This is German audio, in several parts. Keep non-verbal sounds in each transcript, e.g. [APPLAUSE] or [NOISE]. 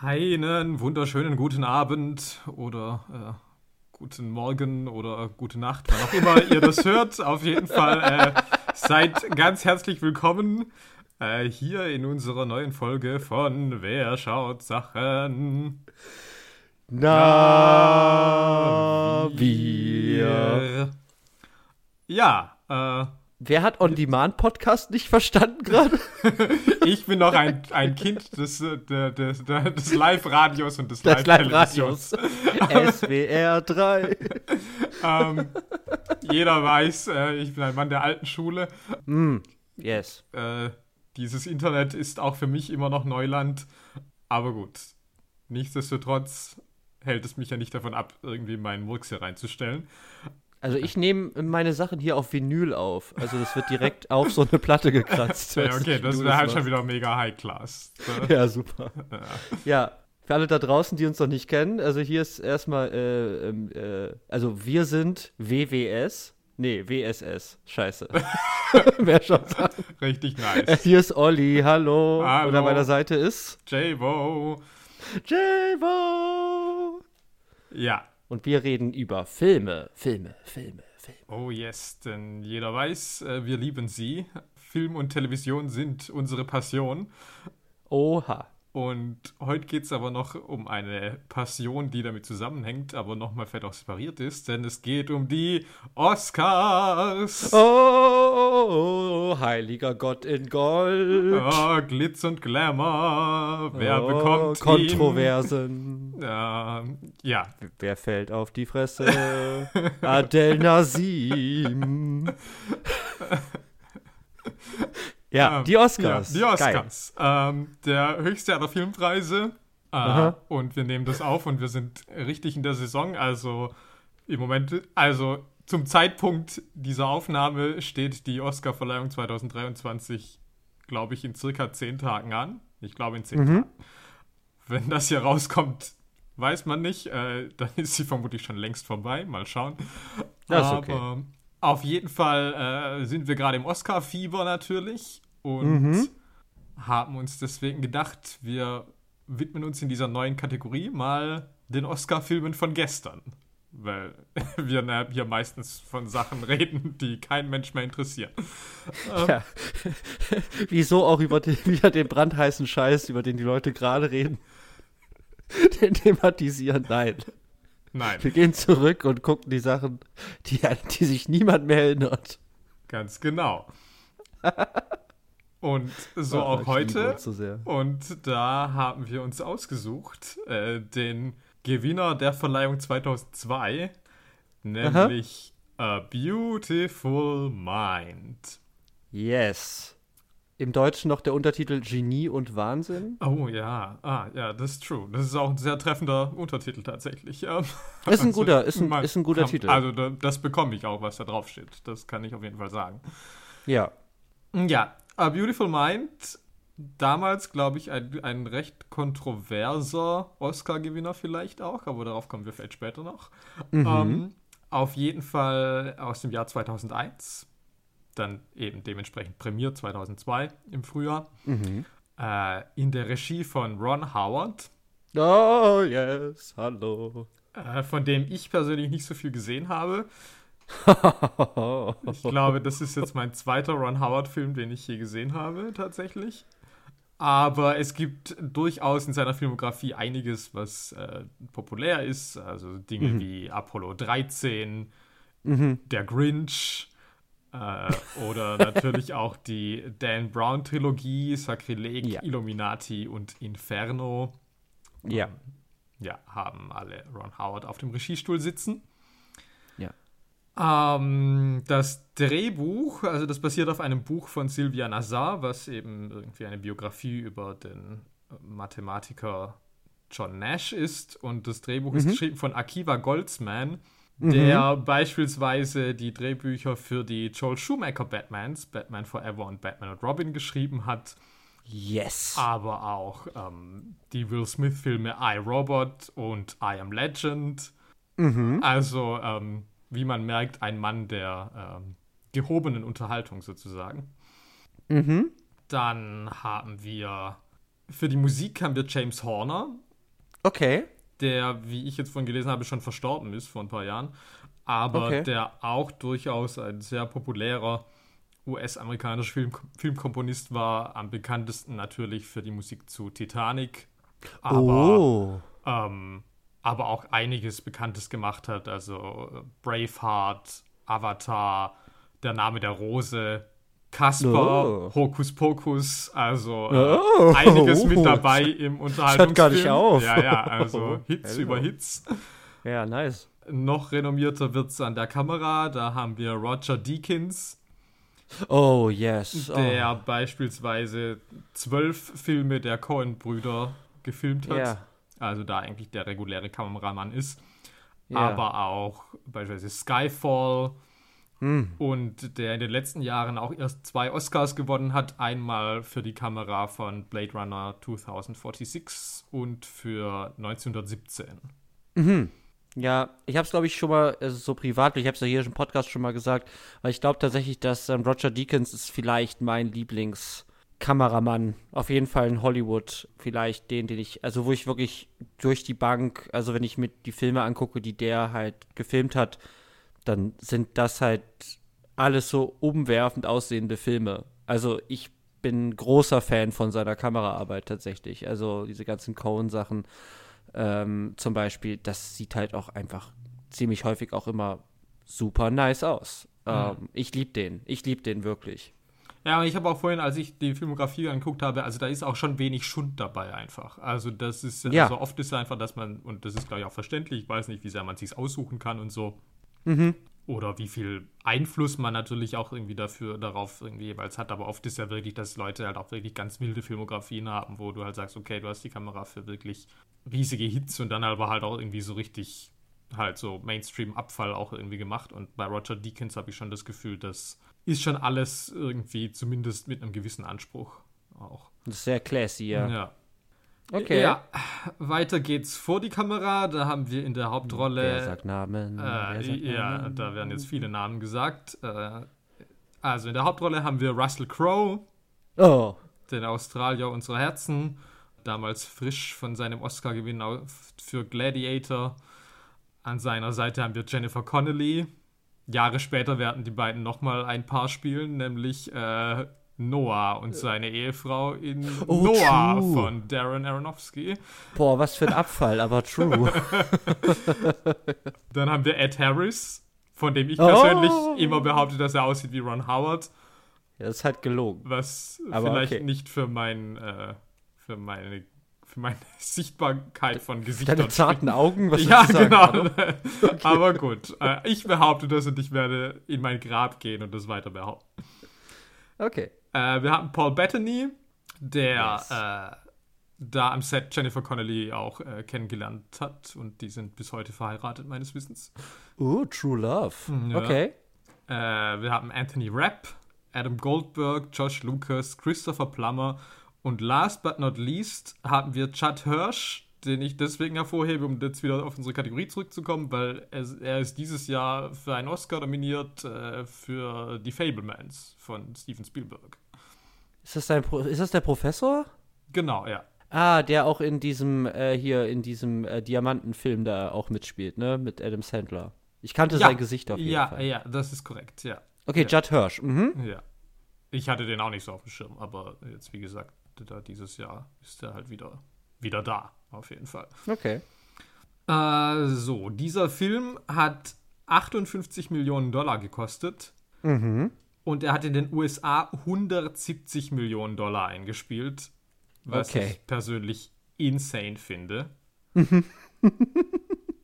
Einen wunderschönen guten Abend oder äh, guten Morgen oder gute Nacht, wann auch immer ihr das hört. [LAUGHS] Auf jeden Fall äh, seid ganz herzlich willkommen äh, hier in unserer neuen Folge von Wer schaut Sachen? Na, wir. Ja, äh, Wer hat On-Demand-Podcast nicht verstanden gerade? [LAUGHS] ich bin noch ein, ein Kind des, äh, des, des, Live-Radios und des. Live-Radios. [LAUGHS] SWR 3. ähm, jeder weiß, äh, ich bin ein Mann der alten Schule. Mm, yes. Äh, dieses Internet ist auch für mich immer noch Neuland. Aber gut, nichtsdestotrotz hält es mich ja nicht davon ab, irgendwie meinen Murks hier reinzustellen. Also ich nehme meine Sachen hier auf Vinyl auf. Also das wird direkt [LAUGHS] auf so eine Platte gekratzt. Ja, okay, das wäre halt schon machst. wieder mega High Class. [LAUGHS] Ja, super. Ja. Ja, für alle da draußen, die uns noch nicht kennen, also hier ist erstmal, äh, ähm, äh, also wir sind WWS. Nee, WSS. Scheiße. [LAUGHS] Wer schon sagen. Richtig nice. Hier ist Olli, hallo. Hallo. Und an meiner Seite ist J-Wo. Javo. Ja. Und wir reden über Filme, Filme, Filme, Filme. Oh yes, denn jeder weiß, äh, wir lieben sie. Film und Television sind unsere Passion. Oha. Und heute geht es aber noch um eine Passion, die damit zusammenhängt, aber nochmal fett auch separiert ist, denn es geht um die Oscars. Oh, heiliger Gott in Gold. Oh, Glitz und Glamour. Wer Oh, bekommt Kontroversen. ihn? Ja, ja, Wer fällt auf die Fresse? [LAUGHS] Adel Nazim. [LAUGHS] ja, Ähm, die Oscars. Ja, die Oscars. Ähm, der höchste aller Filmpreise. Äh, und wir nehmen das auf und wir sind richtig in der Saison. Also im Moment, also zum Zeitpunkt dieser Aufnahme steht die Oscarverleihung 2023, glaube ich, in circa zehn Tagen an. Ich glaube in zehn Mhm. Tagen. Wenn das hier rauskommt, weiß man nicht. Äh, dann ist sie vermutlich schon längst vorbei. Mal schauen. Das ist okay. Auf jeden Fall äh, sind wir gerade im Oscar-Fieber natürlich und Mhm. haben uns deswegen gedacht, wir widmen uns in dieser neuen Kategorie mal den Oscar-Filmen von gestern. Weil [LAUGHS] wir na, hier meistens von Sachen reden, die kein Mensch mehr interessieren. Ja. [LAUGHS] Wieso auch über den, wieder den brandheißen Scheiß, über den die Leute gerade reden, [LAUGHS] den thematisieren? Nein. Nein, Wir gehen zurück und gucken die Sachen, die, an die sich niemand mehr erinnert. ganz genau. [LAUGHS] Und so Ah, auch heute. Und da haben wir uns ausgesucht, äh, den Gewinner der Verleihung 2002, nämlich A Beautiful Mind. Yes. Im Deutschen noch der Untertitel Genie und Wahnsinn. Oh ja, ah ja, das ist true. Das ist auch ein sehr treffender Untertitel tatsächlich. Ähm, Ist ein also, guter, ist ein, ist ein guter kann- Titel. Also da, das bekomme ich auch, was da drauf steht. Das kann ich auf jeden Fall sagen. ja. Ja, A Beautiful Mind, damals, glaube ich, ein, ein recht kontroverser Oscar-Gewinner vielleicht auch, aber darauf kommen wir vielleicht später noch. Mhm. Ähm, auf jeden Fall aus dem Jahr 2001, dann eben dementsprechend prämiert 2002 im Frühjahr, Mhm. äh, in der Regie von Ron Howard, Oh, yes, hallo. äh, von dem ich persönlich nicht so viel gesehen habe. [LAUGHS] Ich glaube, das ist jetzt mein zweiter Ron Howard-Film, den ich je gesehen habe, tatsächlich. Aber es gibt durchaus in seiner Filmografie einiges, was äh, populär ist. Also Dinge wie Apollo 13, Mhm. Der Grinch äh, oder [LAUGHS] natürlich auch die Dan Brown-Trilogie, Sakrileg, Ja. Illuminati und Inferno. Ja. Ja, haben alle Ron Howard auf dem Regiestuhl sitzen. Ja. Ähm, das Drehbuch, also das basiert auf einem Buch von Sylvia Nazar, was eben irgendwie eine Biografie über den äh, Mathematiker John Nash ist. Und das Drehbuch ist geschrieben von Akiva Goldsman, der beispielsweise die Drehbücher für die Joel Schumacher Batmans, Batman Forever und Batman und Robin geschrieben hat Yes. aber auch ähm, die Will Smith-Filme I, Robot und I Am Legend. Mhm. Also, ähm, wie man merkt, ein Mann der ähm, gehobenen Unterhaltung sozusagen. Mhm. Dann haben wir, für die Musik haben wir James Horner Okay. Der, wie ich jetzt vorhin gelesen habe, schon verstorben ist vor ein paar Jahren, aber Okay. der auch durchaus ein sehr populärer US-amerikanischer Film Filmkomponist war, am bekanntesten natürlich für die Musik zu Titanic, aber, oh. ähm, aber auch einiges Bekanntes gemacht hat, also Braveheart, Avatar, Der Name der Rose, Casper, Oh. Hokus Pokus, also äh, Oh. einiges mit dabei im [LAUGHS] Unterhaltungsfilm. gar nicht auf. Ja, ja, also [LAUGHS] Hits hello. über Hits. Ja, nice. Noch renommierter wird es an der Kamera. Da haben wir Roger Deakins, Oh, yes. der oh. beispielsweise zwölf Filme der Coen-Brüder gefilmt hat. Ja. Also da eigentlich der reguläre Kameramann ist. Ja. Aber auch beispielsweise Skyfall Hm. und der in den letzten Jahren auch erst zwei Oscars gewonnen hat. Einmal für die Kamera von Blade Runner 2046 und für 1917. Ja, ich habe es, glaube ich, schon mal, also so privat, ich habe es ja hier im Podcast schon mal gesagt, weil ich glaube tatsächlich, dass ähm, Roger Deakins ist vielleicht mein Lieblingskameramann. Auf jeden Fall in Hollywood. Vielleicht den, den ich, also wo ich wirklich durch die Bank, also wenn ich mir die Filme angucke, die der halt gefilmt hat, dann sind das halt alles so umwerfend aussehende Filme. Also ich bin großer Fan von seiner Kameraarbeit tatsächlich. Also diese ganzen Cohen-Sachen ähm, zum Beispiel, das sieht halt auch einfach ziemlich häufig auch immer super nice aus. Ähm, ich liebe den. Ich liebe den wirklich. Ja, und ich habe auch vorhin, als ich die Filmografie angeguckt habe, also da ist auch schon wenig Schund dabei einfach. Also das ist, Ja. also oft ist einfach, dass man, und das ist glaube ich auch verständlich, ich weiß nicht, wie sehr man sich aussuchen kann und so. Oder wie viel Einfluss man natürlich auch irgendwie dafür, darauf irgendwie jeweils hat. Aber oft ist ja wirklich, dass Leute halt auch wirklich ganz wilde Filmografien haben, wo du halt sagst, okay, du hast die Kamera für wirklich riesige Hits und dann aber halt auch irgendwie so richtig halt so Mainstream-Abfall auch irgendwie gemacht. Und bei Roger Deakins habe ich schon das Gefühl, das ist schon alles irgendwie zumindest mit einem gewissen Anspruch auch. Das ist sehr classy, ja. ja. Okay. Ja, weiter geht's vor die Kamera. Da haben wir in der Hauptrolle. Wer sagt Namen? Äh, Wer sagt ja, Namen? da werden jetzt viele Namen gesagt. Äh, also in der Hauptrolle haben wir Russell Crowe, Oh, den Australier unserer Herzen, damals frisch von seinem Oscar-Gewinn für Gladiator. An seiner Seite haben wir Jennifer Connelly. Jahre später werden die beiden nochmal ein Paar spielen, nämlich äh, Noah und seine Ehefrau in Oh, Noah true. von Darren Aronofsky. boah, was für ein Abfall, aber true. [LAUGHS] Dann haben wir Ed Harris, von dem ich Oh. persönlich immer behaupte, dass er aussieht wie Ron Howard. ja, das ist halt gelogen. was Aber vielleicht okay. nicht für mein äh, für meine für meine [LAUGHS] Sichtbarkeit von Gesichtern Deine zarten Augen, was ja, genau. Arno? [LAUGHS] Aber gut, äh, ich behaupte das und ich werde in mein Grab gehen und das weiter behaupten. Okay. Äh, wir haben Paul Bettany, der Yes. äh, da am Set Jennifer Connelly auch äh, kennengelernt hat und die sind bis heute verheiratet, meines Wissens. Uh, True Love. ja. Okay. Äh, wir haben Anthony Rapp, Adam Goldberg, Josh Lucas, Christopher Plummer und last but not least haben wir Chad Hirsch, den ich deswegen hervorhebe, um jetzt wieder auf unsere Kategorie zurückzukommen, weil er, er ist dieses Jahr für einen Oscar nominiert äh, für Die Fablemans von Steven Spielberg. Ist das, dein Pro ist das der Professor? Genau, ja. Ah, der auch in diesem, äh, hier, in diesem äh, Diamantenfilm da auch mitspielt, ne? Mit Adam Sandler. Ich kannte Ja. sein Gesicht auf jeden Ja, Fall. ja, das ist korrekt, ja. Okay, Judd Hirsch. Mhm. Ja. Ich hatte den auch nicht so auf dem Schirm, aber jetzt, wie gesagt, da dieses Jahr ist er halt wieder, wieder da, auf jeden Fall. Okay. Äh, so, dieser Film hat 58 Millionen Dollar gekostet Mhm. Und er hat in den USA 170 Millionen Dollar eingespielt, was Okay. ich persönlich insane finde. [LAUGHS]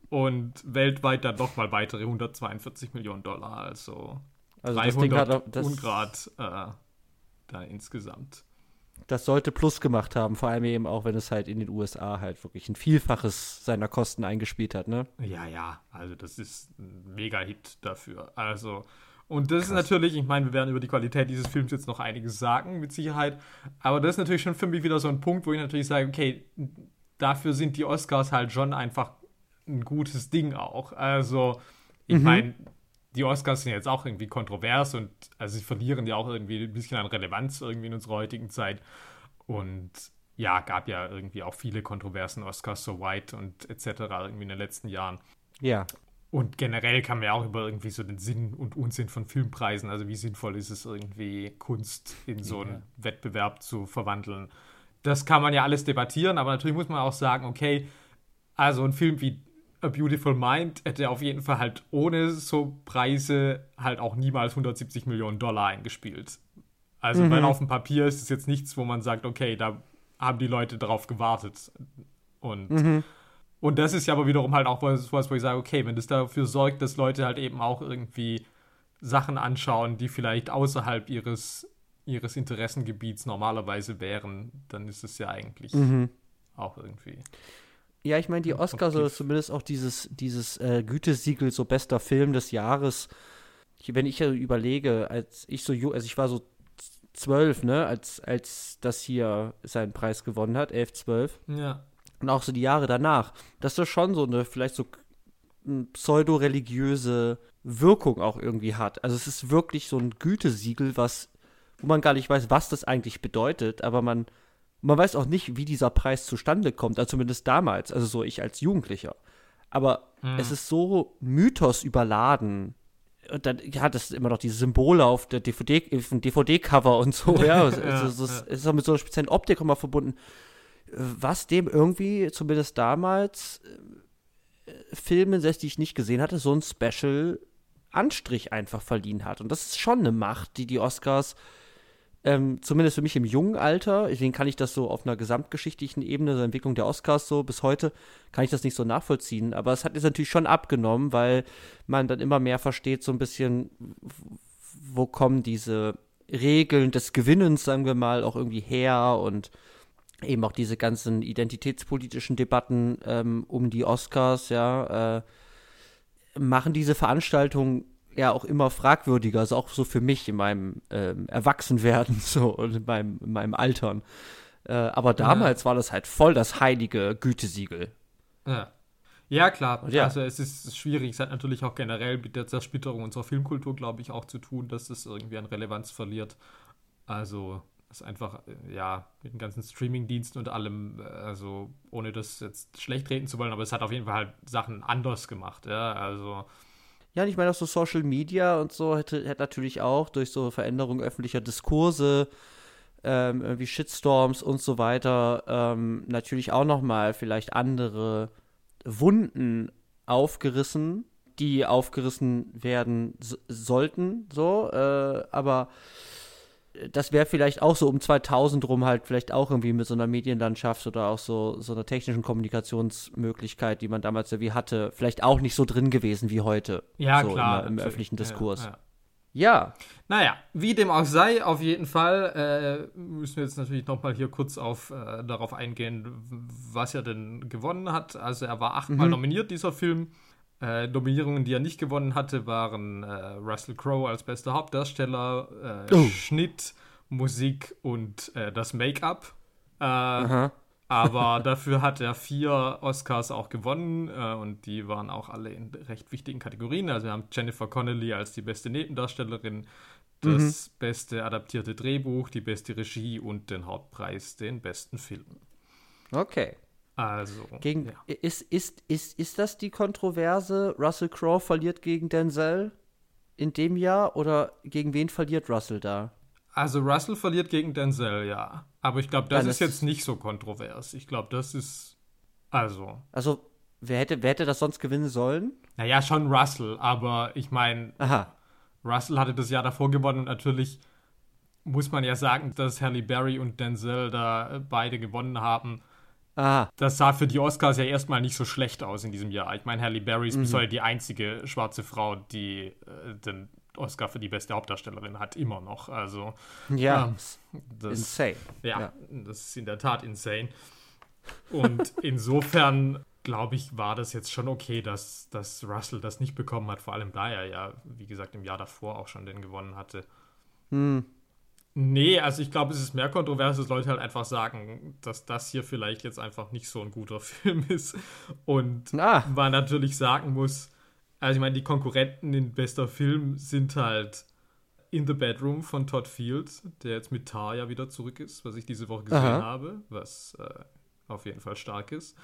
und weltweit dann nochmal weitere 142 Millionen Dollar, also, Also das Ding 300 hat auch, das, Ungrad äh, da insgesamt. das sollte Plus gemacht haben, vor allem eben auch, wenn es halt in den USA halt wirklich ein Vielfaches seiner Kosten eingespielt hat, ne? Ja, ja, also das ist ein Mega-Hit dafür. Also, und das ist natürlich, ich meine, wir werden über die Qualität dieses Films jetzt noch einiges sagen, mit Sicherheit. Aber das ist natürlich schon für mich wieder so ein Punkt, wo ich natürlich sage, okay, dafür sind die Oscars halt schon einfach ein gutes Ding auch. Also, ich meine, die Oscars sind jetzt auch irgendwie kontrovers und also sie verlieren ja auch irgendwie ein bisschen an Relevanz irgendwie in unserer heutigen Zeit. Und ja, gab ja irgendwie auch viele Kontroversen, Oscars so white und etc. irgendwie in den letzten Jahren. Ja. Und generell kann man ja auch über irgendwie so den Sinn und Unsinn von Filmpreisen, also wie sinnvoll ist es irgendwie, Kunst in so einen ja. Wettbewerb zu verwandeln. Das kann man ja alles debattieren, aber natürlich muss man auch sagen, okay, also ein Film wie A Beautiful Mind hätte auf jeden Fall halt ohne so Preise halt auch niemals 170 Millionen Dollar eingespielt. Also, mhm. weil auf dem Papier ist es jetzt nichts, wo man sagt, okay, da haben die Leute darauf gewartet. Und, mhm. Und das ist ja aber wiederum halt auch was, wo ich sage, okay, wenn das dafür sorgt, dass Leute halt eben auch irgendwie Sachen anschauen, die vielleicht außerhalb ihres, ihres Interessengebiets normalerweise wären, dann ist es ja eigentlich mhm. auch irgendwie. Ja, ich meine, die Oscars oder zumindest auch dieses, dieses äh, Gütesiegel, so bester Film des Jahres. Ich, wenn ich ja überlege, als ich so, also ich war so zwölf, ne, als, als das hier seinen Preis gewonnen hat, elf, zwölf. Ja. Und auch so die Jahre danach, dass das schon so eine, vielleicht so pseudo-religiöse Wirkung auch irgendwie hat. Also es ist wirklich so ein Gütesiegel, was, wo man gar nicht weiß, was das eigentlich bedeutet, aber man, man weiß auch nicht, wie dieser Preis zustande kommt, also zumindest damals, also so ich als Jugendlicher. Aber mhm. es ist so mythos überladen, und dann hat es immer noch diese Symbole auf der DVD, DVD-Cover und so, ja. [LAUGHS] also, ja, also, ja. ist auch mit so einer speziellen Optik immer verbunden, was dem irgendwie, zumindest damals, äh, Filmen, selbst die ich nicht gesehen hatte, so ein Special Anstrich einfach verliehen hat. Und das ist schon eine Macht, die die Oscars ähm, zumindest für mich im jungen Alter, deswegen kann ich das so auf einer gesamtgeschichtlichen Ebene, der Entwicklung der Oscars so bis heute, kann ich das nicht so nachvollziehen. Aber es hat jetzt natürlich schon abgenommen, weil man dann immer mehr versteht, so ein bisschen, wo kommen diese Regeln des Gewinnens, sagen wir mal, auch irgendwie her und eben auch diese ganzen identitätspolitischen Debatten ähm, um die Oscars, ja, äh, machen diese Veranstaltungen ja auch immer fragwürdiger, also auch so für mich in meinem ähm, Erwachsenwerden [LAUGHS] so und in meinem, in meinem Altern. Äh, aber damals ja. war das halt voll das heilige Gütesiegel. Ja. Ja, klar. Ja. Also es ist schwierig. Es hat natürlich auch generell mit der Zersplitterung unserer Filmkultur, glaube ich, auch zu tun, dass es irgendwie an Relevanz verliert. Also es einfach, ja, mit den ganzen Streaming-Diensten und allem, also ohne das jetzt schlecht reden zu wollen, aber es hat auf jeden Fall halt Sachen anders gemacht. Ja, also ja, ich meine auch so Social Media und so hätte, hätte natürlich auch durch so Veränderungen öffentlicher Diskurse, ähm, irgendwie Shitstorms und so weiter, ähm, natürlich auch nochmal vielleicht andere Wunden aufgerissen, die aufgerissen werden sollten, so, äh, aber das wäre vielleicht auch so um 2000 rum halt vielleicht auch irgendwie mit so einer Medienlandschaft oder auch so, so einer technischen Kommunikationsmöglichkeit, die man damals irgendwie hatte, vielleicht auch nicht so drin gewesen wie heute. Ja, so klar. Im, im öffentlichen Diskurs. Ja, ja. ja. Naja, wie dem auch sei, auf jeden Fall äh, müssen wir jetzt natürlich nochmal hier kurz auf, äh, darauf eingehen, was er denn gewonnen hat. Also er war achtmal mhm. nominiert, dieser Film. Äh, Nominierungen, die er nicht gewonnen hatte, waren äh, Russell Crowe als bester Hauptdarsteller, äh, oh. Schnitt, Musik und äh, das Make-up. Äh, aber [LAUGHS] dafür hat er vier Oscars auch gewonnen äh, und die waren auch alle in recht wichtigen Kategorien. Also wir haben Jennifer Connelly als die beste Nebendarstellerin, das mhm. beste adaptierte Drehbuch, die beste Regie und den Hauptpreis, den besten Film. Okay. Also. Gegen, ja. ist, ist, ist, ist das die Kontroverse? Russell Crowe verliert gegen Denzel in dem Jahr oder gegen wen verliert Russell da? Also Russell verliert gegen Denzel, ja. Aber ich glaube, das Dann ist jetzt nicht so kontrovers. Ich glaube, das ist. Also. Also, wer hätte, wer hätte das sonst gewinnen sollen? Naja, schon Russell, aber ich meine, Russell hatte das Jahr davor gewonnen und natürlich muss man ja sagen, dass Halle Berry und Denzel da beide gewonnen haben. Aha. Das sah für die Oscars ja erstmal nicht so schlecht aus in diesem Jahr. Ich meine, Halle Berry ist mhm. bis heute die einzige schwarze Frau, die äh, den Oscar für die beste Hauptdarstellerin hat, immer noch. Also, ja, ähm, das, insane. Ja, ja, das ist in der Tat insane. Und [LAUGHS] insofern, glaube ich, war das jetzt schon okay, dass, dass Russell das nicht bekommen hat, vor allem da er ja, wie gesagt, im Jahr davor auch schon den gewonnen hatte. Hm. Nee, also ich glaube, es ist mehr kontrovers, dass Leute halt einfach sagen, dass das hier vielleicht jetzt einfach nicht so ein guter [LAUGHS] Film ist. Und ah. man natürlich sagen muss, also ich meine, die Konkurrenten in bester Film sind halt In the Bedroom von Todd Field, der jetzt mit Tar ja wieder zurück ist, was ich diese Woche gesehen Aha. habe, was äh, auf jeden Fall stark ist.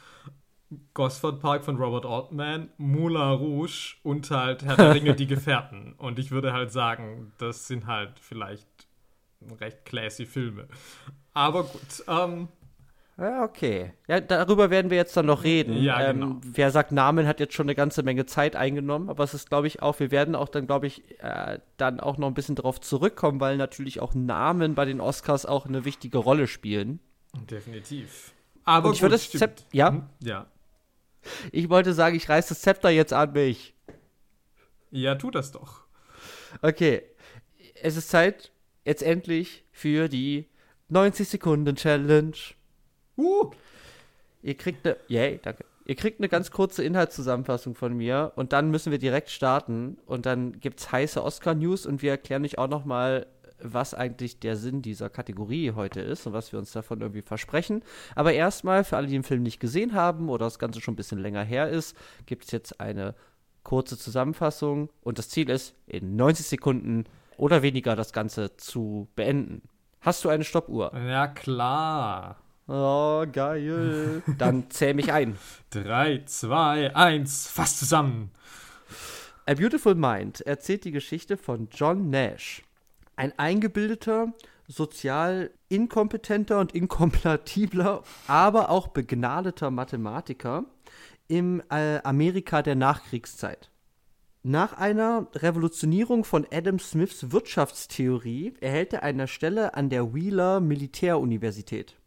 Gosford Park von Robert Altman, Moulin Rouge und halt Herr der Ringe, [LAUGHS] die Gefährten. Und ich würde halt sagen, das sind halt vielleicht recht classy Filme. Aber gut, ähm, Ja, okay. Ja, darüber werden wir jetzt dann noch reden. Ja, ähm, genau. Wer sagt Namen, hat jetzt schon eine ganze Menge Zeit eingenommen, aber es ist, glaube ich, auch, wir werden auch dann, glaube ich, äh, dann auch noch ein bisschen drauf zurückkommen, weil natürlich auch Namen bei den Oscars auch eine wichtige Rolle spielen. definitiv. Aber Und ich würde das stimmt. Zep- ja? Hm, Ja. Ich wollte sagen, ich reiß das Zepter jetzt an mich. Ja, tu das doch. Okay. Es ist Zeit jetzt endlich für die 90-Sekunden-Challenge. Uh, Ihr kriegt eine, yay, danke. Ihr kriegt eine ganz kurze Inhaltszusammenfassung von mir und dann müssen wir direkt starten und dann gibt's heiße Oscar-News und wir erklären euch auch noch mal, was eigentlich der Sinn dieser Kategorie heute ist und was wir uns davon irgendwie versprechen. Aber erstmal, für alle, die den Film nicht gesehen haben oder das Ganze schon ein bisschen länger her ist, gibt es jetzt eine kurze Zusammenfassung und das Ziel ist, in 90 Sekunden oder weniger das Ganze zu beenden. Hast du eine Stoppuhr? ja klar. Oh, geil. Dann zähl mich ein. 3, 2, 1, fast zusammen. A Beautiful Mind erzählt die Geschichte von John Nash. Ein eingebildeter, sozial inkompetenter und inkompatibler, aber auch begnadeter Mathematiker im äh, Amerika der Nachkriegszeit. Nach einer Revolutionierung von Adam Smiths Wirtschaftstheorie erhält er eine Stelle an der Wheeler Militäruniversität.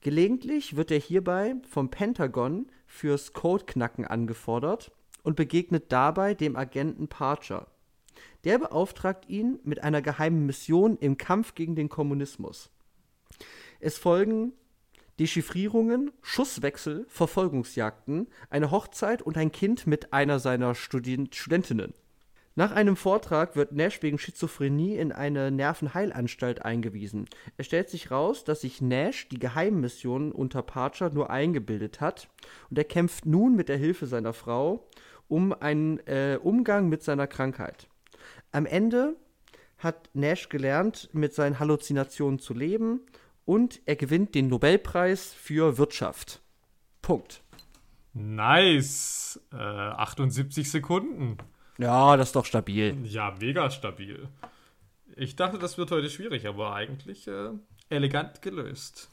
Gelegentlich wird er hierbei vom Pentagon fürs Codeknacken angefordert und begegnet dabei dem Agenten Parcher. Der beauftragt ihn mit einer geheimen Mission im Kampf gegen den Kommunismus. Es folgen Dechiffrierungen, Schusswechsel, Verfolgungsjagden, eine Hochzeit und ein Kind mit einer seiner Studi Studentinnen. Nach einem Vortrag wird Nash wegen Schizophrenie in eine Nervenheilanstalt eingewiesen. Es stellt sich raus, dass sich Nash die Geheimmission unter Parcher nur eingebildet hat und er kämpft nun mit der Hilfe seiner Frau um einen äh, Umgang mit seiner Krankheit. Am Ende hat Nash gelernt, mit seinen Halluzinationen zu leben und er gewinnt den Nobelpreis für Wirtschaft. Punkt. Nice. Äh, 78 Sekunden. Ja, das ist doch stabil. Ja, mega stabil. Ich dachte, das wird heute schwierig, aber eigentlich äh, elegant gelöst.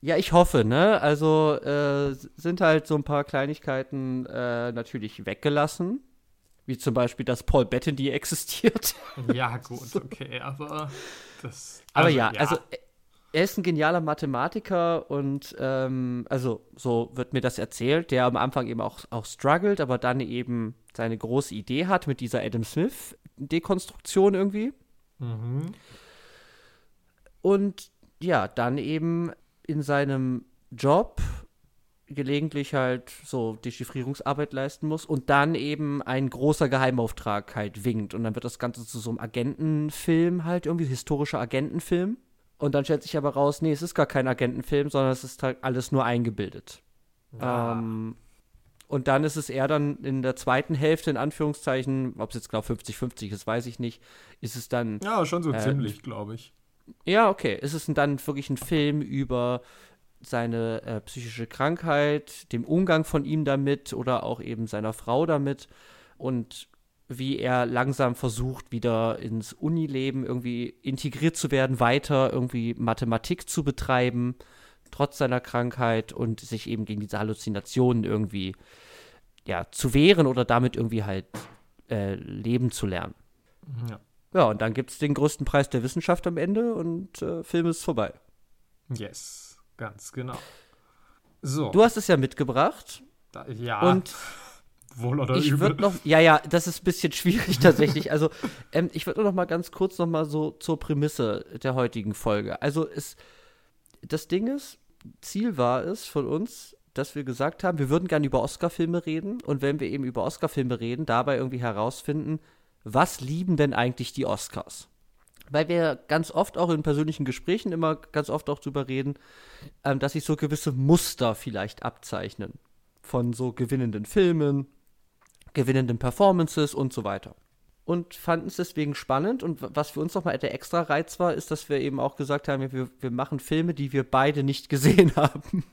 Ja, ich hoffe, ne? Also äh, sind halt so ein paar Kleinigkeiten äh, natürlich weggelassen. Wie zum Beispiel, dass Paul Bettany existiert. Ja, gut, [LAUGHS] okay, aber das. Aber ja, also äh, er ist ein genialer Mathematiker und ähm, also so wird mir das erzählt, der am Anfang eben auch, auch struggelt, aber dann eben seine große Idee hat mit dieser Adam Smith-Dekonstruktion irgendwie. Mhm. Und ja, dann eben in seinem Job gelegentlich halt so Dechiffrierungsarbeit leisten muss und dann eben ein großer Geheimauftrag halt winkt und dann wird das Ganze zu so einem Agentenfilm halt irgendwie, historischer Agentenfilm. Und dann stellt sich aber raus, nee, es ist gar kein Agentenfilm, sondern es ist halt alles nur eingebildet. Ah. Ähm, und dann ist es eher dann in der zweiten Hälfte, in Anführungszeichen, ob es jetzt genau 50-50 ist, weiß ich nicht, ist es dann ja, schon so äh, ziemlich, glaube ich. ja, okay. Es ist dann wirklich ein Film über seine äh, psychische Krankheit, dem Umgang von ihm damit oder auch eben seiner Frau damit und wie er langsam versucht, wieder ins Unileben irgendwie integriert zu werden, weiter irgendwie Mathematik zu betreiben, trotz seiner Krankheit und sich eben gegen diese Halluzinationen irgendwie ja, zu wehren oder damit irgendwie halt äh, leben zu lernen. Ja. Ja, und dann gibt es den größten Preis der Wissenschaft am Ende und äh, Film ist vorbei. Yes, ganz genau. So. Du hast es ja mitgebracht da, ja, und wohl oder ich würde noch, ja, ja, das ist ein bisschen schwierig [LAUGHS] tatsächlich. Also, ähm, ich würde nur noch mal ganz kurz noch mal so zur Prämisse der heutigen Folge. Also, es, das Ding ist, Ziel war es von uns, dass wir gesagt haben, wir würden gerne über Oscar-Filme reden und wenn wir eben über Oscar-Filme reden, dabei irgendwie herausfinden, was lieben denn eigentlich die Oscars? Weil wir ganz oft auch in persönlichen Gesprächen immer ganz oft auch drüber reden, ähm, dass sich so gewisse Muster vielleicht abzeichnen von so gewinnenden Filmen, gewinnenden Performances und so weiter. und fanden es deswegen spannend. Und was für uns nochmal der extra Reiz war, ist, dass wir eben auch gesagt haben, wir, wir machen Filme, die wir beide nicht gesehen [LAUGHS] haben.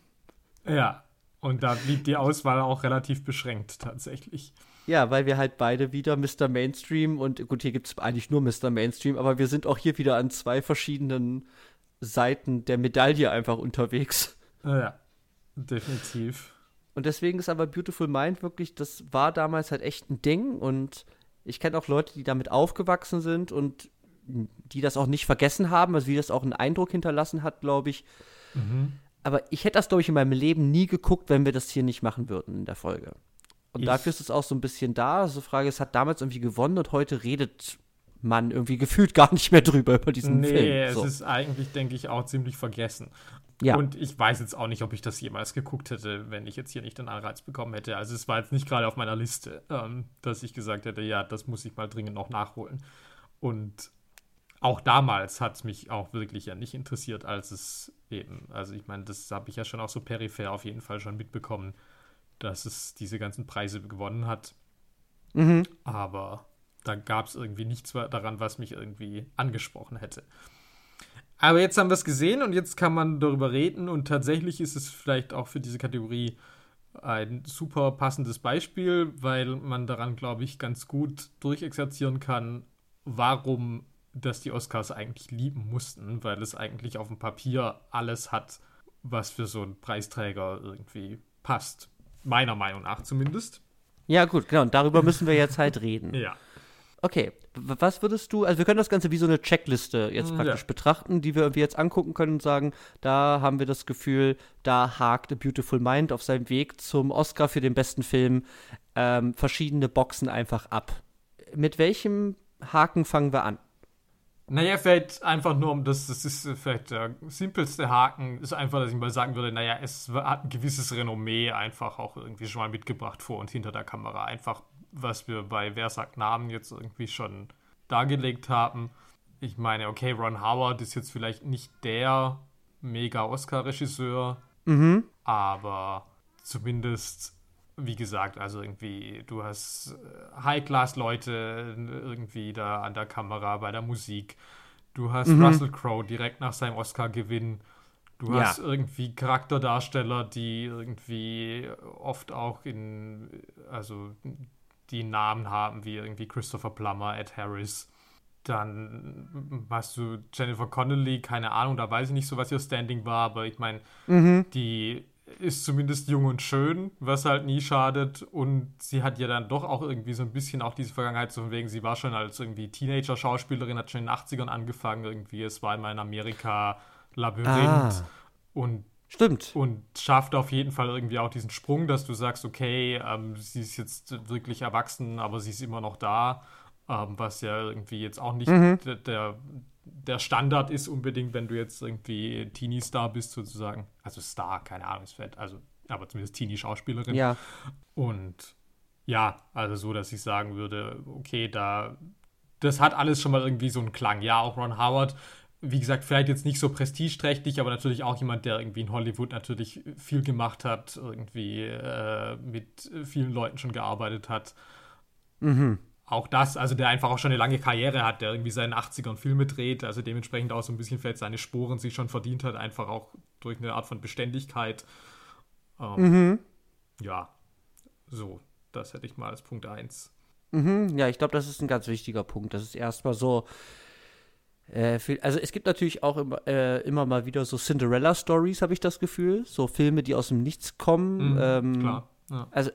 Ja, und da blieb die Auswahl auch relativ beschränkt tatsächlich. Ja, weil wir halt beide wieder Mr. Mainstream und gut, hier gibt es eigentlich nur Mr. Mainstream, aber wir sind auch hier wieder an zwei verschiedenen Seiten der Medaille einfach unterwegs. Ja, definitiv. Und deswegen ist aber Beautiful Mind wirklich, das war damals halt echt ein Ding und ich kenne auch Leute, die damit aufgewachsen sind und die das auch nicht vergessen haben, also wie das auch einen Eindruck hinterlassen hat, glaube ich. Mhm. Aber ich hätte das, glaube ich, in meinem Leben nie geguckt, wenn wir das hier nicht machen würden in der Folge. Und ich dafür ist es auch so ein bisschen da. Also die Frage, es hat damals irgendwie gewonnen und heute redet man irgendwie gefühlt gar nicht mehr drüber über diesen nee, Film. Nee, so. es ist eigentlich, denke ich, auch ziemlich vergessen. Ja. Und ich weiß jetzt auch nicht, ob ich das jemals geguckt hätte, wenn ich jetzt hier nicht den Anreiz bekommen hätte. Also es war jetzt nicht gerade auf meiner Liste, ähm, dass ich gesagt hätte, ja, das muss ich mal dringend noch nachholen. Und auch damals hat es mich auch wirklich ja nicht interessiert, als es eben, also ich meine, das habe ich ja schon auch so peripher auf jeden Fall schon mitbekommen, dass es diese ganzen Preise gewonnen hat. Mhm. Aber da gab es irgendwie nichts daran, was mich irgendwie angesprochen hätte. Aber jetzt haben wir es gesehen und jetzt kann man darüber reden und tatsächlich ist es vielleicht auch für diese Kategorie ein super passendes Beispiel, weil man daran, glaube ich, ganz gut durchexerzieren kann, warum das die Oscars eigentlich lieben mussten, weil es eigentlich auf dem Papier alles hat, was für so einen Preisträger irgendwie passt. Meiner Meinung nach zumindest. Ja, gut, genau. Und darüber müssen wir jetzt halt reden. [LAUGHS] ja. Okay, was würdest du, also wir können das Ganze wie so eine Checkliste jetzt praktisch ja. betrachten, die wir irgendwie jetzt angucken können und sagen, da haben wir das Gefühl, da hakt A Beautiful Mind auf seinem Weg zum Oscar für den besten Film ähm, verschiedene Boxen einfach ab. Mit welchem Haken fangen wir an? Naja, vielleicht einfach nur um das, das ist vielleicht der simpelste Haken, ist einfach, dass ich mal sagen würde, naja, es hat ein gewisses Renommee einfach auch irgendwie schon mal mitgebracht vor und hinter der Kamera. Einfach was wir bei Wer sagt Namen jetzt irgendwie schon dargelegt haben. Ich meine, okay, Ron Howard ist jetzt vielleicht nicht der mega Oscar-Regisseur, mhm. aber zumindest, wie gesagt, also irgendwie, du hast äh, High-Class-Leute irgendwie da an der Kamera, bei der Musik. Du hast mhm. Russell Crowe direkt nach seinem Oscar-Gewinn. Du ja. hast irgendwie Charakterdarsteller, die irgendwie oft auch in, also die Namen haben, wie irgendwie Christopher Plummer, Ed Harris. Dann hast du Jennifer Connelly, keine Ahnung, da weiß ich nicht so, was ihr Standing war, aber ich meine, mhm. die ist zumindest jung und schön, was halt nie schadet. Und sie hat ja dann doch auch irgendwie so ein bisschen auch diese Vergangenheit, so von wegen, sie war schon als irgendwie Teenager-Schauspielerin, hat schon in den 80ern angefangen, irgendwie, es war immer in Amerika Labyrinth. Ah. Und Stimmt. Und schafft auf jeden Fall irgendwie auch diesen Sprung, dass du sagst, okay, ähm, sie ist jetzt wirklich erwachsen, aber sie ist immer noch da, ähm, was ja irgendwie jetzt auch nicht mhm. der, der Standard ist unbedingt, wenn du jetzt irgendwie Teenie-Star bist sozusagen. Also Star, keine Ahnung, ist fett, also aber zumindest Teenie-Schauspielerin. Ja. Und ja, also so, dass ich sagen würde, okay, da das hat alles schon mal irgendwie so einen Klang. Ja, auch Ron Howard wie gesagt, vielleicht jetzt nicht so prestigeträchtig, aber natürlich auch jemand, der irgendwie in Hollywood natürlich viel gemacht hat, irgendwie äh, mit vielen Leuten schon gearbeitet hat. Mhm. Auch das, also der einfach auch schon eine lange Karriere hat, der irgendwie seine 80ern Filme dreht, also dementsprechend auch so ein bisschen vielleicht seine Sporen sich schon verdient hat, einfach auch durch eine Art von Beständigkeit. Ähm, mhm. Ja, so, das hätte ich mal als Punkt 1. Mhm, ja, ich glaube, das ist ein ganz wichtiger Punkt. Das ist erstmal so, äh, also es gibt natürlich auch immer, äh, immer mal wieder so Cinderella-Stories, habe ich das Gefühl. So Filme, die aus dem Nichts kommen. Mhm, ähm, klar. Ja. Also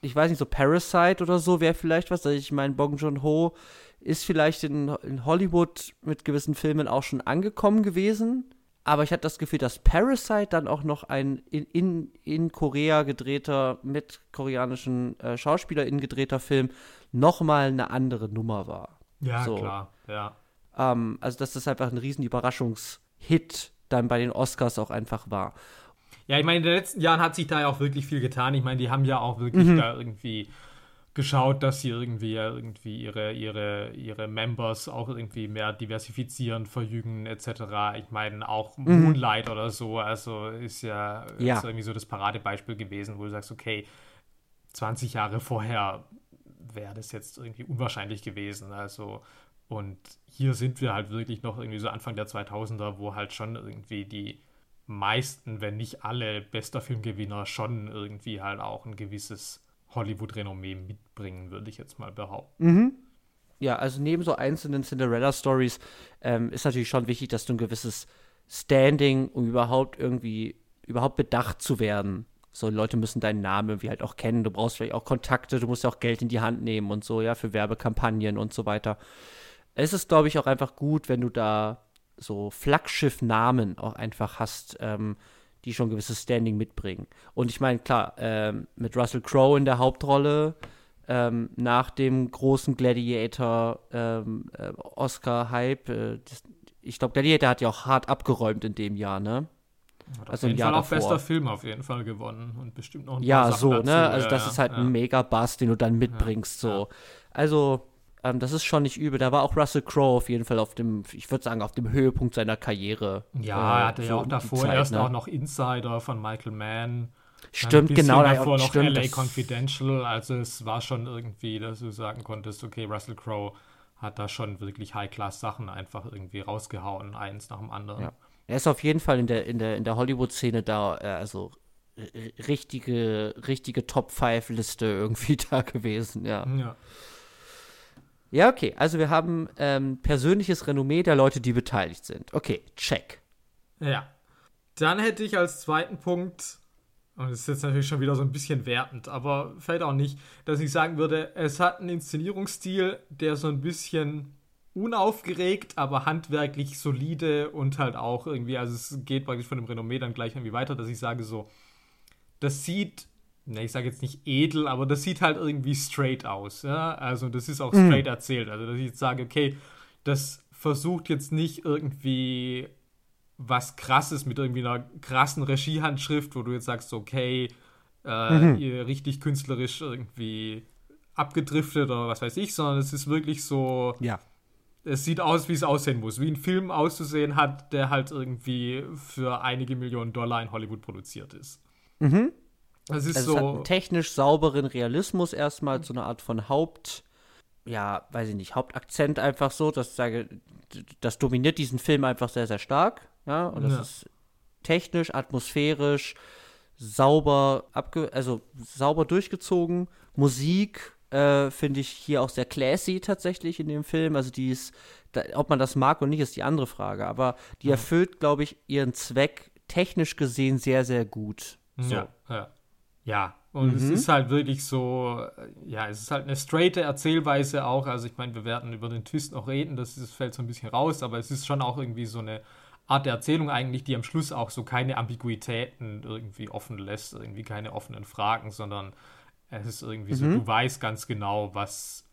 ich weiß nicht, so Parasite oder so wäre vielleicht was. Also ich meine, Bong Joon-ho ist vielleicht in, in Hollywood mit gewissen Filmen auch schon angekommen gewesen. Aber ich hatte das Gefühl, dass Parasite dann auch noch ein in, in, in Korea gedrehter, mit koreanischen äh, SchauspielerInnen gedrehter Film nochmal eine andere Nummer war. Ja, so. klar, ja. Ähm, also, dass das einfach ein riesen Überraschungshit dann bei den Oscars auch einfach war. Ja, ich meine, in den letzten Jahren hat sich da ja auch wirklich viel getan. Ich meine, die haben ja auch wirklich mhm. da irgendwie geschaut, dass sie irgendwie irgendwie ihre, ihre, ihre Members auch irgendwie mehr diversifizieren, verjüngen etc. Ich meine, auch mhm. Moonlight oder so, also ist ja, ja. Ist irgendwie so das Paradebeispiel gewesen, wo du sagst, okay, 20 Jahre vorher wäre das jetzt irgendwie unwahrscheinlich gewesen. Also, und hier sind wir halt wirklich noch irgendwie so Anfang der 2000er, wo halt schon irgendwie die meisten, wenn nicht alle bester Filmgewinner schon irgendwie halt auch ein gewisses Hollywood-Renommee mitbringen, würde ich jetzt mal behaupten. Mhm. Ja, also neben so einzelnen Cinderella-Stories ähm, ist natürlich schon wichtig, dass du ein gewisses Standing, um überhaupt irgendwie, überhaupt bedacht zu werden. So, Leute müssen deinen Namen irgendwie halt auch kennen. Du brauchst vielleicht auch Kontakte, du musst ja auch Geld in die Hand nehmen und so, ja, für Werbekampagnen und so weiter. Es ist, glaube ich, auch einfach gut, wenn du da so Flaggschiff-Namen auch einfach hast, ähm, die schon ein gewisses Standing mitbringen. Und ich meine, klar, ähm, mit Russell Crowe in der Hauptrolle, ähm, nach dem großen Gladiator ähm, äh, äh, ich glaube, Gladiator hat ja auch hart abgeräumt in dem Jahr, ne? Hat also auf jeden Fall auch davor. bester Film auf jeden Fall gewonnen und bestimmt noch ein ja, paar Sachen so, dazu. ne? Also das ja, ist halt ja. ein Mega-Bass, den du dann mitbringst, ja, so. Also ähm, das ist schon nicht übel. Da war auch Russell Crowe auf jeden Fall auf dem, ich würde sagen, auf dem Höhepunkt seiner Karriere. Ja, äh, er hatte so ja auch davor Zeit, erst ne? auch noch Insider von Michael Mann. Stimmt, genau. Davor noch stimmt, LA Confidential. Also es war schon irgendwie, dass du sagen konntest, okay, Russell Crowe hat da schon wirklich High-Class-Sachen einfach irgendwie rausgehauen, eins nach dem anderen. Ja. Er ist auf jeden Fall in der, in der, in der Hollywood-Szene da, äh, also richtige, richtige Top-5-Liste [LAUGHS] irgendwie da gewesen, ja. Ja. Ja, okay. Also wir haben ähm, persönliches Renommee der Leute, die beteiligt sind. Okay, check. Ja. Dann hätte ich als zweiten Punkt, und das ist jetzt natürlich schon wieder so ein bisschen wertend, aber vielleicht auch nicht, dass ich sagen würde, es hat einen Inszenierungsstil, der so ein bisschen unaufgeregt, aber handwerklich solide und halt auch irgendwie, also es geht praktisch von dem Renommee dann gleich irgendwie weiter, dass ich sage so, das sieht ne, ich sage jetzt nicht edel, aber das sieht halt irgendwie straight aus. Ja? Also das ist auch mhm. straight mhm. erzählt. Also dass ich jetzt sage, okay, das versucht jetzt nicht irgendwie was krasses mit irgendwie einer krassen Regiehandschrift, wo du jetzt sagst, okay, äh, mhm. richtig künstlerisch irgendwie abgedriftet oder was weiß ich, sondern es ist wirklich so. Ja. Es sieht aus, wie es aussehen muss, wie ein Film auszusehen hat, der halt irgendwie für einige Millionen Dollar in Hollywood produziert ist. Mhm. Das ist also so. Es hat einen technisch sauberen Realismus erstmal, so eine Art von Haupt, ja, weiß ich nicht, Hauptakzent einfach so, das sage, das dominiert diesen Film einfach sehr, sehr stark, ja, und das ja. ist technisch, atmosphärisch, sauber abge also sauber durchgezogen. Musik äh, finde ich hier auch sehr classy tatsächlich in dem Film. Also die ist, da, ob man das mag oder nicht, ist die andere Frage. Aber die erfüllt, glaube ich, ihren Zweck technisch gesehen sehr, sehr gut. So. Ja, ja. Ja, und mhm. es ist halt wirklich so, ja, es ist halt eine straighte Erzählweise auch. Also ich meine, wir werden über den Twist noch reden, das, das fällt so ein bisschen raus, aber es ist schon auch irgendwie so eine Art der Erzählung eigentlich, die am Schluss auch so keine Ambiguitäten irgendwie offen lässt, irgendwie keine offenen Fragen, sondern es ist irgendwie mhm. so, du weißt ganz genau, was,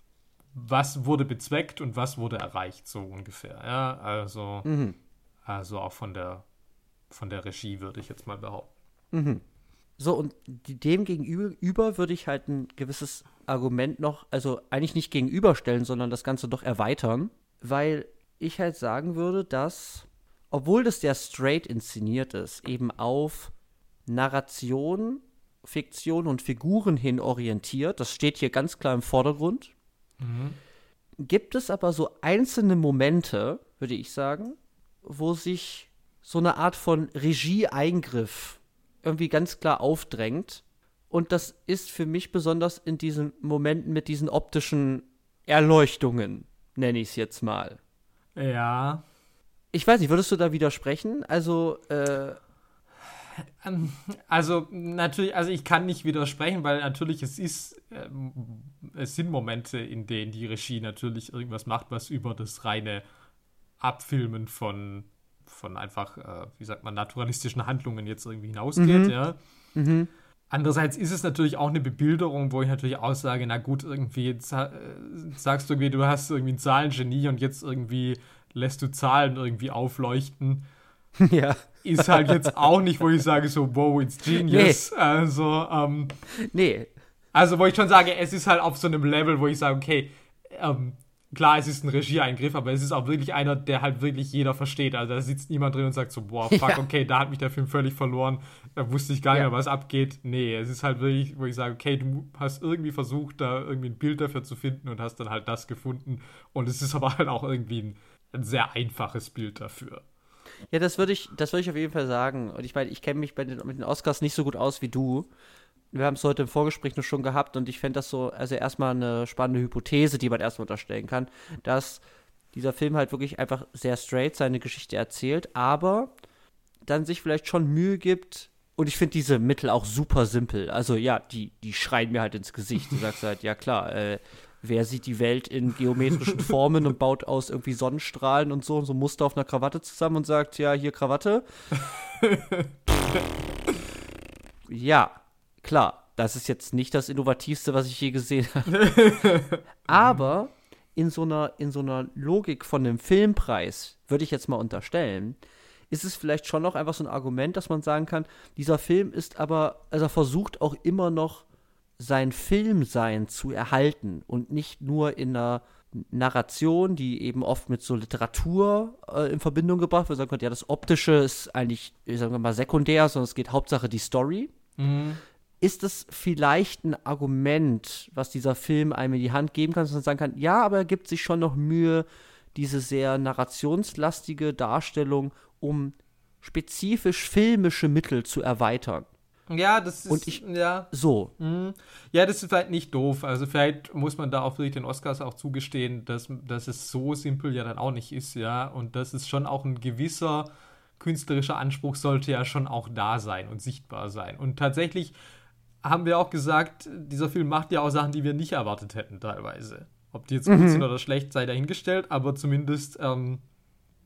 was wurde bezweckt und was wurde erreicht, so ungefähr. Ja, also, mhm. also auch von der, von der Regie würde ich jetzt mal behaupten. Mhm. So, und dem gegenüber würde ich halt ein gewisses Argument noch, also eigentlich nicht gegenüberstellen, sondern das Ganze doch erweitern, weil ich halt sagen würde, dass, obwohl das ja straight inszeniert ist, eben auf Narration, Fiktion und Figuren hin orientiert, das steht hier ganz klar im Vordergrund, mhm. gibt es aber so einzelne Momente, würde ich sagen, wo sich so eine Art von Regieeingriff irgendwie ganz klar aufdrängt. Und das ist für mich besonders in diesen Momenten mit diesen optischen Erleuchtungen, nenne ich es jetzt mal. Ja. Ich weiß nicht, würdest du da widersprechen? Also, äh. Ähm, also, natürlich, also ich kann nicht widersprechen, weil natürlich es ist, äh, es sind Momente, in denen die Regie natürlich irgendwas macht, was über das reine Abfilmen von von einfach, äh, wie sagt man, naturalistischen Handlungen jetzt irgendwie hinausgeht, mhm. ja. Mhm. Andererseits ist es natürlich auch eine Bebilderung, wo ich natürlich auch sage, na gut, irgendwie äh, sagst du irgendwie, du hast irgendwie ein Zahlengenie und jetzt irgendwie lässt du Zahlen irgendwie aufleuchten. [LAUGHS] Ja. Ist halt jetzt auch nicht, wo ich sage so, wow, it's genius. Nee. Also, ähm, nee. Also, wo ich schon sage, es ist halt auf so einem Level, wo ich sage, okay, ähm, klar, es ist ein Regieeingriff, aber es ist auch wirklich einer, der halt wirklich jeder versteht. Also da sitzt niemand drin und sagt so, boah, [LAUGHS] fuck, ja. okay, da hat mich der Film völlig verloren, da wusste ich gar nicht ja. mehr, was abgeht. Nee, es ist halt wirklich, wo ich sage, okay, du hast irgendwie versucht, da irgendwie ein Bild dafür zu finden und hast dann halt das gefunden. Und es ist aber halt auch irgendwie ein, ein sehr einfaches Bild dafür. Ja, das würde ich, das würde ich auf jeden Fall sagen. Und ich meine, ich kenne mich den, mit den Oscars nicht so gut aus wie du wir haben es heute im Vorgespräch noch schon gehabt und ich fände das so, also erstmal eine spannende Hypothese, die man erstmal unterstellen kann, dass dieser Film halt wirklich einfach sehr straight seine Geschichte erzählt, aber dann sich vielleicht schon Mühe gibt. Und ich finde diese Mittel auch super simpel. Also ja, die, die schreien mir halt ins Gesicht. Du sagst halt, ja klar, äh, wer sieht die Welt in geometrischen Formen und baut aus irgendwie Sonnenstrahlen und so, so Muster auf einer Krawatte zusammen und sagt, ja, hier Krawatte. [LAUGHS] ja, Klar, das ist jetzt nicht das Innovativste, was ich je gesehen habe. [LAUGHS] Aber in so, einer, in so einer Logik von einem Filmpreis, würde ich jetzt mal unterstellen, ist es vielleicht schon noch einfach so ein Argument, dass man sagen kann, dieser Film ist aber, also er versucht auch immer noch sein Filmsein zu erhalten und nicht nur in einer Narration, die eben oft mit so Literatur äh, in Verbindung gebracht wird. Sagen könnte, ja, das Optische ist eigentlich, sagen wir mal, sekundär, sondern es geht Hauptsache die Story. Mhm ist es vielleicht ein Argument, was dieser Film einem in die Hand geben kann, dass man sagen kann, ja, aber er gibt sich schon noch Mühe, diese sehr narrationslastige Darstellung um spezifisch filmische Mittel zu erweitern. Ja, das ist und ich, ja so. Mhm. Ja, das ist vielleicht nicht doof. Also vielleicht muss man da auch wirklich den Oscars auch zugestehen, dass, dass es so simpel ja dann auch nicht ist, ja. Und das ist schon auch ein gewisser künstlerischer Anspruch sollte ja schon auch da sein und sichtbar sein. Und tatsächlich haben wir auch gesagt, dieser Film macht ja auch Sachen, die wir nicht erwartet hätten, teilweise. Ob die jetzt gut mhm. sind oder schlecht, sei dahingestellt, aber zumindest ähm,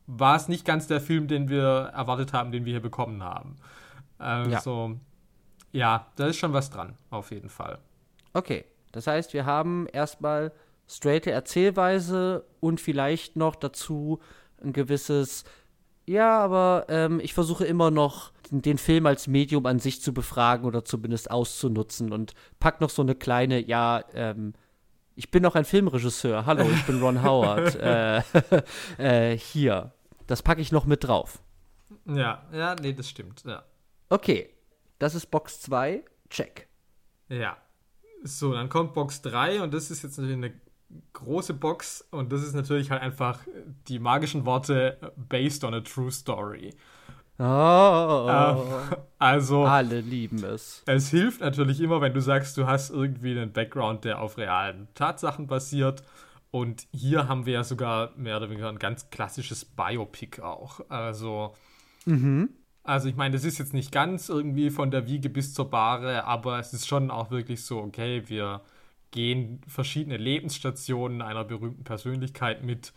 war es nicht ganz der Film, den wir erwartet haben, den wir hier bekommen haben. Also, ja, ja da ist schon was dran, auf jeden Fall. Okay, das heißt, wir haben erstmal straighte Erzählweise und vielleicht noch dazu ein gewisses ja, aber ähm, ich versuche immer noch, den Film als Medium an sich zu befragen oder zumindest auszunutzen und pack noch so eine kleine, ja, ähm, ich bin noch ein Filmregisseur. Hallo, ich bin Ron Howard. [LAUGHS] äh, äh, hier. Das packe ich noch mit drauf. Ja, ja, nee, das stimmt, ja. Okay, das ist Box 2. Check. Ja. So, dann kommt Box 3 und das ist jetzt natürlich eine große Box und das ist natürlich halt einfach die magischen Worte based on a true story. Oh, ähm, also alle lieben es. Es hilft natürlich immer, wenn du sagst, du hast irgendwie einen Background, der auf realen Tatsachen basiert. Und hier haben wir ja sogar mehr oder weniger ein ganz klassisches Biopic auch. Also, mhm. also ich meine, das ist jetzt nicht ganz irgendwie von der Wiege bis zur Bahre, aber es ist schon auch wirklich so, okay, wir gehen verschiedene Lebensstationen einer berühmten Persönlichkeit mit.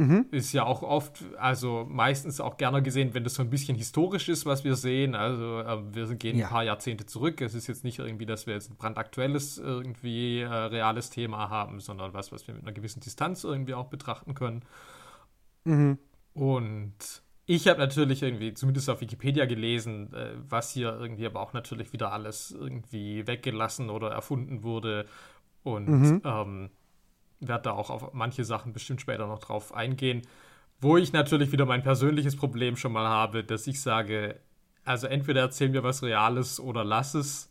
Mhm. Ist ja auch oft, also meistens auch gerne gesehen, wenn das so ein bisschen historisch ist, was wir sehen. Also äh, wir gehen ja. ein paar Jahrzehnte zurück. Es ist jetzt nicht irgendwie, dass wir jetzt ein brandaktuelles, irgendwie äh, reales Thema haben, sondern was, was wir mit einer gewissen Distanz irgendwie auch betrachten können. Mhm. Und ich habe natürlich irgendwie, zumindest auf Wikipedia gelesen, äh, was hier irgendwie aber auch natürlich wieder alles irgendwie weggelassen oder erfunden wurde und mhm. ähm, werde da auch auf manche Sachen bestimmt später noch drauf eingehen. Wo ich natürlich wieder mein persönliches Problem schon mal habe, dass ich sage, also entweder erzähl mir was Reales oder lass es.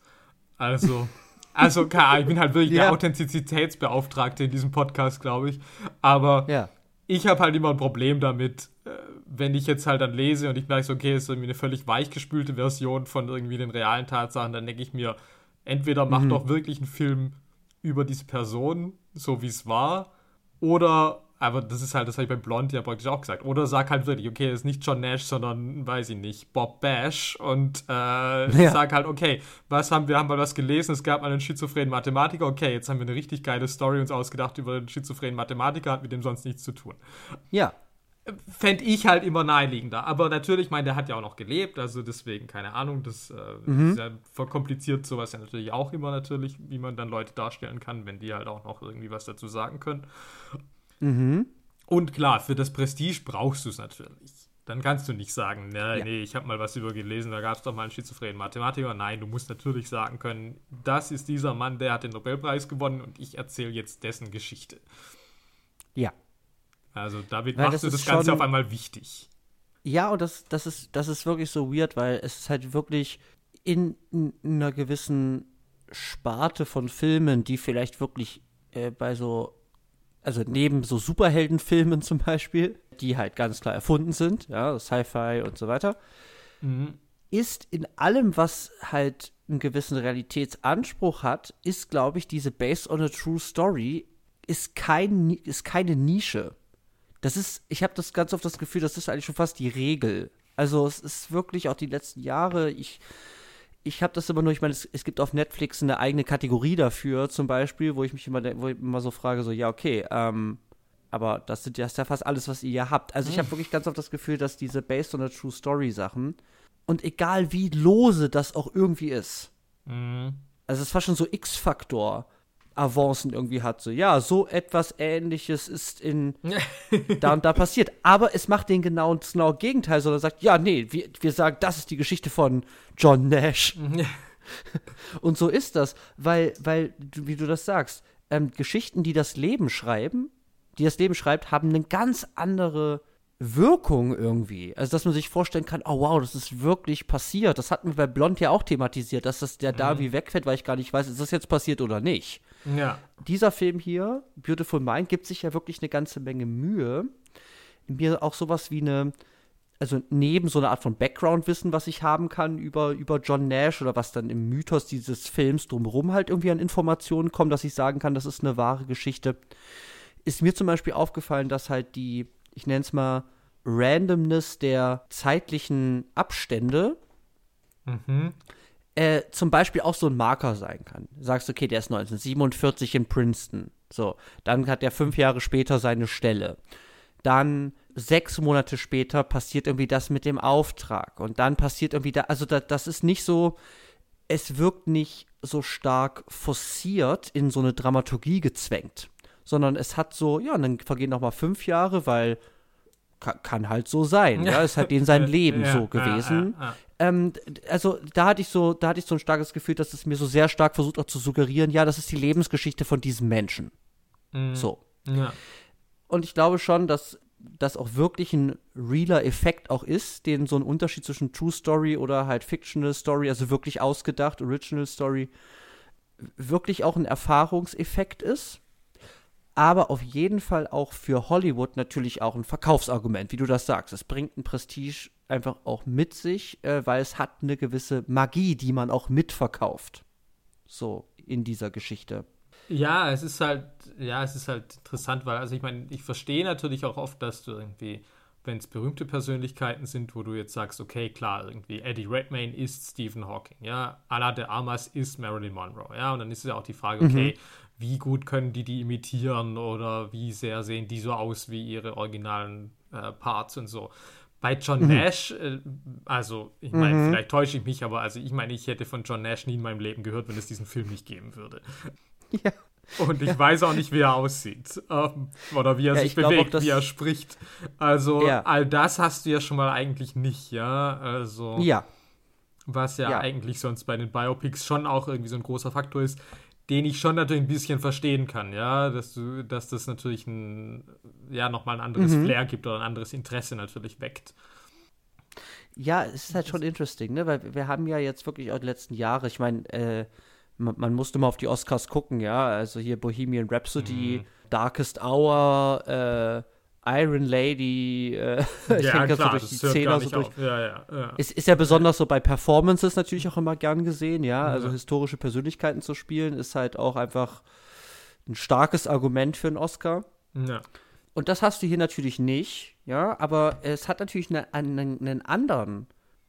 Also, [LAUGHS] also klar, ich bin halt wirklich ja. der Authentizitätsbeauftragte in diesem Podcast, glaube ich. Aber ja. ich habe halt immer ein Problem damit, äh, wenn ich jetzt halt dann lese und ich merke so, okay, es ist irgendwie eine völlig weichgespülte Version von irgendwie den realen Tatsachen, dann denke ich mir, entweder mach mhm. doch wirklich einen Film über diese Person, so wie es war, oder, aber das ist halt, das habe ich bei Blond ja praktisch auch gesagt, oder sag halt wirklich, okay, es ist nicht John Nash, sondern, weiß ich nicht, Bob Bash. Und äh, [LAUGHS] ja. sag halt, okay, was haben wir, haben wir was gelesen, es gab mal einen schizophrenen Mathematiker, okay, jetzt haben wir eine richtig geile Story uns ausgedacht über den schizophrenen Mathematiker, hat mit dem sonst nichts zu tun. Ja, fände ich halt immer naheliegender. Aber natürlich, ich meine, der hat ja auch noch gelebt, also deswegen, keine Ahnung, das äh, mhm. ist ja verkompliziert sowas ja natürlich auch immer natürlich, wie man dann Leute darstellen kann, wenn die halt auch noch irgendwie was dazu sagen können. Mhm. Und klar, für das Prestige brauchst du es natürlich. Dann kannst du nicht sagen, nee, ja. nee ich habe mal was über gelesen, da gab es doch mal einen schizophrenen Mathematiker. Nein, du musst natürlich sagen können, das ist dieser Mann, der hat den Nobelpreis gewonnen und ich erzähle jetzt dessen Geschichte. Ja. Also damit Weil machst das du das Ganze schon- auf einmal wichtig. Ja, und das, das, ist, das ist wirklich so weird, weil es ist halt wirklich in, in einer gewissen Sparte von Filmen, die vielleicht wirklich äh, bei so, also neben so Superheldenfilmen [LAUGHS] zum Beispiel, die halt ganz klar erfunden sind, ja, Sci-Fi und so weiter, Mhm. ist in allem, was halt einen gewissen Realitätsanspruch hat, ist, glaube ich, diese Based on a True Story, ist, kein, ist keine Nische. Das ist, ich habe das ganz oft das Gefühl, das ist eigentlich schon fast die Regel. Also es ist wirklich auch die letzten Jahre, ich, ich habe das immer nur, ich meine, es, es gibt auf Netflix eine eigene Kategorie dafür, zum Beispiel, wo ich mich immer, wo ich immer so frage, so, ja, okay, ähm, aber das sind ja, das ist ja fast alles, was ihr ja habt. Also ich habe wirklich ganz oft das Gefühl, dass diese Based on a True Story Sachen und egal wie lose das auch irgendwie ist, Mhm. also es war schon so X-Faktor Avancen irgendwie hat, so, ja, so etwas ähnliches ist in [LAUGHS] da und da passiert. Aber es macht den genauen, das genaue Gegenteil, sondern sagt, ja, nee, wir, wir sagen, das ist die Geschichte von John Nash. [LAUGHS] Und so ist das, weil, weil, wie du das sagst, ähm, Geschichten, die das Leben schreiben, die das Leben schreibt, haben eine ganz andere Wirkung irgendwie. Also, dass man sich vorstellen kann, oh wow, das ist wirklich passiert. Das hatten wir bei Blond ja auch thematisiert, dass das der da wie wegfällt, weil ich gar nicht weiß, ist das jetzt passiert oder nicht. Ja. Dieser Film hier, Beautiful Mind, gibt sich ja wirklich eine ganze Menge Mühe, mir auch sowas wie eine, also neben so einer Art von Background-Wissen, was ich haben kann über, über John Nash oder was dann im Mythos dieses Films drumherum halt irgendwie an Informationen kommt, dass ich sagen kann, das ist eine wahre Geschichte, ist mir zum Beispiel aufgefallen, dass halt die, ich nenne es mal, Randomness der zeitlichen Abstände Mhm. Äh, zum Beispiel auch so ein Marker sein kann. Du sagst, okay, der ist 1947 in Princeton. So, dann hat er fünf Jahre später seine Stelle. Dann sechs Monate später passiert irgendwie das mit dem Auftrag. Und dann passiert irgendwie da, also da, das ist nicht so, es wirkt nicht so stark forciert in so eine Dramaturgie gezwängt, sondern es hat so, ja, und dann vergehen noch mal fünf Jahre, weil kann, kann halt so sein. Ja, ist halt in seinem [LAUGHS] Leben Ja, so ja, gewesen. ja, ja. Ähm, also da hatte ich so, da hatte ich so ein starkes Gefühl, dass es mir so sehr stark versucht auch zu suggerieren, ja, das ist die Lebensgeschichte von diesem Menschen. Mhm. So. Ja. Und ich glaube schon, dass das auch wirklich ein realer Effekt auch ist, den so ein Unterschied zwischen True Story oder halt Fictional Story, also wirklich ausgedacht, Original Story, wirklich auch ein Erfahrungseffekt ist. Aber auf jeden Fall auch für Hollywood natürlich auch ein Verkaufsargument, wie du das sagst. Es bringt ein Prestige einfach auch mit sich, äh, weil es hat eine gewisse Magie, die man auch mitverkauft. So in dieser Geschichte. Ja, es ist halt, ja, es ist halt interessant, weil, also ich meine, ich verstehe natürlich auch oft, dass du irgendwie, wenn es berühmte Persönlichkeiten sind, wo du jetzt sagst, okay, klar, irgendwie Eddie Redmayne ist Stephen Hawking, ja, Ana de Armas ist Marilyn Monroe, ja, und dann ist ja auch die Frage, okay, wie gut können die die imitieren oder wie sehr sehen die so aus wie ihre originalen äh, Parts und so. Bei John Nash, äh, also ich meine, vielleicht täusche ich mich, aber also ich meine, ich hätte von John Nash nie in meinem Leben gehört, wenn es diesen Film nicht geben würde. [LAUGHS] Ja. Und ich weiß auch nicht, wie er aussieht. Ähm, oder wie er Ja, sich glaub bewegt, dass- wie er spricht. Also, Ja. all das hast du ja schon mal eigentlich nicht, ja. Also, Ja, was ja, Ja. eigentlich sonst bei den Biopics schon auch irgendwie so ein großer Faktor ist, den ich schon natürlich ein bisschen verstehen kann, ja. Dass du, dass das natürlich ein, ja, nochmal ein anderes Mhm. Flair gibt oder ein anderes Interesse natürlich weckt. Ja, es ist halt schon interesting, ne? Weil wir haben ja jetzt wirklich auch die letzten Jahre, ich meine, äh, man, man musste mal auf die Oscars gucken, ja. Also hier Bohemian Rhapsody, Darkest Hour, äh, Iron Lady, äh, [LAUGHS] ich ja, denke klar, so durch die gar so durch. Ja, ja, ja. Es ist ja besonders so bei Performances natürlich auch immer gern gesehen, ja. Also historische Persönlichkeiten zu spielen, ist halt auch einfach ein starkes Argument für einen Oscar. ja. Und das hast du hier natürlich nicht, ja, aber es hat natürlich eine, einen, einen anderen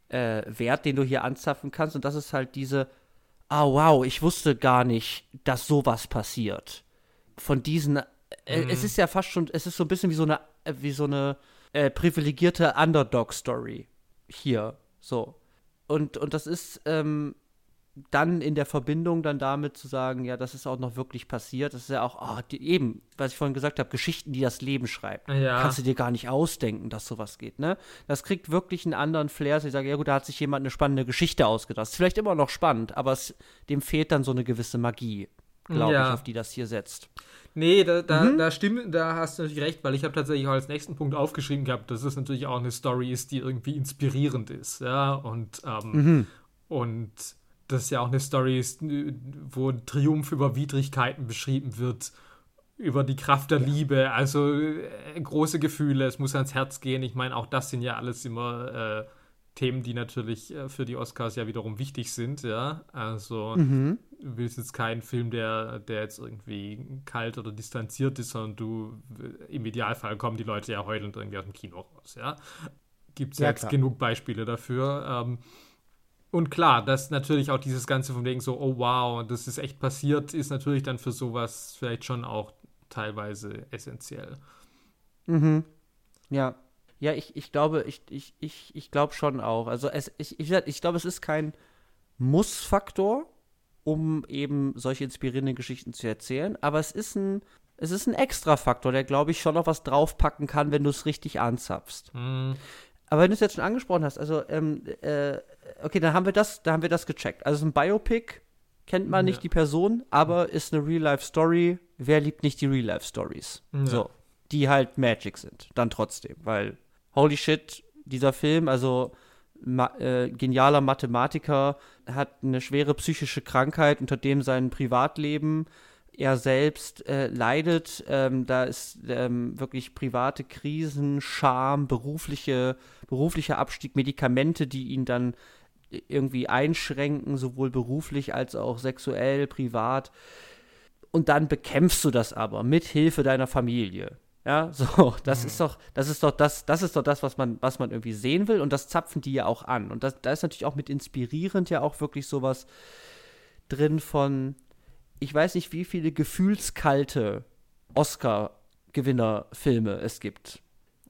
äh, Wert, den du hier anzapfen kannst, und das ist halt diese, ah wow, ich wusste gar nicht, dass sowas passiert. Von diesen, Mhm. es ist ja fast schon, es ist so ein bisschen wie so eine, äh, wie so eine äh, privilegierte Underdog-Story hier, so. Und, und das ist ähm, dann in der Verbindung dann damit zu sagen, ja, das ist auch noch wirklich passiert. Das ist ja auch, ah, die, eben, was ich vorhin gesagt habe, Geschichten, die das Leben schreibt. Ja. Kannst du dir gar nicht ausdenken, dass sowas geht, ne? Das kriegt wirklich einen anderen Flair. Ich sage, ja gut, da hat sich jemand eine spannende Geschichte ausgedacht. Ist vielleicht immer noch spannend, aber es, dem fehlt dann so eine gewisse Magie, glaube ja. ich, auf die das hier setzt. Nee, da, da, mhm. da, stimmt, da hast du natürlich recht, weil ich habe tatsächlich auch als nächsten Punkt aufgeschrieben gehabt, dass es natürlich auch eine Story ist, die irgendwie inspirierend ist, ja, und, ähm, mhm. und das ja auch eine Story ist, wo Triumph über Widrigkeiten beschrieben wird, über die Kraft der ja. Liebe, also äh, große Gefühle, es muss ans Herz gehen. Ich meine, auch das sind ja alles immer äh, Themen, die natürlich äh, für die Oscars ja wiederum wichtig sind, ja. Also mhm. du willst jetzt keinen Film, der, der jetzt irgendwie kalt oder distanziert ist, sondern du im Idealfall kommen die Leute ja heulend irgendwie aus dem Kino raus, ja. Gibt es ja, jetzt klar. genug Beispiele dafür. Ähm, und klar, dass natürlich auch dieses Ganze von wegen so, oh wow, das ist echt passiert, ist natürlich dann für sowas vielleicht schon auch teilweise essentiell. Mhm. Ja, ja, ich, ich glaube, ich, ich, ich, ich glaube schon auch. Also es, ich, ich, ich glaube, es ist kein Muss-Faktor, um eben solche inspirierenden Geschichten zu erzählen, aber es ist ein, es ist ein Extra-Faktor, der, glaube ich, schon noch was draufpacken kann, wenn du es richtig anzapfst. Mm. Aber wenn du es jetzt schon angesprochen hast, also, ähm, äh, okay, dann haben wir das, dann haben wir das gecheckt. Also ein Biopic kennt man ja. nicht die Person, aber ist eine Real-Life-Story. Wer liebt nicht die Real-Life-Stories? Ja. So, die halt Magic sind, dann trotzdem, weil holy shit, dieser Film, also ma äh, genialer Mathematiker, hat eine schwere psychische Krankheit, unter dem sein Privatleben er selbst äh, leidet. Ähm, da ist ähm, wirklich private Krisen, Scham, berufliche, beruflicher Abstieg, Medikamente, die ihn dann irgendwie einschränken, sowohl beruflich als auch sexuell, privat. Und dann bekämpfst du das aber mit Hilfe deiner Familie. Ja, so, das mhm. ist doch, das ist doch das, das ist doch das, was man, was man irgendwie sehen will und das zapfen die ja auch an. Und das, da ist natürlich auch mit inspirierend ja auch wirklich sowas drin von, ich weiß nicht, wie viele gefühlskalte Oscar-Gewinner-Filme es gibt.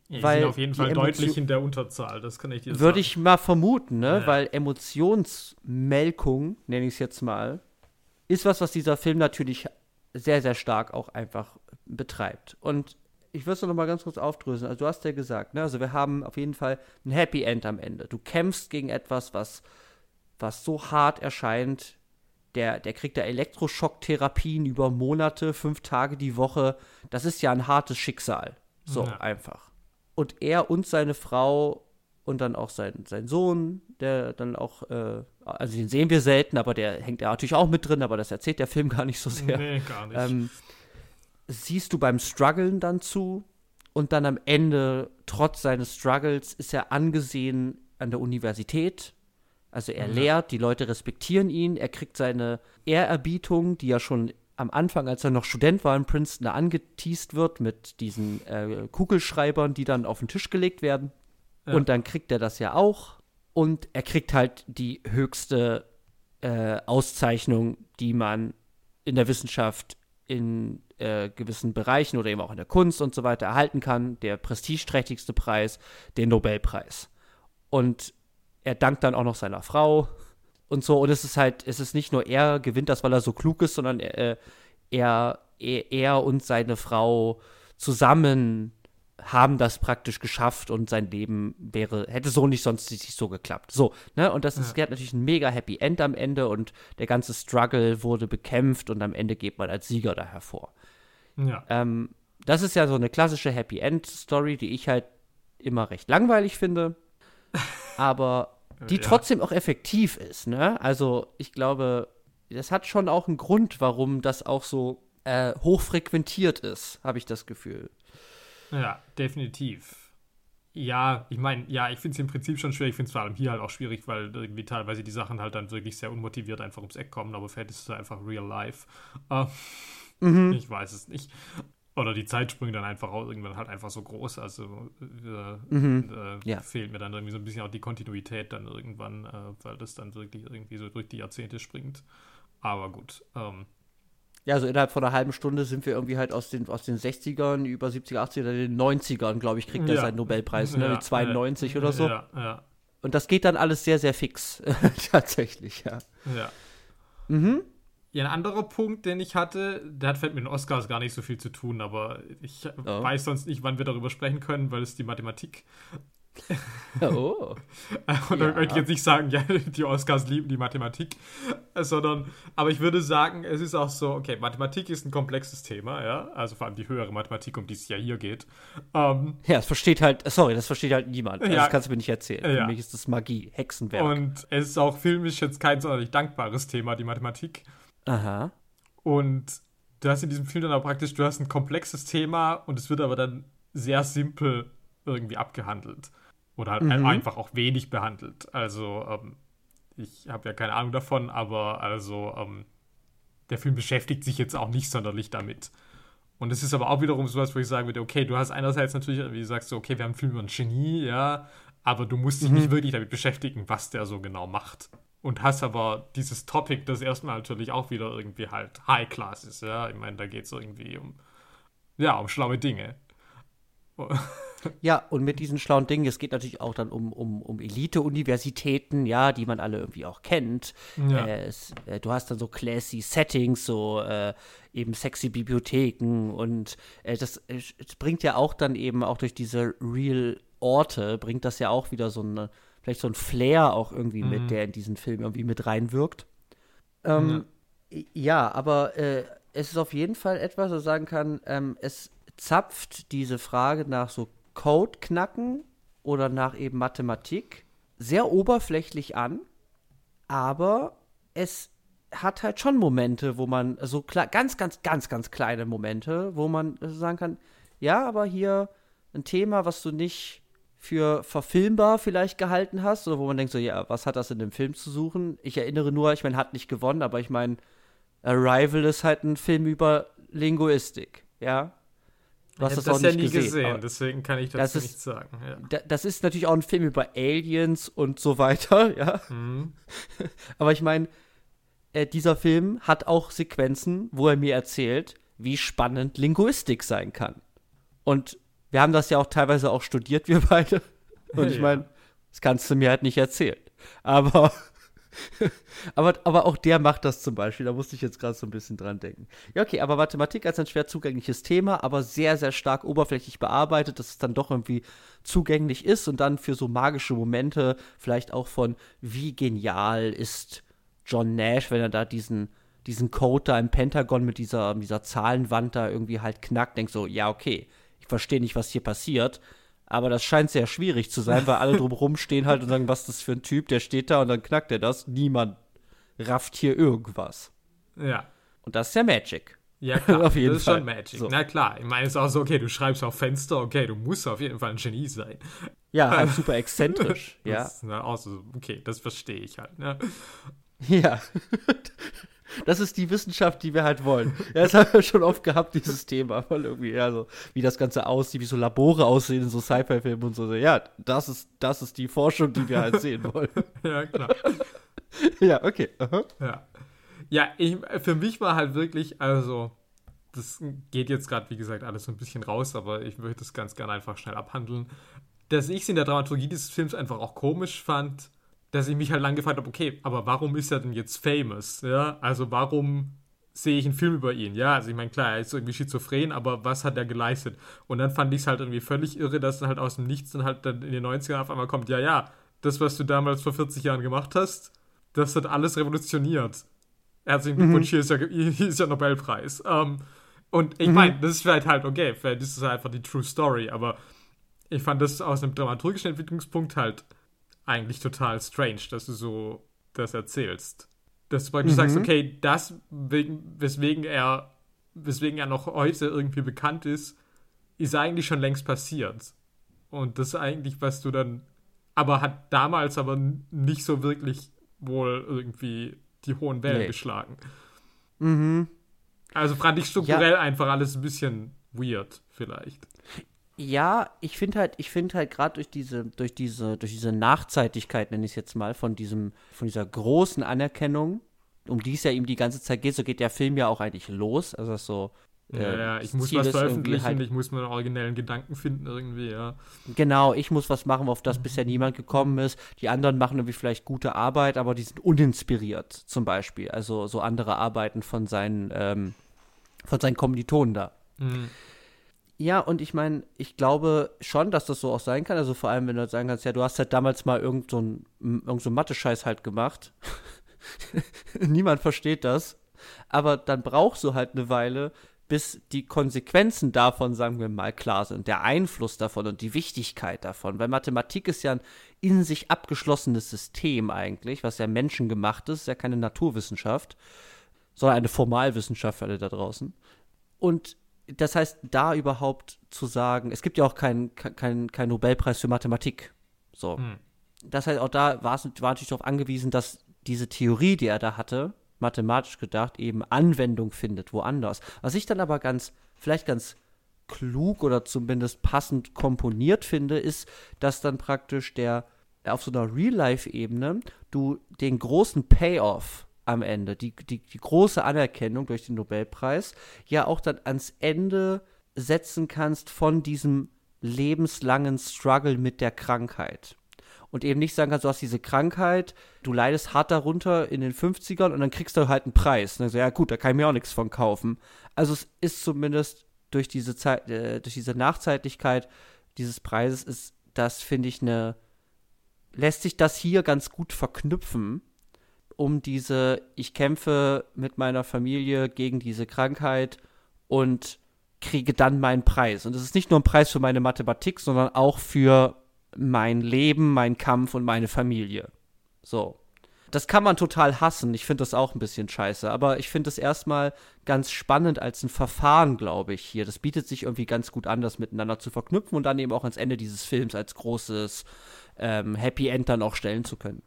Ja, weil sind auf jeden Fall deutlich in der Unterzahl, das kann ich dir sagen. Würde ich mal vermuten, ne? Ja. Weil Emotionsmelkung, nenne ich es jetzt mal, ist was, was dieser Film natürlich sehr, sehr stark auch einfach betreibt. Und ich würde es noch mal ganz kurz aufdröseln. Also du hast ja gesagt, ne? also wir haben auf jeden Fall ein Happy End am Ende. Du kämpfst gegen etwas, was, was so hart erscheint. Der, der kriegt da Elektroschocktherapien über Monate, fünf Tage die Woche. Das ist ja ein hartes Schicksal. So ja. einfach. Und er und seine Frau und dann auch sein, sein Sohn, der dann auch, äh, also den sehen wir selten, aber der hängt ja natürlich auch mit drin, aber das erzählt der Film [LAUGHS] gar nicht so sehr. Nee, gar nicht. Ähm, siehst du beim Struggeln dann zu und dann am Ende, trotz seines Struggles, ist er angesehen an der Universität. Also er mhm. lehrt, die Leute respektieren ihn, er kriegt seine Ehrerbietung, die ja schon am Anfang, als er noch Student war in Princeton, da angeteased wird mit diesen äh, Kugelschreibern, die dann auf den Tisch gelegt werden. Ja. Und dann kriegt er das ja auch. Und er kriegt halt die höchste äh, Auszeichnung, die man in der Wissenschaft in äh, gewissen Bereichen oder eben auch in der Kunst und so weiter erhalten kann, der prestigeträchtigste Preis, den Nobelpreis. Und er dankt dann auch noch seiner Frau und so. Und es ist halt, es ist nicht nur er gewinnt das, weil er so klug ist, sondern äh, er, er, er und seine Frau zusammen haben das praktisch geschafft und sein Leben wäre, hätte so nicht sonst nicht so geklappt. So, ne? Und das ist, ja. natürlich ein mega Happy End am Ende und der ganze Struggle wurde bekämpft und am Ende geht man als Sieger da hervor. Ja. Ähm, das ist ja so eine klassische Happy End Story, die ich halt immer recht langweilig finde, [LAUGHS] aber die ja. trotzdem auch effektiv ist, ne? Also, ich glaube, das hat schon auch einen Grund, warum das auch so äh, hochfrequentiert ist, habe ich das Gefühl. Ja, definitiv. Ja, ich meine, ja, ich finde es im Prinzip schon schwierig. Ich finde es vor allem hier halt auch schwierig, weil irgendwie teilweise die Sachen halt dann wirklich sehr unmotiviert einfach ums Eck kommen, aber vielleicht ist es einfach real life. Uh, mhm. Ich weiß es nicht. Oder die Zeitsprünge dann einfach auch irgendwann halt einfach so groß. Also äh, mhm. äh, ja. fehlt mir dann irgendwie so ein bisschen auch die Kontinuität dann irgendwann, äh, weil das dann wirklich irgendwie so durch die Jahrzehnte springt. Aber gut. Ähm, ja, also innerhalb von einer halben Stunde sind wir irgendwie halt aus den, aus den 60ern über 70er, 80er, den 90ern, glaube ich, kriegt er seinen Nobelpreis, ne? Ja, 92 ja, oder so. Ja, ja. Und das geht dann alles sehr, sehr fix. [LAUGHS] Tatsächlich, ja. Ja. Mhm. Ja, ein anderer Punkt, den ich hatte, der hat mit den Oscars gar nicht so viel zu tun, aber ich oh. weiß sonst nicht, wann wir darüber sprechen können, weil es die Mathematik [LAUGHS] Oh. [LAUGHS] Und dann ja. möchte ich jetzt nicht sagen, [LAUGHS] ja, die Oscars lieben die Mathematik, sondern, aber ich würde sagen, es ist auch so, okay, Mathematik ist ein komplexes Thema, ja, also vor allem die höhere Mathematik, um die es ja hier geht. Ähm, ja, das versteht halt, sorry, das versteht halt niemand. Also ja, das kannst du mir nicht erzählen. Ja. Für mich ist das Magie, Hexenwerk. Und es ist auch filmisch jetzt kein sonderlich dankbares Thema, die Mathematik. Aha. Und du hast in diesem Film dann auch praktisch, du hast ein komplexes Thema und es wird aber dann sehr simpel irgendwie abgehandelt. Oder halt mhm. einfach auch wenig behandelt. Also, ähm, ich habe ja keine Ahnung davon, aber also, ähm, der Film beschäftigt sich jetzt auch nicht sonderlich damit. Und es ist aber auch wiederum sowas, wo ich sagen würde, okay, du hast einerseits natürlich, wie du sagst, so, okay, wir haben einen Film über ein Genie, ja, aber du musst dich mhm. nicht wirklich damit beschäftigen, was der so genau macht. Und hast aber dieses Topic, das erstmal natürlich auch wieder irgendwie halt High Class ist, ja. Ich meine, da geht es irgendwie um, ja, um schlaue Dinge. Ja, und mit diesen schlauen Dingen, es geht natürlich auch dann um, um, um Elite-Universitäten, ja, die man alle irgendwie auch kennt. Ja. Äh, es, äh, du hast dann so classy Settings, so äh, eben sexy Bibliotheken und äh, das äh, bringt ja auch dann eben auch durch diese Real-Orte, bringt das ja auch wieder so eine, vielleicht so ein Flair auch irgendwie mhm. mit, der in diesen Film irgendwie mit reinwirkt. Ähm, ja. ja. aber äh, es ist auf jeden Fall etwas, was ich sagen kann, ähm, es zapft diese Frage nach so Code knacken oder nach eben Mathematik sehr oberflächlich an, aber es hat halt schon Momente, wo man so ganz, ganz, ganz, ganz kleine Momente, wo man sagen kann, ja, aber hier ein Thema, was du nicht für verfilmbar vielleicht gehalten hast, oder wo man denkt so, ja, was hat das in dem Film zu suchen? Ich erinnere nur, ich meine, hat nicht gewonnen, aber ich meine, Arrival ist halt ein Film über Linguistik, ja. Du hast das, das auch ja nie gesehen, gesehen deswegen kann ich dazu das nichts sagen. Ja. Das ist natürlich auch ein Film über Aliens und so weiter, [LAUGHS] ja. Mhm. [LAUGHS] Aber ich meine, äh, dieser Film hat auch Sequenzen, wo er mir erzählt, wie spannend Linguistik sein kann. Und wir haben das ja auch teilweise auch studiert, wir beide. Und ich meine, das kannst du mir halt nicht erzählen. Aber [LAUGHS] aber, aber auch der macht das zum Beispiel. Da musste ich jetzt gerade so ein bisschen dran denken. Ja, okay, aber Mathematik als ein schwer zugängliches Thema, aber sehr, sehr stark oberflächlich bearbeitet, dass es dann doch irgendwie zugänglich ist und dann für so magische Momente vielleicht auch von, wie genial ist John Nash, wenn er da diesen, diesen Code da im Pentagon mit dieser, dieser Zahlenwand da irgendwie halt knackt, denkt so, ja, okay, verstehe nicht, was hier passiert aber das scheint sehr schwierig zu sein, weil alle [LAUGHS] drumherum stehen halt und sagen, was ist das für ein Typ, der steht da und dann knackt er das. Niemand rafft hier irgendwas. Ja. Und das ist ja Magic. Ja, [LAUGHS] klar, auf jeden das ist Fall. schon Magic. So. Na klar, ich meine, es ist auch so, okay, du schreibst auf Fenster, okay, du musst auf jeden Fall ein Genie sein. Ja, halt [LAUGHS] super exzentrisch, ja. Ist, na, auch so, okay, das verstehe ich halt, ne? Ja. Das ist die Wissenschaft, die wir halt wollen. Ja, das haben wir schon oft gehabt, dieses Thema. Weil irgendwie, ja, so, wie das Ganze aussieht, wie so Labore aussehen in so Sci-Fi-Filmen und so. Ja, das ist, das ist die Forschung, die wir halt sehen wollen. [LAUGHS] ja, klar. ja, okay. Aha. Ja. Ja, ich, für mich war halt wirklich, also, das geht jetzt gerade, wie gesagt, alles so ein bisschen raus, aber ich möchte das ganz gerne einfach schnell abhandeln. Dass ich es in der Dramaturgie dieses Films einfach auch komisch fand, dass ich mich halt lang gefragt habe, okay, aber warum ist er denn jetzt famous? Ja, also warum sehe ich einen Film über ihn? Ja, also ich meine, klar, er ist irgendwie schizophren, aber was hat er geleistet? Und dann fand ich es halt irgendwie völlig irre, dass dann halt aus dem Nichts dann halt dann in den 90ern auf einmal kommt, ja, ja, das, was du damals vor 40 Jahren gemacht hast, das hat alles revolutioniert. Herzlichen Glückwunsch, mhm. hier, ist ja, hier ist ja Nobelpreis. Ähm, und ich mhm. meine, das ist vielleicht halt okay, vielleicht ist es einfach die True Story, aber ich fand das aus einem dramaturgischen Entwicklungspunkt halt eigentlich total strange, dass du so das erzählst. Dass du praktisch mhm. sagst, okay, das, wegen, weswegen er, weswegen er noch heute irgendwie bekannt ist, ist eigentlich schon längst passiert. Und das ist eigentlich, was du dann, aber hat damals aber nicht so wirklich wohl irgendwie die hohen Wellen nee. geschlagen. Mhm. Also fand ich strukturell ja. einfach alles ein bisschen weird, vielleicht. Ja, ich finde halt, ich finde halt gerade durch diese, durch diese, durch diese Nachzeitigkeit, nenne ich es jetzt mal, von diesem, von dieser großen Anerkennung, um die es ja ihm die ganze Zeit geht, so geht der Film ja auch eigentlich los. Also so. Äh, ja, ja, ich muss Ziel was veröffentlichen, halt, ich muss meinen originellen Gedanken finden irgendwie, ja. Genau, ich muss was machen, auf das bisher niemand gekommen ist. Die anderen machen irgendwie vielleicht gute Arbeit, aber die sind uninspiriert, zum Beispiel. Also so andere Arbeiten von seinen, ähm, von seinen Kommilitonen da. Mhm Ja, und ich meine, ich glaube schon, dass das so auch sein kann. Also vor allem, wenn du halt sagen kannst, ja, du hast halt damals mal irgend so Mathe-Scheiß halt gemacht. [LAUGHS] Niemand versteht das. Aber dann brauchst du halt eine Weile, bis die Konsequenzen davon, sagen wir mal, klar sind. Der Einfluss davon und die Wichtigkeit davon. Weil Mathematik ist ja ein in sich abgeschlossenes System eigentlich, was ja menschengemacht ist, ist ja keine Naturwissenschaft, sondern eine Formalwissenschaft für alle da draußen. Und das heißt, da überhaupt zu sagen, es gibt ja auch keinen kein, kein Nobelpreis für Mathematik. So. Hm. Das heißt, auch da war natürlich darauf angewiesen, dass diese Theorie, die er da hatte, mathematisch gedacht, eben Anwendung findet, woanders. Was ich dann aber ganz, vielleicht ganz klug oder zumindest passend komponiert finde, ist, dass dann praktisch der auf so einer Real-Life-Ebene du den großen Payoff am Ende, die, die, die große Anerkennung durch den Nobelpreis, ja auch dann ans Ende setzen kannst von diesem lebenslangen Struggle mit der Krankheit. Und eben nicht sagen kannst, du hast diese Krankheit, du leidest hart darunter in den 50ern und dann kriegst du halt einen Preis. Dann so, ja gut, da kann ich mir auch nichts von kaufen. Also es ist zumindest durch diese Zeit, äh, durch diese Nachzeitlichkeit dieses Preises ist das, finde ich, eine, lässt sich das hier ganz gut verknüpfen um diese, ich kämpfe mit meiner Familie gegen diese Krankheit und kriege dann meinen Preis. Und es ist nicht nur ein Preis für meine Mathematik, sondern auch für mein Leben, mein Kampf und meine Familie. So. Das kann man total hassen. Ich finde das auch ein bisschen scheiße. Aber ich finde es erstmal ganz spannend als ein Verfahren, glaube ich, hier. Das bietet sich irgendwie ganz gut an, das miteinander zu verknüpfen und dann eben auch ans Ende dieses Films als großes ähm, Happy End dann auch stellen zu können.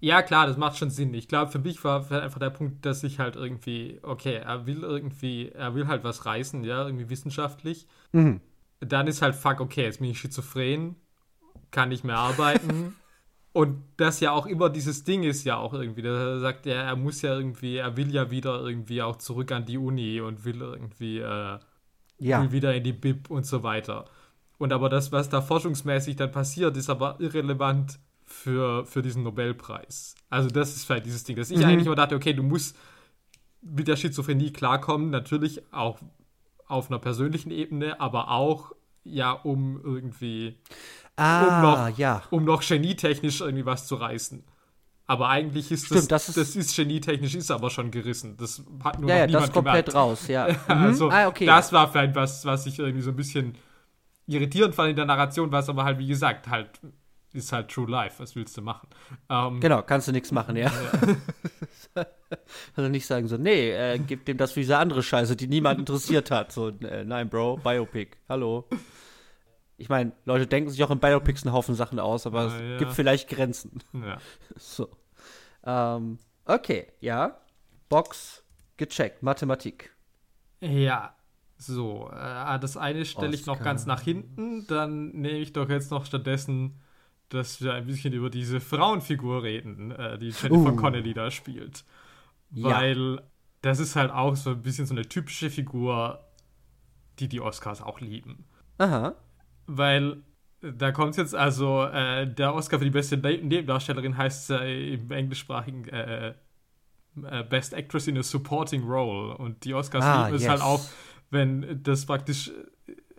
Ja, klar, das macht schon Sinn. Ich glaube, für mich war einfach der Punkt, dass ich halt irgendwie, okay, er will irgendwie, er will halt was reißen, ja, irgendwie wissenschaftlich. Mhm. Dann ist halt, fuck, okay, jetzt bin ich schizophren, kann nicht mehr arbeiten. [LAUGHS] Und das ja auch immer dieses Ding ist ja auch irgendwie, da sagt er, er muss ja irgendwie, er will ja wieder irgendwie auch zurück an die Uni und will irgendwie, äh, ja. will wieder in die Bib und so weiter. Und aber das, was da forschungsmäßig dann passiert, ist aber irrelevant für, für diesen Nobelpreis. Also das ist vielleicht dieses Ding, dass ich mhm. eigentlich immer dachte, okay, du musst mit der Schizophrenie klarkommen, natürlich auch auf einer persönlichen Ebene, aber auch ja, um irgendwie ah, um, noch, ja. um noch genietechnisch irgendwie was zu reißen. Aber eigentlich ist Stimmt, das, das, ist, das ist genietechnisch ist aber schon gerissen. Das hat nur ja, noch ja, niemand das komplett gemerkt. raus, ja. [LAUGHS] also mhm. ah, okay, das ja. war vielleicht was, was ich irgendwie so ein bisschen irritierend fand in der Narration, was aber halt, wie gesagt, halt ist halt True Life. Was willst du machen? Ähm, genau, kannst du nichts machen, ja. ja. [LAUGHS] also nicht sagen so, nee, äh, gib dem das für diese andere Scheiße, die niemand interessiert hat. So, äh, nein, Bro, Biopic, hallo. Ich meine, Leute denken sich auch in Biopics einen Haufen Sachen aus, aber es ja. gibt vielleicht Grenzen. Ja. [LAUGHS] So. Ähm, okay, ja. Box gecheckt, Mathematik. Ja, so. Äh, das eine stelle ich noch ganz nach hinten, dann nehme ich doch jetzt noch stattdessen dass wir ein bisschen über diese Frauenfigur reden, äh, die Jennifer uh. Connelly da spielt. Weil ja. das ist halt auch so ein bisschen so eine typische Figur, die die Oscars auch lieben. Aha. Weil da kommt jetzt also, äh, der Oscar für die beste Nebendarstellerin heißt äh, im englischsprachigen äh, äh, Best Actress in a Supporting Role. Und die Oscars ah, lieben yes. es halt auch, wenn das praktisch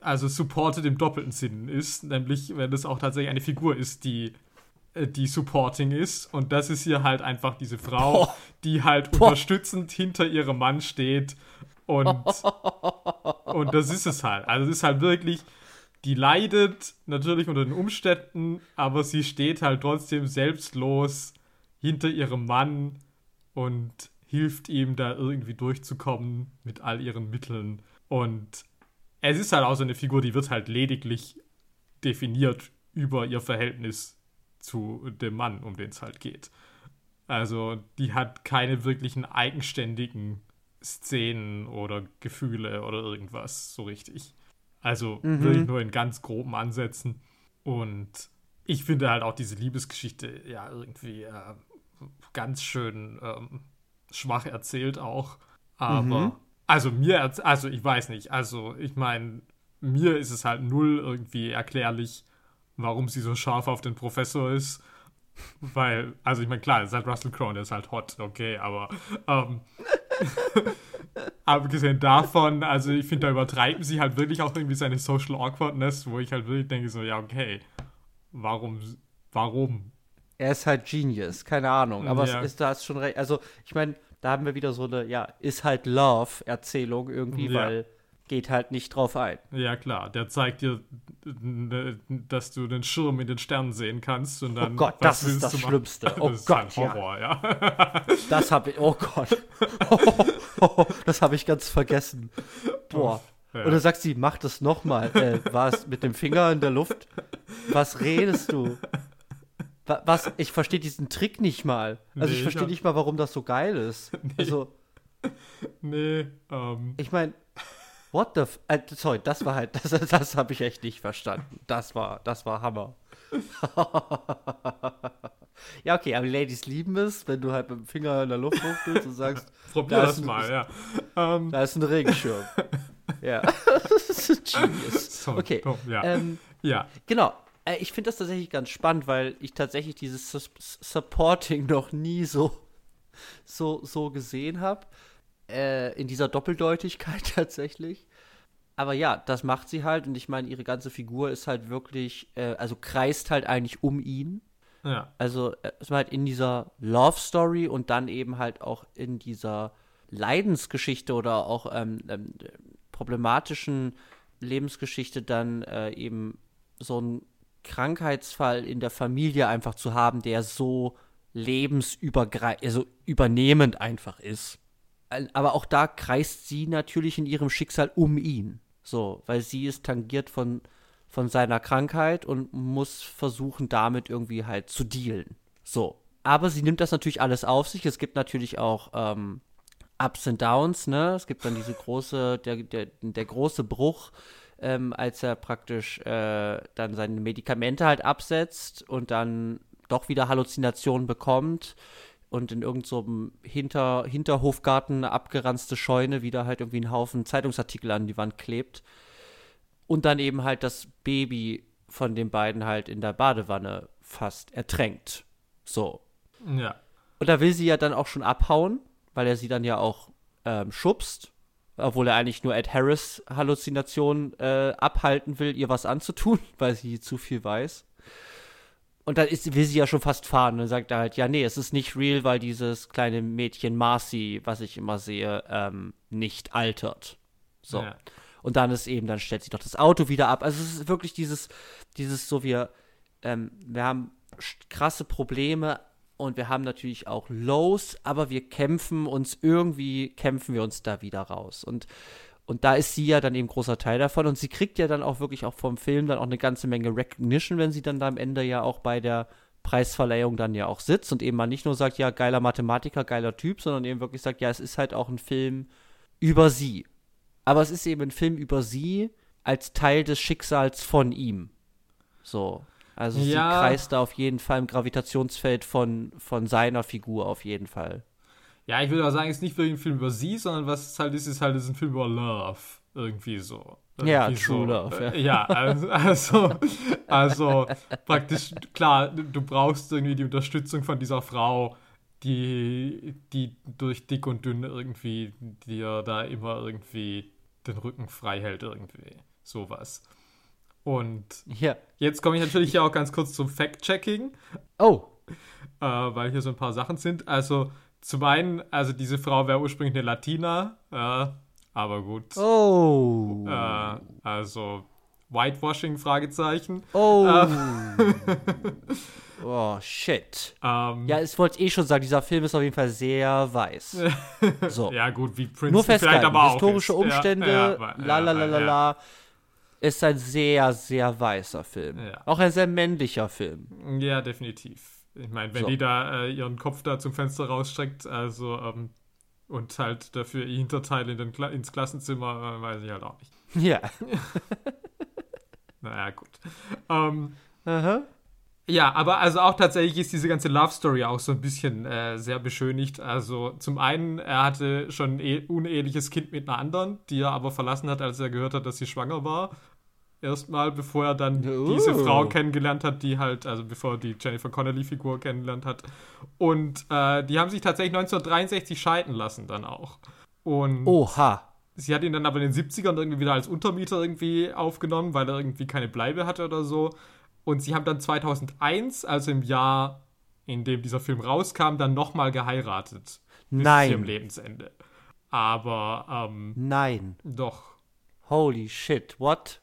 also supported im doppelten Sinn ist, nämlich wenn es auch tatsächlich eine Figur ist, die äh, die supporting ist und das ist hier halt einfach diese Frau, Boah. die halt Boah. unterstützend hinter ihrem Mann steht und [LAUGHS] und das ist es halt. Also es ist halt wirklich die leidet natürlich unter den Umständen, aber sie steht halt trotzdem selbstlos hinter ihrem Mann und hilft ihm da irgendwie durchzukommen mit all ihren Mitteln und es ist halt auch so eine Figur, die wird halt lediglich definiert über ihr Verhältnis zu dem Mann, um den es halt geht. Also die hat keine wirklichen eigenständigen Szenen oder Gefühle oder irgendwas so richtig. Also mhm. wirklich nur in ganz groben Ansätzen. Und ich finde halt auch diese Liebesgeschichte ja irgendwie äh, ganz schön ähm, schwach erzählt auch. Aber mhm. Also mir, also ich weiß nicht, also ich meine, mir ist es halt null irgendwie erklärlich, warum sie so scharf auf den Professor ist. Weil, also ich meine, klar, es ist halt Russell Crowe, der ist halt hot, okay, aber ähm, [LAUGHS] abgesehen davon, also ich finde, da übertreiben sie halt wirklich auch irgendwie seine Social Awkwardness, wo ich halt wirklich denke, so, ja, okay, warum, warum? Er ist halt Genius, keine Ahnung. Aber Ja. es ist da ist schon recht. Also, ich meine, da haben wir wieder so eine, ja, ist halt Love-Erzählung irgendwie, Ja. weil geht halt nicht drauf ein. Ja, klar, der zeigt dir, äh, dass du den Schirm in den Sternen sehen kannst und dann. Oh Gott, das ist das du? Schlimmste. Oh das ist Gott, halt ja. Horror, ja. Das habe ich, oh Gott. [LAUGHS] das habe ich ganz vergessen. Boah. Ja. Und dann sagt sie, mach das nochmal. Äh, war es mit dem Finger in der Luft? Was redest du? Wa- Was? Ich verstehe diesen Trick nicht mal. Also Nee, ich verstehe nicht mal, warum das so geil ist. [LAUGHS] Also, [LAUGHS] Nee, ähm. ich meine, what the f äh, sorry, das war halt, [LAUGHS] das, das habe ich echt nicht verstanden. Das war, das war Hammer. ja, okay, aber die Ladies lieben es, wenn du halt mit dem Finger in der Luft hochbildest und sagst, Probier Da das ein- mal, ja. Ähm, Da ist ein Regenschirm. ja. Genius. so Okay. dumm, ja. Ähm, ja. genau. Äh, ich finde das tatsächlich ganz spannend, weil ich tatsächlich dieses Sus Supporting [LAUGHS] noch nie so, so, so gesehen habe. Äh, in dieser Doppeldeutigkeit [LAUGHS] tatsächlich. Aber ja, das macht sie halt und ich meine, ihre ganze Figur ist halt wirklich, äh, also kreist halt eigentlich um ihn. Ja. Also äh, es war halt in dieser Love Story und dann eben halt auch in dieser Leidensgeschichte oder auch ähm, ähm, problematischen Lebensgeschichte dann äh, eben so einen Krankheitsfall in der Familie einfach zu haben, der so lebensübergreifend, also übernehmend einfach ist. Aber auch da kreist sie natürlich in ihrem Schicksal um ihn. So, weil sie ist tangiert von, von seiner Krankheit und muss versuchen, damit irgendwie halt zu dealen. So. Aber sie nimmt das natürlich alles auf sich. Es gibt natürlich auch ähm, Ups und Downs, ne? Es gibt dann diese große, der, der, der große Bruch, ähm, als er praktisch äh, dann seine Medikamente halt absetzt und dann doch wieder Halluzinationen bekommt und in irgendeinem so Hinter Hinterhofgarten eine abgeranzte Scheune wieder halt irgendwie einen Haufen Zeitungsartikel an die Wand klebt und dann eben halt das Baby von den beiden halt in der Badewanne fast ertränkt. So. Ja. Und da will sie ja dann auch schon abhauen, weil er sie dann ja auch ähm, schubst, obwohl er eigentlich nur Ed Harris Halluzinationen äh, abhalten will, ihr was anzutun, [LAUGHS] weil sie zu viel weiß. Und dann ist, will sie ja schon fast fahren und dann sagt er halt, ja, nee, es ist nicht real, weil dieses kleine Mädchen Marcy, was ich immer sehe, ähm, nicht altert. So. Ja. Und dann ist eben, dann stellt sie doch das Auto wieder ab. Also es ist wirklich dieses, dieses so, wir, ähm, wir haben krasse Probleme und wir haben natürlich auch Lows, aber wir kämpfen uns irgendwie, kämpfen wir uns da wieder raus. Und, und da ist sie ja dann eben großer Teil davon und sie kriegt ja dann auch wirklich auch vom Film dann auch eine ganze Menge Recognition, wenn sie dann da am Ende ja auch bei der Preisverleihung dann ja auch sitzt und eben mal nicht nur sagt, ja, geiler Mathematiker, geiler Typ, sondern eben wirklich sagt, ja, es ist halt auch ein Film über sie. Aber es ist eben ein Film über sie als Teil des Schicksals von ihm. So. Also sie Ja. kreist da auf jeden Fall im Gravitationsfeld von, von seiner Figur auf jeden Fall. Ja, ich würde auch sagen, es ist nicht wirklich ein Film über sie, sondern was es halt ist, ist halt ist ein Film über Love. Irgendwie so. Ja, Irgendwie True so. Love, ja. Äh, Ja, also, [LAUGHS] also, also praktisch, klar, du brauchst irgendwie die Unterstützung von dieser Frau, die, die durch dick und dünn irgendwie dir da immer irgendwie den Rücken frei hält, irgendwie. Sowas. Und Ja. jetzt komme ich natürlich hier auch ganz kurz zum Fact-Checking Oh. äh, weil hier so ein paar Sachen sind. Also zum einen, also diese Frau wäre ursprünglich eine Latina, äh, aber gut. Oh. Äh, also Whitewashing, Fragezeichen. Oh. [LAUGHS] oh, shit. Ähm, Ja, ich wollte eh schon sagen, dieser Film ist auf jeden Fall sehr weiß. [LAUGHS] So. ja, gut, wie Prince Nur festhalten, aber auch historische ist. Umstände, la la la la la. Ist ein sehr, sehr weißer Film. Ja. Auch ein sehr männlicher Film. Ja, definitiv. Ich meine, wenn So. die da äh, ihren Kopf da zum Fenster rausstreckt, also ähm, und halt dafür ihr Hinterteil in den Kla ins Klassenzimmer, äh, weiß ich halt auch nicht. [LAUGHS] Ja. [LAUGHS] Naja, gut. Ähm, Aha. Ja, aber also auch tatsächlich ist diese ganze Love Story auch so ein bisschen äh, sehr beschönigt. Also zum einen, er hatte schon ein eh- uneheliches Kind mit einer anderen, die er aber verlassen hat, als er gehört hat, dass sie schwanger war. Erstmal, bevor er dann Oh. diese Frau kennengelernt hat, die halt, also bevor er die Jennifer Connelly-Figur kennengelernt hat. Und äh, die haben sich tatsächlich 1963 scheiden lassen dann auch. Und Oha. sie hat ihn dann aber in den 70ern irgendwie wieder als Untermieter irgendwie aufgenommen, weil er irgendwie keine Bleibe hatte oder so. Und sie haben dann 2001, also im Jahr, in dem dieser Film rauskam, dann nochmal geheiratet. Bis Nein. zu ihrem Lebensende. Aber, ähm, Nein. doch. Holy shit. What?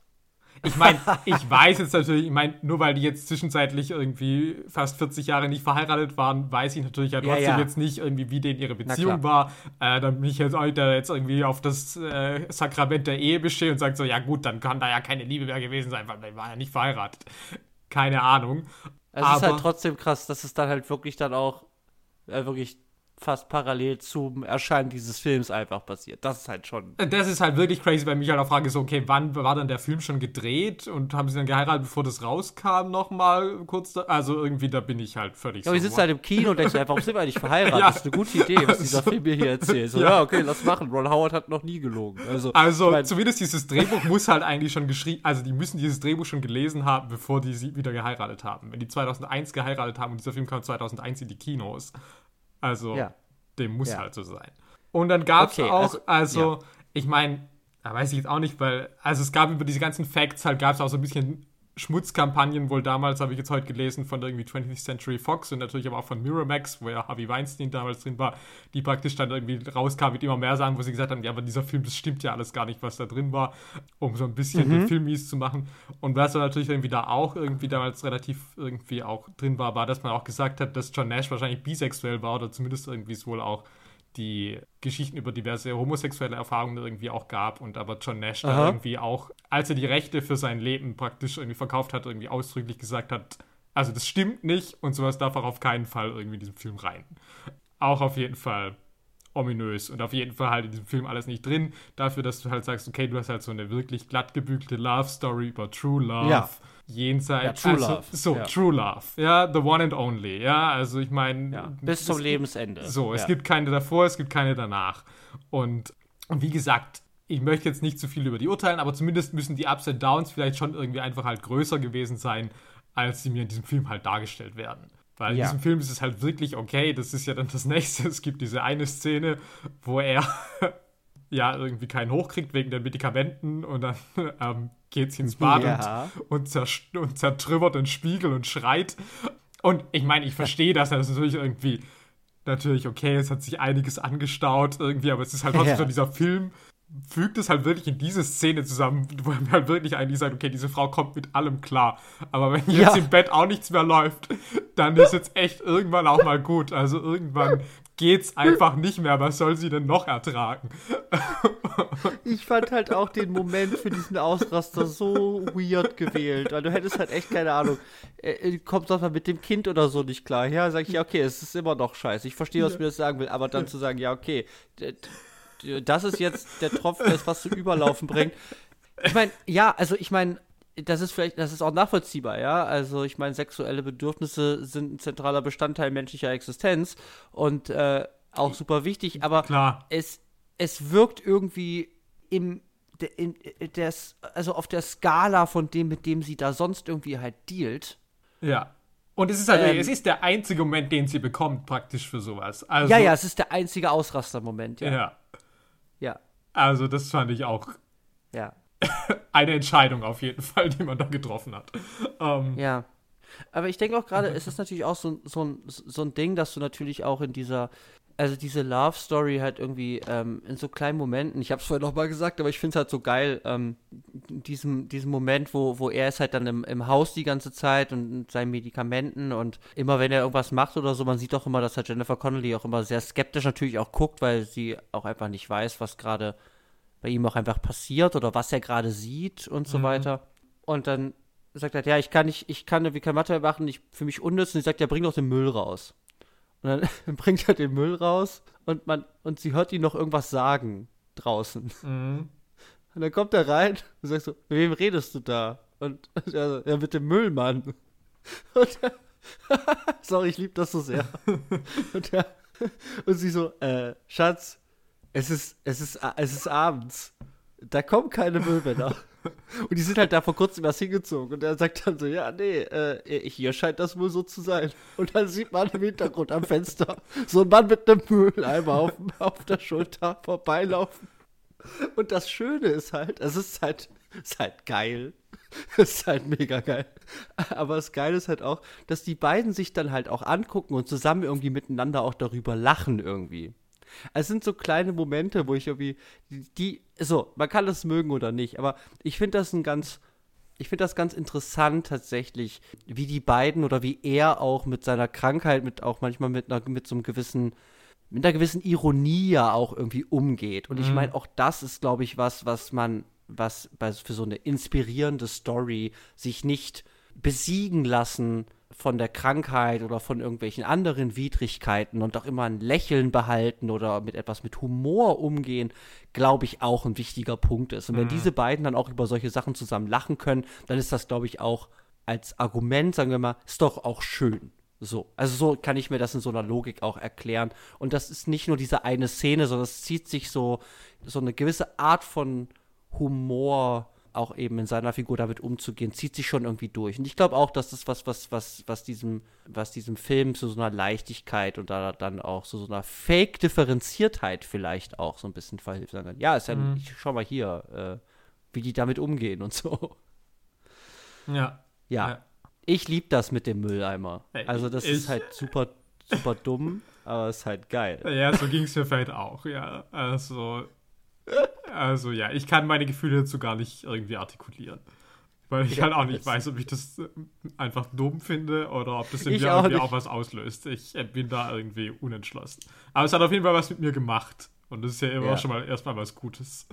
Ich meine, ich weiß jetzt natürlich, ich meine, nur weil die jetzt zwischenzeitlich irgendwie fast 40 Jahre nicht verheiratet waren, weiß ich natürlich ja Ja, trotzdem ja. jetzt nicht irgendwie, wie denn ihre Beziehung war. Äh, dann bin ich jetzt auch da jetzt irgendwie auf das äh, Sakrament der Ehe bestehe und sage so, ja gut, dann kann da ja keine Liebe mehr gewesen sein, weil man war ja nicht verheiratet. Keine Ahnung. Es ist Aber- halt trotzdem krass, dass es dann halt wirklich dann auch äh, wirklich fast parallel zum Erscheinen dieses Films einfach passiert. Das ist halt schon. Das ist halt wirklich crazy, weil mich halt auch frage, so, okay, wann war dann der Film schon gedreht und haben sie dann geheiratet, bevor das rauskam, nochmal kurz da? Also irgendwie, da bin ich halt völlig Ja, wir sitzen halt im Kino und denkst dir, warum sind wir eigentlich verheiratet? [LAUGHS] Ja. Das ist eine gute Idee, was dieser Also, Film mir hier erzählt. So, [LAUGHS] ja. ja. okay, lass machen. Ron Howard hat noch nie gelogen. Also, Also ich mein, zumindest dieses Drehbuch muss halt eigentlich schon geschrieben, also die müssen dieses Drehbuch schon gelesen haben, bevor die sie wieder geheiratet haben. Wenn die 2001 geheiratet haben und dieser Film kam 2001 in die Kinos. Also Ja. dem muss Ja. halt so sein. Und dann gab es Okay, auch, also- also, ich meine, da weiß ich jetzt auch nicht, weil, also es gab über diese ganzen Facts halt, gab es auch so ein bisschen Schmutzkampagnen wohl damals, habe ich jetzt heute gelesen, von irgendwie 20th Century Fox und natürlich aber auch von Miramax, wo ja Harvey Weinstein damals drin war, die praktisch dann irgendwie rauskam mit immer mehr Sachen, wo sie gesagt haben, ja, aber dieser Film, das stimmt ja alles gar nicht, was da drin war, um so ein bisschen den Film mies zu machen. Und was dann natürlich irgendwie da auch irgendwie damals relativ irgendwie auch drin war, war, dass man auch gesagt hat, dass John Nash wahrscheinlich bisexuell war oder zumindest irgendwie es wohl auch die Geschichten über diverse homosexuelle Erfahrungen irgendwie auch gab und aber John Nash da irgendwie auch, als er die Rechte für sein Leben praktisch irgendwie verkauft hat, irgendwie ausdrücklich gesagt hat, also das stimmt nicht und sowas darf auch auf keinen Fall irgendwie in diesen Film rein. Auch auf jeden Fall ominös und auf jeden Fall halt in diesem Film alles nicht drin, dafür, dass du halt sagst, okay, du hast halt so eine wirklich glatt gebügelte Love Story über True Love. Ja. Jenseits, Ja, True also, Love, so, ja. True Love, ja, the one and only, ja, also ich meine, ja, bis zum Lebensende. so, es gibt keine davor, es gibt keine danach. Und, und wie gesagt, ich möchte jetzt nicht zu viel über die urteilen, aber zumindest müssen die Ups und Downs vielleicht schon irgendwie einfach halt größer gewesen sein, als sie mir in diesem Film halt dargestellt werden. Weil in diesem Film ist es halt wirklich okay, das ist ja dann das [LAUGHS] nächste. Es gibt diese eine Szene, wo er ja irgendwie keinen hochkriegt wegen den Medikamenten und dann [LAUGHS] ähm, geht sie ins Bad Ja. und, und, und zertrümmert den Spiegel und schreit. Und ich meine, ich verstehe das, das ist natürlich irgendwie natürlich okay, es hat sich einiges angestaut irgendwie, aber es ist halt [LAUGHS] trotzdem Ja. so dieser Film fügt es halt wirklich in diese Szene zusammen, [LAUGHS] wo mir halt wirklich eigentlich sagt, okay, diese Frau kommt mit allem klar. Aber wenn jetzt Ja. im Bett auch nichts mehr läuft, dann ist jetzt echt irgendwann auch mal gut. Also irgendwann geht's einfach nicht mehr. Was soll sie denn noch ertragen? [LAUGHS] Ich fand halt auch den Moment für diesen Ausraster so weird gewählt, weil du hättest halt echt keine Ahnung. Äh, äh, kommt doch mal mit dem Kind oder so nicht klar. Ja, sag ich, ja, okay, es ist immer noch scheiße. Ich verstehe, was mir das sagen will, aber dann zu sagen, ja, okay, das ist jetzt der Tropfen, das was zu überlaufen bringt. Ich meine, ja, also ich meine, das ist vielleicht, das ist auch nachvollziehbar, ja. Also ich meine, sexuelle Bedürfnisse sind ein zentraler Bestandteil menschlicher Existenz und äh, auch super wichtig, aber Klar. es, es wirkt irgendwie im in, in des, also auf der Skala von dem, mit dem sie da sonst irgendwie halt dealt. Ja. Und es ist halt, Ähm. es ist der einzige Moment, den sie bekommt, praktisch für sowas. Also, ja, ja, es ist der einzige Ausrastermoment, ja. ja. Ja, Also, das fand ich auch ja, [COUGHS] eine Entscheidung auf jeden Fall, die man da getroffen hat. Ähm, ja. Aber ich denke auch gerade, es ist natürlich auch so, so, ein, so ein Ding, dass du natürlich auch in dieser, also diese Love Story halt irgendwie ähm, in so kleinen Momenten, ich habe es vorhin noch mal gesagt, aber ich finde es halt so geil, ähm, diesem, diesem Moment, wo, wo er ist halt dann im, im Haus die ganze Zeit und mit seinen Medikamenten und immer wenn er irgendwas macht oder so, man sieht auch immer, dass halt Jennifer Connelly auch immer sehr skeptisch natürlich auch guckt, weil sie auch einfach nicht weiß, was gerade bei ihm auch einfach passiert oder was er gerade sieht und so weiter. Und dann sagt er, ja, ich kann nicht, ich kann irgendwie kein Mathe mehr machen, ich für mich unnütz und sie sagt, ja, bring doch den Müll raus. Und dann [LAUGHS] bringt er den Müll raus und man, und sie hört ihn noch irgendwas sagen draußen. mhm. Und dann kommt er rein und sagt so, mit wem redest du da? Und, [LAUGHS] er ja, mit dem Müllmann. [LAUGHS] Und er, sorry, ich liebe das so sehr. Und, er, und sie so, äh, Schatz, es ist, es ist, es ist abends. Da kommen keine Müllmänner. [LAUGHS] Und die sind halt da vor kurzem erst hingezogen. Und er sagt dann so, ja, nee, äh, hier scheint das wohl so zu sein. Und dann sieht man im Hintergrund am Fenster so ein Mann mit einem Mülleimer auf, auf der Schulter vorbeilaufen. Und das Schöne ist halt, es ist halt, ist halt geil. Es ist halt mega geil. Aber das Geile ist halt auch, dass die beiden sich dann halt auch angucken und zusammen irgendwie miteinander auch darüber lachen irgendwie. Es sind so kleine Momente, wo ich irgendwie, die, so, man kann das mögen oder nicht, aber ich finde das ein ganz, ich finde das ganz interessant tatsächlich, wie die beiden oder wie er auch mit seiner Krankheit, mit auch manchmal mit einer, mit so einem gewissen, mit einer gewissen Ironie ja auch irgendwie umgeht. Und ich Mhm. meine, auch das ist, glaube ich, was, was man, was bei, für so eine inspirierende Story sich nicht besiegen lassen von der Krankheit oder von irgendwelchen anderen Widrigkeiten und auch immer ein Lächeln behalten oder mit etwas mit Humor umgehen, glaube ich, auch ein wichtiger Punkt ist. Und wenn Mhm. diese beiden dann auch über solche Sachen zusammen lachen können, dann ist das, glaube ich, auch als Argument, sagen wir mal, ist doch auch schön. So, also so kann ich mir das in so einer Logik auch erklären. Und das ist nicht nur diese eine Szene, sondern es zieht sich so, so eine gewisse Art von Humor auch eben in seiner Figur damit umzugehen, zieht sich schon irgendwie durch. Und ich glaube auch, dass das was, was, was, was diesem, was diesem Film zu so einer Leichtigkeit und da dann auch zu so einer Fake-Differenziertheit vielleicht auch so ein bisschen verhilft. Kann, Ja, ist ja, Mhm. ich schau mal hier, äh, wie die damit umgehen und so. Ja. Ja, ich liebe das mit dem Mülleimer. Also das ich- ist halt super, super dumm, aber es ist halt geil. Ja, so ging es mir vielleicht auch, ja. Also, also ja, ich kann meine Gefühle dazu gar nicht irgendwie artikulieren. Weil ich Ja, halt auch nicht weiß, ob ich das äh, einfach dumm finde oder ob das in mir auch irgendwie nicht. auch was auslöst. Ich äh, bin da irgendwie unentschlossen. Aber es hat auf jeden Fall was mit mir gemacht. Und das ist ja immer Ja. schon mal erstmal was Gutes.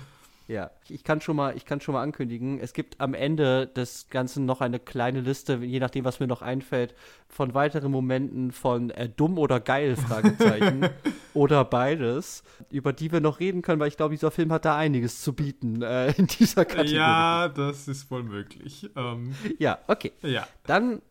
Ja, ich kann schon mal, ich kann schon mal ankündigen, es gibt am Ende des Ganzen noch eine kleine Liste, je nachdem, was mir noch einfällt, von weiteren Momenten von äh, dumm oder geil, [LAUGHS] Fragezeichen, oder beides, über die wir noch reden können, weil ich glaube, dieser Film hat da einiges zu bieten äh, in dieser Kategorie. Ja, das ist wohl möglich. Ähm, ja, okay. ja. Dann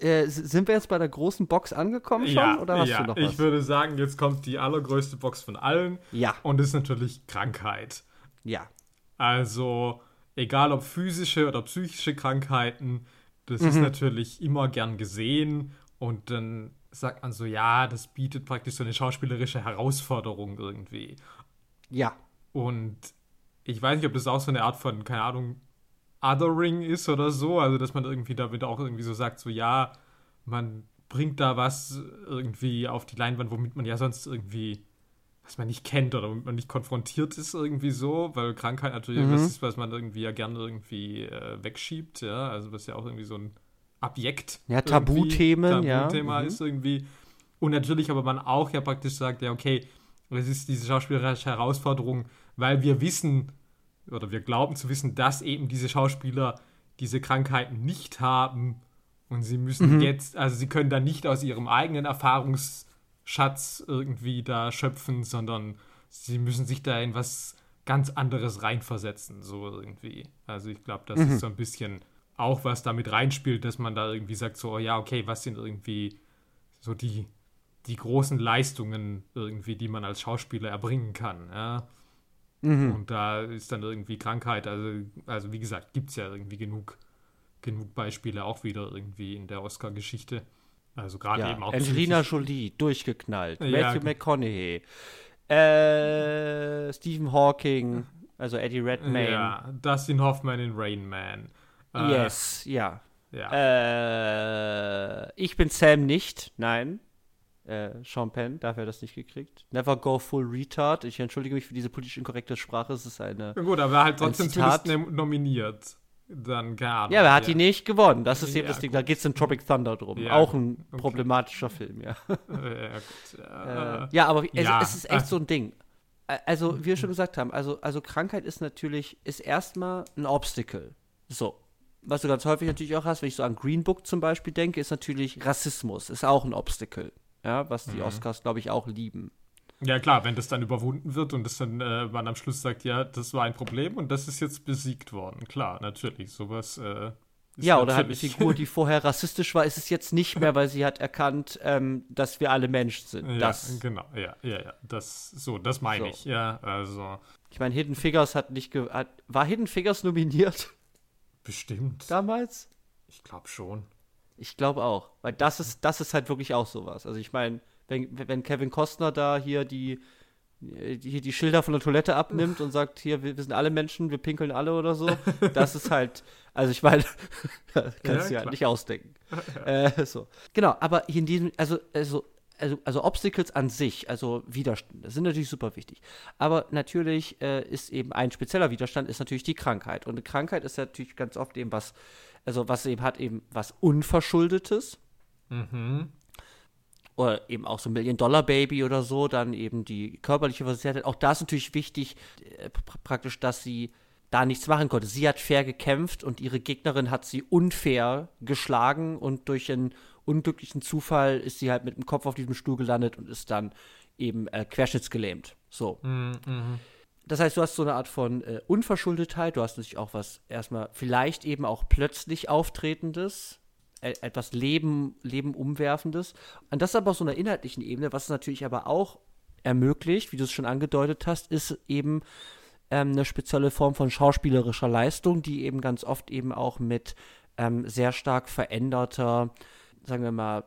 äh, sind wir jetzt bei der großen Box angekommen schon, Ja, oder hast ja. du noch was? ich würde sagen, jetzt kommt die allergrößte Box von allen. ja, Und ist natürlich Krankheit. Ja. Also, egal ob physische oder psychische Krankheiten, das Mhm. ist natürlich immer gern gesehen. Und dann sagt man so, ja, das bietet praktisch so eine schauspielerische Herausforderung irgendwie. Ja, Und ich weiß nicht, ob das auch so eine Art von, keine Ahnung, Othering ist oder so. Also, dass man irgendwie damit auch irgendwie so sagt, so, ja, man bringt da was irgendwie auf die Leinwand, womit man ja sonst irgendwie, was man nicht kennt oder man nicht konfrontiert ist irgendwie so, weil Krankheit natürlich Mhm. was ist, was man irgendwie ja gerne irgendwie äh, wegschiebt, ja. Also, was ja auch irgendwie so ein Objekt. Ja, Tabuthemen, ja. Tabuthema Mhm. ist irgendwie. Und natürlich aber man auch ja praktisch sagt, ja, okay, es ist diese schauspielerische Herausforderung, weil wir wissen oder wir glauben zu wissen, dass eben diese Schauspieler diese Krankheiten nicht haben und sie müssen Mhm. jetzt, also sie können da nicht aus ihrem eigenen Erfahrungsschatz irgendwie da schöpfen, sondern sie müssen sich da in was ganz anderes reinversetzen, so irgendwie. Also ich glaube, das Mhm. ist so ein bisschen auch was damit reinspielt, dass man da irgendwie sagt, so, ja, okay, was sind irgendwie so die, die großen Leistungen irgendwie, die man als Schauspieler erbringen kann, ja. Mhm. Und da ist dann irgendwie Krankheit, also, also wie gesagt, gibt es ja irgendwie genug, genug Beispiele auch wieder irgendwie in der Oscar-Geschichte. Also gerade ja. eben auch Angelina. [LAUGHS] Jolie, durchgeknallt. Ja, Matthew McConaughey. Äh, Stephen Hawking, also Eddie Redmayne. Ja, Dustin Hoffman in Rain Man. Äh, Yes, ja. Ja. Äh, ich bin Sam nicht, nein. Äh, Sean Penn, dafür hat er das nicht gekriegt. Never go full retard. Ich entschuldige mich für diese politisch inkorrekte Sprache. Es ist eine. Na gut, aber er halt Ein trotzdem zumindest nominiert. Dann, keine Ahnung. Ja, aber er hat die nicht gewonnen. Das ist eben Ja, das Ding. Da geht es in Tropic Thunder drum. Ja, Auch ein okay. problematischer Film, ja. Ja, gut. [LAUGHS] Äh, ja, aber es, ja. es ist echt so ein Ding. Also, wie wir schon gesagt haben, also, also Krankheit ist natürlich, ist erstmal ein Obstacle. So. Was du ganz häufig natürlich auch hast, wenn ich so an Green Book zum Beispiel denke, ist natürlich Rassismus, ist auch ein Obstacle. Ja, was Mhm. die Oscars, glaube ich, auch lieben. Ja, klar, wenn das dann überwunden wird und das dann äh, man am Schluss sagt, ja, das war ein Problem und das ist jetzt besiegt worden. Klar, natürlich, sowas. Äh, Ja, oder halt eine [LAUGHS] Figur, die vorher rassistisch war, ist es jetzt nicht mehr, weil sie hat erkannt, ähm, dass wir alle Menschen sind. Ja, Das, genau, ja, ja, ja. Das, so, das meine So. ich, ja. Also, ich meine, Hidden Figures hat nicht, ge hat, war Hidden Figures nominiert? Bestimmt. damals? Ich glaube schon. Ich glaube auch. Weil das ist, das ist halt wirklich auch sowas. Also ich meine, wenn, wenn Kevin Costner da hier die, die, die Schilder von der Toilette abnimmt und sagt, hier, wir, wir sind alle Menschen, wir pinkeln alle oder so, [LAUGHS] das ist halt, also ich meine, [LAUGHS] kannst du Ja, ja halt nicht ausdenken. [LAUGHS] Äh, so. Genau, aber hier in diesem, also, also, also, also Obstacles an sich, also Widerstände, sind natürlich super wichtig. Aber natürlich äh, ist eben ein spezieller Widerstand, ist natürlich die Krankheit. Und eine Krankheit ist natürlich ganz oft eben was, also was eben hat eben was Unverschuldetes Mhm. Oder eben auch so ein Million-Dollar-Baby oder so, dann eben die körperliche Versichertheit. Auch da ist natürlich wichtig, äh, pr praktisch, dass sie da nichts machen konnte. Sie hat fair gekämpft und ihre Gegnerin hat sie unfair geschlagen und durch einen unglücklichen Zufall ist sie halt mit dem Kopf auf diesem Stuhl gelandet und ist dann eben äh, querschnittsgelähmt. So. Mhm. Mhm. Das heißt, du hast so eine Art von äh, Unverschuldetheit, du hast natürlich auch was erstmal vielleicht eben auch plötzlich auftretendes, etwas Leben, Leben umwerfendes. Und das aber auf so einer inhaltlichen Ebene, was es natürlich aber auch ermöglicht, wie du es schon angedeutet hast, ist eben ähm, eine spezielle Form von schauspielerischer Leistung, die eben ganz oft eben auch mit ähm, sehr stark veränderter, sagen wir mal,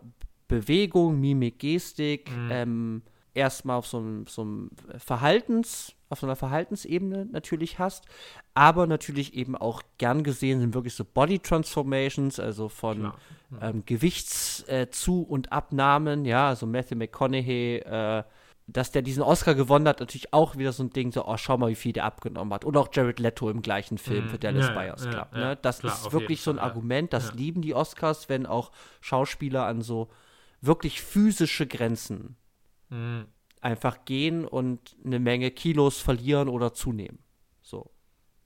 Bewegung, Mimik, Gestik, ähm, erstmal auf so einem, so einem Verhaltens, auf so einer Verhaltensebene natürlich hast, aber natürlich eben auch gern gesehen sind wirklich so Body Transformations, also von Klar. ähm, Gewichts äh, und Abnahmen, ja, also Matthew McConaughey, äh, dass der diesen Oscar gewonnen hat, natürlich auch wieder so ein Ding, so, oh, schau mal, wie viel der abgenommen hat. Oder auch Jared Leto im gleichen Film Mhm. für Dallas Ja, ja, Buyers ja, Club. ja, ne? Das klar, ist wirklich so ein Fall, ja. Argument, das Ja. lieben die Oscars, wenn auch Schauspieler an so wirklich physische Grenzen Mhm. einfach gehen und eine Menge Kilos verlieren oder zunehmen. So.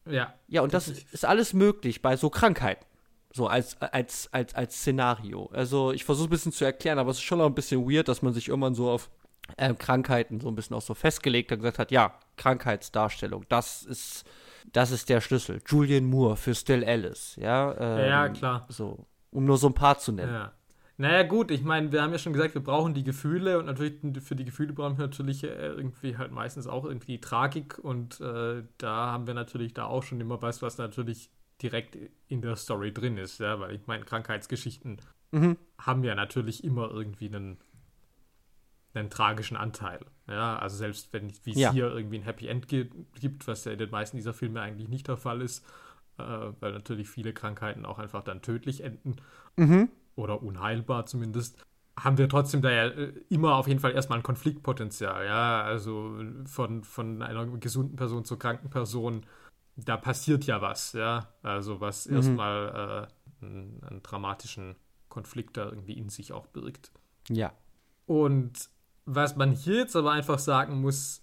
Ja. Ja, und das Definitiv. ist alles möglich bei so Krankheiten. So als, als, als, als Szenario. Also ich versuche ein bisschen zu erklären, aber es ist schon noch ein bisschen weird, dass man sich irgendwann so auf ähm, Krankheiten so ein bisschen auch so festgelegt hat und gesagt hat, ja, Krankheitsdarstellung, das ist, das ist der Schlüssel. Julian Moore für Still Alice, ja. Ähm, Ja, klar. So, um nur so ein paar zu nennen. Ja. Naja, gut, ich meine, wir haben ja schon gesagt, wir brauchen die Gefühle und natürlich für die Gefühle brauchen wir natürlich äh, irgendwie halt meistens auch irgendwie die Tragik und äh, da haben wir natürlich da auch schon immer was, was natürlich direkt in der Story drin ist, ja, weil ich meine, Krankheitsgeschichten Mhm. haben ja natürlich immer irgendwie einen, einen tragischen Anteil. Ja, also selbst wenn wie es Ja. hier irgendwie ein Happy End gi- gibt, was ja in den meisten dieser Filme eigentlich nicht der Fall ist, äh, weil natürlich viele Krankheiten auch einfach dann tödlich enden Mhm. Oder unheilbar zumindest, haben wir trotzdem da ja äh, immer auf jeden Fall erstmal ein Konfliktpotenzial, ja, also von, von einer gesunden Person zur kranken Person, da passiert ja was, ja, also was Mhm. erstmal äh, einen, einen dramatischen Konflikt da irgendwie in sich auch birgt. Ja. Und was man hier jetzt aber einfach sagen muss,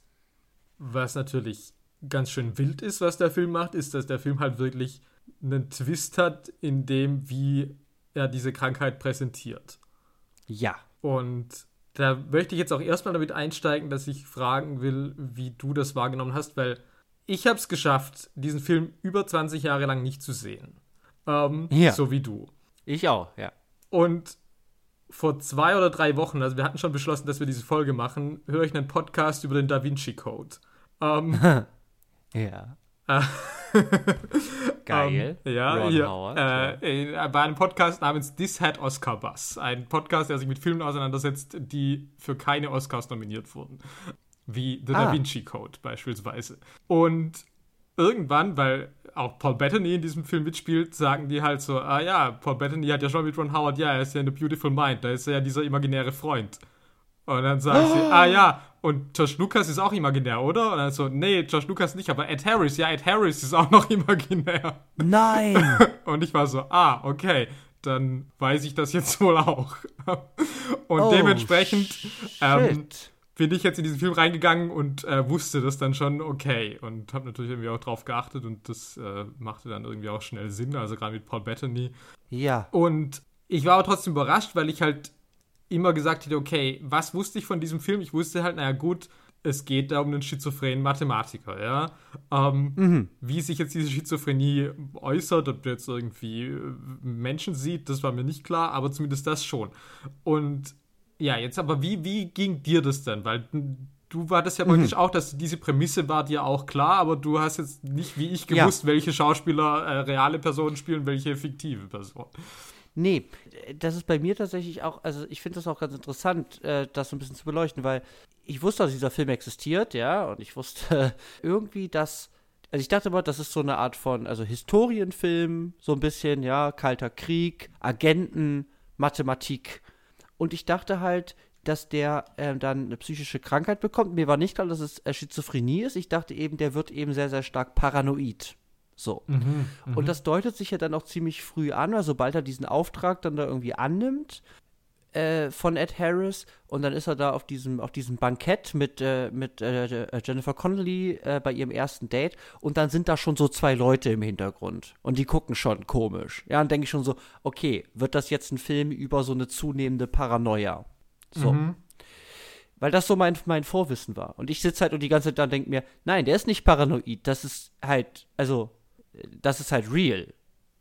was natürlich ganz schön wild ist, was der Film macht, ist, dass der Film halt wirklich einen Twist hat, in dem, wie er diese Krankheit präsentiert. Ja. Und da möchte ich jetzt auch erstmal damit einsteigen, dass ich fragen will, wie du das wahrgenommen hast, weil ich habe es geschafft, diesen Film über 20 Jahre lang nicht zu sehen. Ähm, Ja. So wie du. Ich auch, ja. Und vor zwei oder drei Wochen, also wir hatten schon beschlossen, dass wir diese Folge machen, höre ich einen Podcast über den Da Vinci Code. Ähm, [LAUGHS] Ja. [LAUGHS] Geil. Ähm, ja, Ron hier, Howard, äh, äh, bei einem Podcast namens This Had Oscar Buzz. Ein Podcast, der sich mit Filmen auseinandersetzt, die für keine Oscars nominiert wurden. Wie The Da Ah. Vinci Code beispielsweise. Und irgendwann, weil auch Paul Bettany in diesem Film mitspielt, sagen die halt so, ah ja, Paul Bettany hat ja schon mit Ron Howard, ja, er ist ja in The Beautiful Mind, da ist er ja dieser imaginäre Freund. Und dann sagen sie, ah ja, und Josh Lucas ist auch imaginär, oder? Und dann so, nee, Josh Lucas nicht, aber Ed Harris, ja, Ed Harris ist auch noch [LAUGHS] imaginär. Nein! [LAUGHS] Und ich war so, ah, okay, dann weiß ich das jetzt wohl auch. [LAUGHS] Und Oh, dementsprechend ähm, bin ich jetzt in diesen Film reingegangen und äh, wusste das dann schon okay und habe natürlich irgendwie auch drauf geachtet und das äh, machte dann irgendwie auch schnell Sinn, also gerade mit Paul Bettany. Ja. Und ich war aber trotzdem überrascht, weil ich halt immer gesagt hätte, okay, was wusste ich von diesem Film? Ich wusste halt, naja gut, es geht da um einen schizophrenen Mathematiker, ja. Ähm, Wie sich jetzt diese Schizophrenie äußert, ob der jetzt irgendwie äh, Menschen sieht, das war mir nicht klar, aber zumindest das schon. Und ja, jetzt aber, wie, wie ging dir das denn? Weil du war das ja mhm. auch, dass diese Prämisse war dir auch klar, aber du hast jetzt nicht wie ich gewusst, ja. welche Schauspieler äh, reale Personen spielen, welche fiktive Personen. Nee, das ist bei mir tatsächlich auch, also ich finde das auch ganz interessant, äh, das so ein bisschen zu beleuchten, weil ich wusste, dass dieser Film existiert, ja, und ich wusste [LAUGHS] irgendwie, dass, also ich dachte immer, das ist so eine Art von, also Historienfilm, so ein bisschen, ja, Kalter Krieg, Agenten, Mathematik. Und ich dachte halt, dass der äh, dann eine psychische Krankheit bekommt. Mir war nicht klar, dass es äh, Schizophrenie ist. Ich dachte eben, der wird eben sehr, sehr stark paranoid. So. Mhm, und mhm. das deutet sich ja dann auch ziemlich früh an, weil sobald er diesen Auftrag dann da irgendwie annimmt äh, von Ed Harris und dann ist er da auf diesem, auf diesem Bankett mit, äh, mit äh, äh Jennifer Connelly äh, bei ihrem ersten Date und dann sind da schon so zwei Leute im Hintergrund und die gucken schon komisch. Ja, dann denke ich schon so, okay, wird das jetzt ein Film über so eine zunehmende Paranoia? So. Mhm. Weil das so mein, mein Vorwissen war. Und ich sitze halt und die ganze Zeit da und denke mir, nein, der ist nicht paranoid. Das ist halt, also, das ist halt real.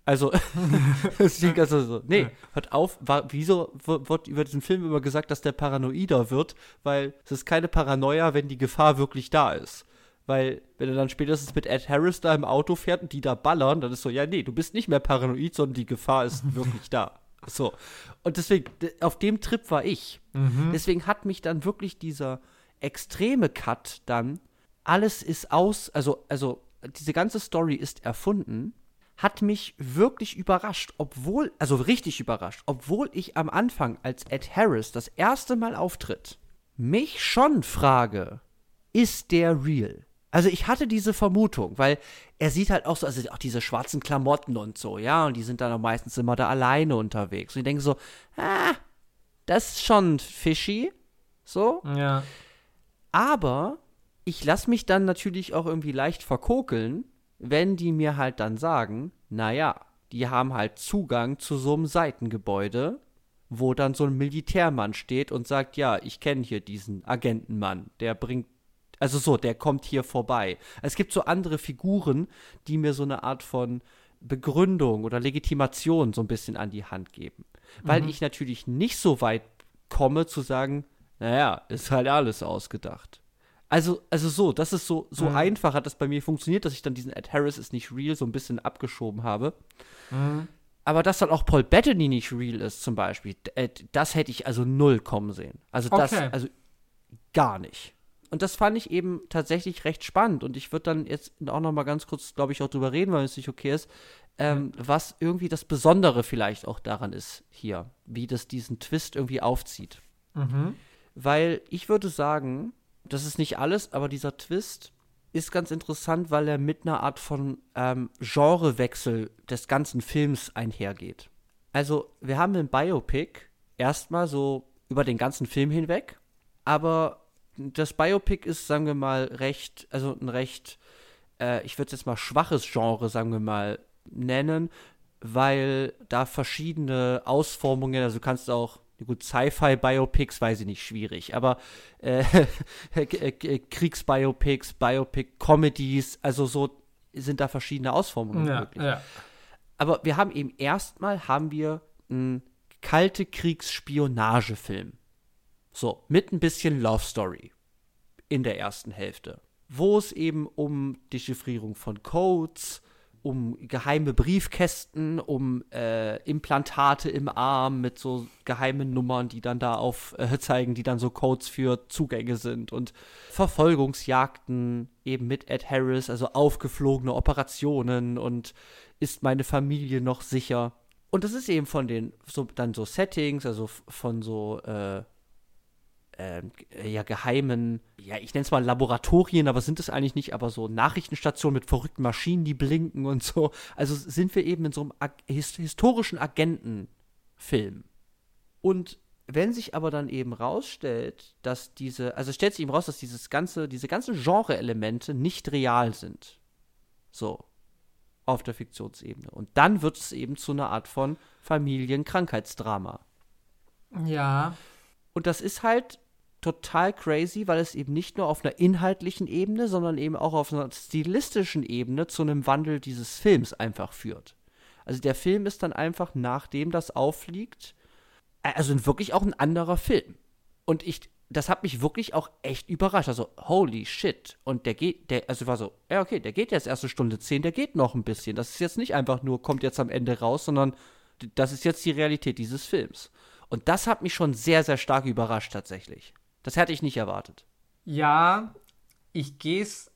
Also, [LAUGHS] also so, nee, hört auf, war, wieso wird über diesen Film immer gesagt, dass der paranoider wird? Weil es ist keine Paranoia, wenn die Gefahr wirklich da ist. Weil, wenn er dann spätestens mit Ed Harris da im Auto fährt und die da ballern, dann ist so, ja, nee, du bist nicht mehr paranoid, sondern die Gefahr ist [LAUGHS] wirklich da. So. Und deswegen, auf dem Trip war ich. Mhm. Deswegen hat mich dann wirklich dieser extreme Cut dann, alles ist aus, also, also, diese ganze Story ist erfunden, hat mich wirklich überrascht, obwohl, also richtig überrascht, obwohl ich am Anfang, als Ed Harris das erste Mal auftritt, mich schon frage, ist der real? Also ich hatte diese Vermutung, weil er sieht halt auch so, also auch diese schwarzen Klamotten und so, ja, und die sind dann auch meistens immer da alleine unterwegs. Und ich denke so, ah, das ist schon fishy, so. Ja. Aber ich lasse mich dann natürlich auch irgendwie leicht verkokeln, wenn die mir halt dann sagen, naja, die haben halt Zugang zu so einem Seitengebäude, wo dann so ein Militärmann steht und sagt, ja, ich kenne hier diesen Agentenmann, der bringt also so, der kommt hier vorbei. Es gibt so andere Figuren, die mir so eine Art von Begründung oder Legitimation so ein bisschen an die Hand geben. Weil mhm. ich natürlich nicht so weit komme zu sagen, naja, ist halt alles ausgedacht. Also, also so, das ist so, so mhm. einfach hat das bei mir funktioniert, dass ich dann diesen Ed Harris ist nicht real so ein bisschen abgeschoben habe. Mhm. Aber dass dann auch Paul Bettany nicht real ist, zum Beispiel, äh, das hätte ich also null kommen sehen. Also das, okay. also gar nicht und das fand ich eben tatsächlich recht spannend. Und ich würde dann jetzt auch noch mal ganz kurz, glaube ich, auch drüber reden, weil es nicht okay ist, ähm, ja. was irgendwie das Besondere vielleicht auch daran ist hier, wie das diesen Twist irgendwie aufzieht. Mhm. Weil ich würde sagen, das ist nicht alles, aber dieser Twist ist ganz interessant, weil er mit einer Art von ähm, Genrewechsel des ganzen Films einhergeht. Also, wir haben den Biopic erstmal so über den ganzen Film hinweg, aber das Biopic ist, sagen wir mal, recht, also ein recht, äh, ich würde es jetzt mal schwaches Genre, sagen wir mal, nennen, weil da verschiedene Ausformungen, also du kannst auch, gut, Sci-Fi-Biopics, weiß ich nicht, schwierig, aber äh, [LAUGHS] Kriegsbiopics, Biopic-Comedies, also so sind da verschiedene Ausformungen ja, möglich. Ja. Aber wir haben eben erstmal haben wir einen kalte Kriegsspionagefilm. So, mit ein bisschen Love Story in der ersten Hälfte, wo es eben um Dechiffrierung von Codes, um geheime Briefkästen, um äh, Implantate im Arm mit so geheimen Nummern, die dann da aufzeigen, äh, [LAUGHS] die dann so Codes für Zugänge sind und Verfolgungsjagden eben mit Ed Harris, also aufgeflogene Operationen und ist meine Familie noch sicher? Und das ist eben von den so dann so Settings, also von so äh, ja, geheimen, ja, ich nenne es mal Laboratorien, aber sind es eigentlich nicht, aber so Nachrichtenstationen mit verrückten Maschinen, die blinken und so. Also sind wir eben in so einem Ag his historischen Agentenfilm. Und wenn sich aber dann eben rausstellt, dass diese, also stellt sich eben raus, dass dieses ganze, diese ganzen Genre-Elemente nicht real sind. So. Auf der Fiktionsebene. Und dann wird es eben zu einer Art von Familienkrankheitsdrama. Ja. Und das ist halt total crazy, weil es eben nicht nur auf einer inhaltlichen Ebene, sondern eben auch auf einer stilistischen Ebene zu einem Wandel dieses Films einfach führt. Also der Film ist dann einfach, nachdem das auffliegt, also wirklich auch ein anderer Film. Und ich das hat mich wirklich auch echt überrascht. Also, holy shit. Und der geht, der, also war so, ja, okay, der geht jetzt erste Stunde 10, der geht noch ein bisschen. Das ist jetzt nicht einfach nur, kommt jetzt am Ende raus, sondern das ist jetzt die Realität dieses Films. Und das hat mich schon sehr, sehr stark überrascht, tatsächlich. Das hätte ich nicht erwartet. Ja, ich gehe es,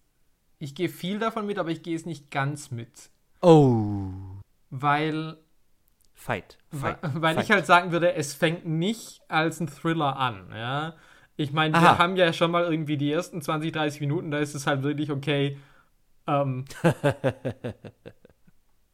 ich gehe viel davon mit, aber ich gehe es nicht ganz mit. Oh. Weil Fight. Weil, Fight. weil Fight. ich halt sagen würde, es fängt nicht als ein Thriller an, ja. Ich meine, wir haben ja schon mal irgendwie die ersten 20, 30 Minuten, da ist es halt wirklich okay. Ähm, [LAUGHS]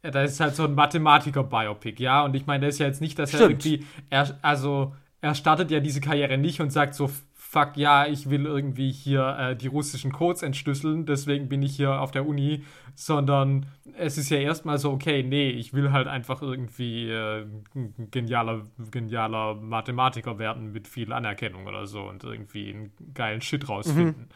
ja, da ist halt so ein Mathematiker-Biopic, ja. Und ich meine, das ist ja jetzt nicht, dass er Stimmt. irgendwie, er, also, er startet ja diese Karriere nicht und sagt so, fuck, ja, ich will irgendwie hier äh, die russischen Codes entschlüsseln, deswegen bin ich hier auf der Uni, sondern es ist ja erstmal so, okay, nee, ich will halt einfach irgendwie äh, ein genialer, genialer Mathematiker werden mit viel Anerkennung oder so und irgendwie einen geilen Shit rausfinden.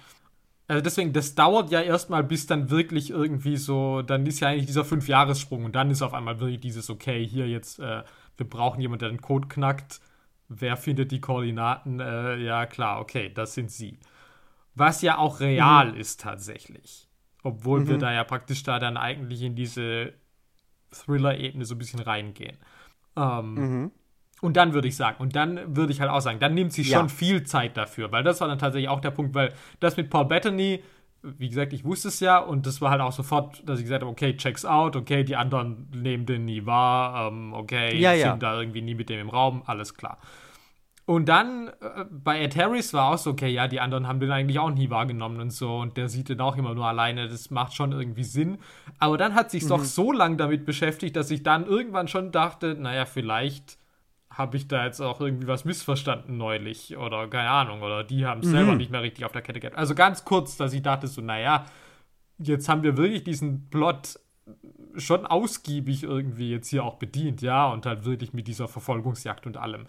Also deswegen, das dauert ja erstmal, bis dann wirklich irgendwie so, dann ist ja eigentlich dieser Fünfjahressprung und dann ist auf einmal wirklich dieses, okay, hier jetzt, äh, wir brauchen jemanden, der den Code knackt. Wer findet die Koordinaten? Äh, ja, klar, okay, das sind sie. Was ja auch real ist tatsächlich. Obwohl wir da ja praktisch da dann eigentlich in diese Thriller-Ebene so ein bisschen reingehen. Ähm, Mhm. Und dann würde ich sagen, und dann würde ich halt auch sagen, dann nimmt sie Ja. schon viel Zeit dafür, weil das war dann tatsächlich auch der Punkt, weil das mit Paul Bettany, wie gesagt, ich wusste es ja und das war halt auch sofort, dass ich gesagt habe, okay, checks out, okay, die anderen nehmen den nie wahr, ähm, okay, Ja, sind ja. da irgendwie nie mit dem im Raum, alles klar. Und dann äh, bei Ed Harris war auch so, okay, ja, die anderen haben den eigentlich auch nie wahrgenommen und so und der sieht den auch immer nur alleine, das macht schon irgendwie Sinn. Aber dann hat sich doch so lang damit beschäftigt, dass ich dann irgendwann schon dachte, naja, vielleicht habe ich da jetzt auch irgendwie was missverstanden neulich oder keine Ahnung oder die haben es selber nicht mehr richtig auf der Kette gehabt. Also ganz kurz, dass ich dachte so, naja, jetzt haben wir wirklich diesen Plot schon ausgiebig irgendwie jetzt hier auch bedient, ja, und halt wirklich mit dieser Verfolgungsjagd und allem.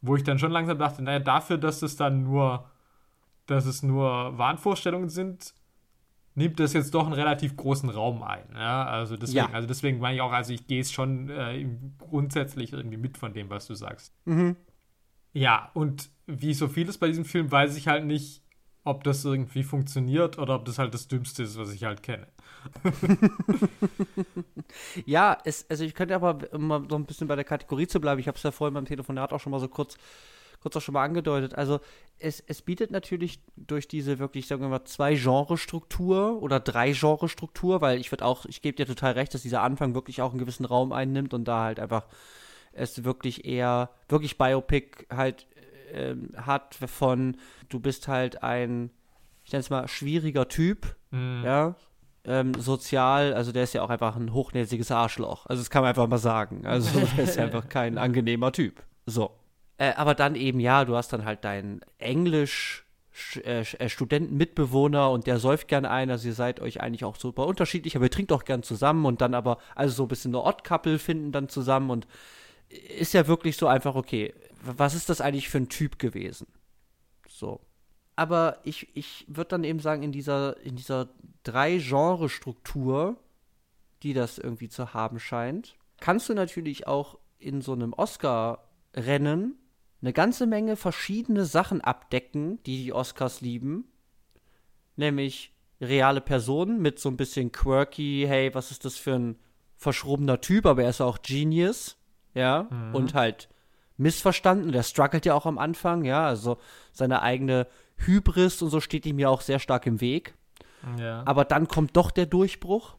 Wo ich dann schon langsam dachte, naja, dafür, dass es dann nur, dass es nur Wahnvorstellungen sind, nimmt das jetzt doch einen relativ großen Raum ein. Ja, also deswegen, Ja. also deswegen meine ich auch, also ich gehe es schon äh, grundsätzlich irgendwie mit von dem, was du sagst. Mhm. Ja, und wie so vieles bei diesem Film weiß ich halt nicht, ob das irgendwie funktioniert oder ob das halt das Dümmste ist, was ich halt kenne. [LAUGHS] Ja, es, also ich könnte aber, um mal so ein bisschen bei der Kategorie zu bleiben, ich habe es ja vorhin beim Telefonat auch schon mal so kurz, kurz auch schon mal angedeutet. Also es, es bietet natürlich durch diese wirklich, sagen wir mal, zwei Genre-Struktur oder drei Genre-Struktur, weil ich würde auch, ich gebe dir total recht, dass dieser Anfang wirklich auch einen gewissen Raum einnimmt und da halt einfach es wirklich eher, wirklich Biopic halt ähm, hat von, du bist halt ein, ich nenne es mal, schwieriger Typ, ja, ähm, sozial, also der ist ja auch einfach ein hochnäsiges Arschloch. Also das kann man einfach mal sagen. Also [LAUGHS] der ist einfach kein angenehmer Typ. So. Äh, aber dann eben, ja, du hast dann halt deinen Englisch Sch- äh, äh, Studentenmitbewohner und der säuft gern ein, also ihr seid euch eigentlich auch super unterschiedlich, aber ihr trinkt auch gern zusammen und dann aber, also so ein bisschen eine Odd-Couple finden dann zusammen und ist ja wirklich so einfach, okay, was ist das eigentlich für ein Typ gewesen? So. Aber ich, ich würde dann eben sagen, in dieser, in dieser Drei-Genre-Struktur, die das irgendwie zu haben scheint, kannst du natürlich auch in so einem Oscar-Rennen eine ganze Menge verschiedene Sachen abdecken, die die Oscars lieben. Nämlich reale Personen mit so ein bisschen quirky, hey, was ist das für ein verschrobener Typ, aber er ist auch Genius, ja, und halt missverstanden. Der struggelt ja auch am Anfang, ja, also seine eigene Hybris und so steht ihm ja auch sehr stark im Weg. Ja. Aber dann kommt doch der Durchbruch.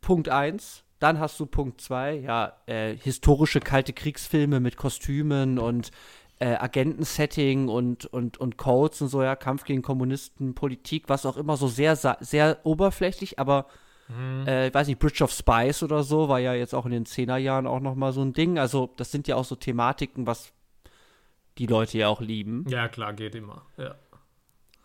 Punkt 1. Dann hast du Punkt 2, ja, äh, historische kalte Kriegsfilme mit Kostümen und äh, Agentensetting und, und, und Codes und so, ja, Kampf gegen Kommunisten, Politik, was auch immer, so sehr, sehr oberflächlich, aber äh, ich weiß nicht, Bridge of Spies oder so, war ja jetzt auch in den 10er Jahren auch nochmal so ein Ding. Also, das sind ja auch so Thematiken, was die Leute ja auch lieben. ja, klar, geht immer. Ja.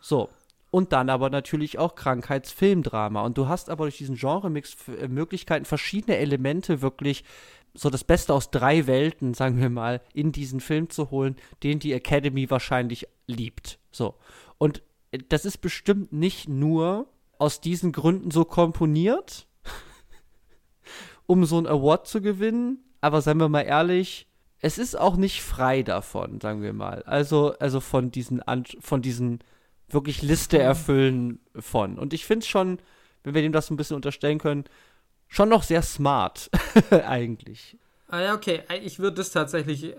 So. Und dann aber natürlich auch Krankheitsfilmdrama. Und du hast aber durch diesen Genre-Mix äh, Möglichkeiten, verschiedene Elemente wirklich so das Beste aus drei Welten, sagen wir mal, in diesen Film zu holen, den die Academy wahrscheinlich liebt. So. Und äh, das ist bestimmt nicht nur aus diesen Gründen so komponiert, [LAUGHS] um so einen Award zu gewinnen. Aber seien wir mal ehrlich, es ist auch nicht frei davon, sagen wir mal. Also, also von diesen, von diesen wirklich Liste erfüllen von. Und ich finde es schon, wenn wir dem das ein bisschen unterstellen können, schon noch sehr smart, [LAUGHS] eigentlich. Ah ja, okay. Ich würde das tatsächlich äh,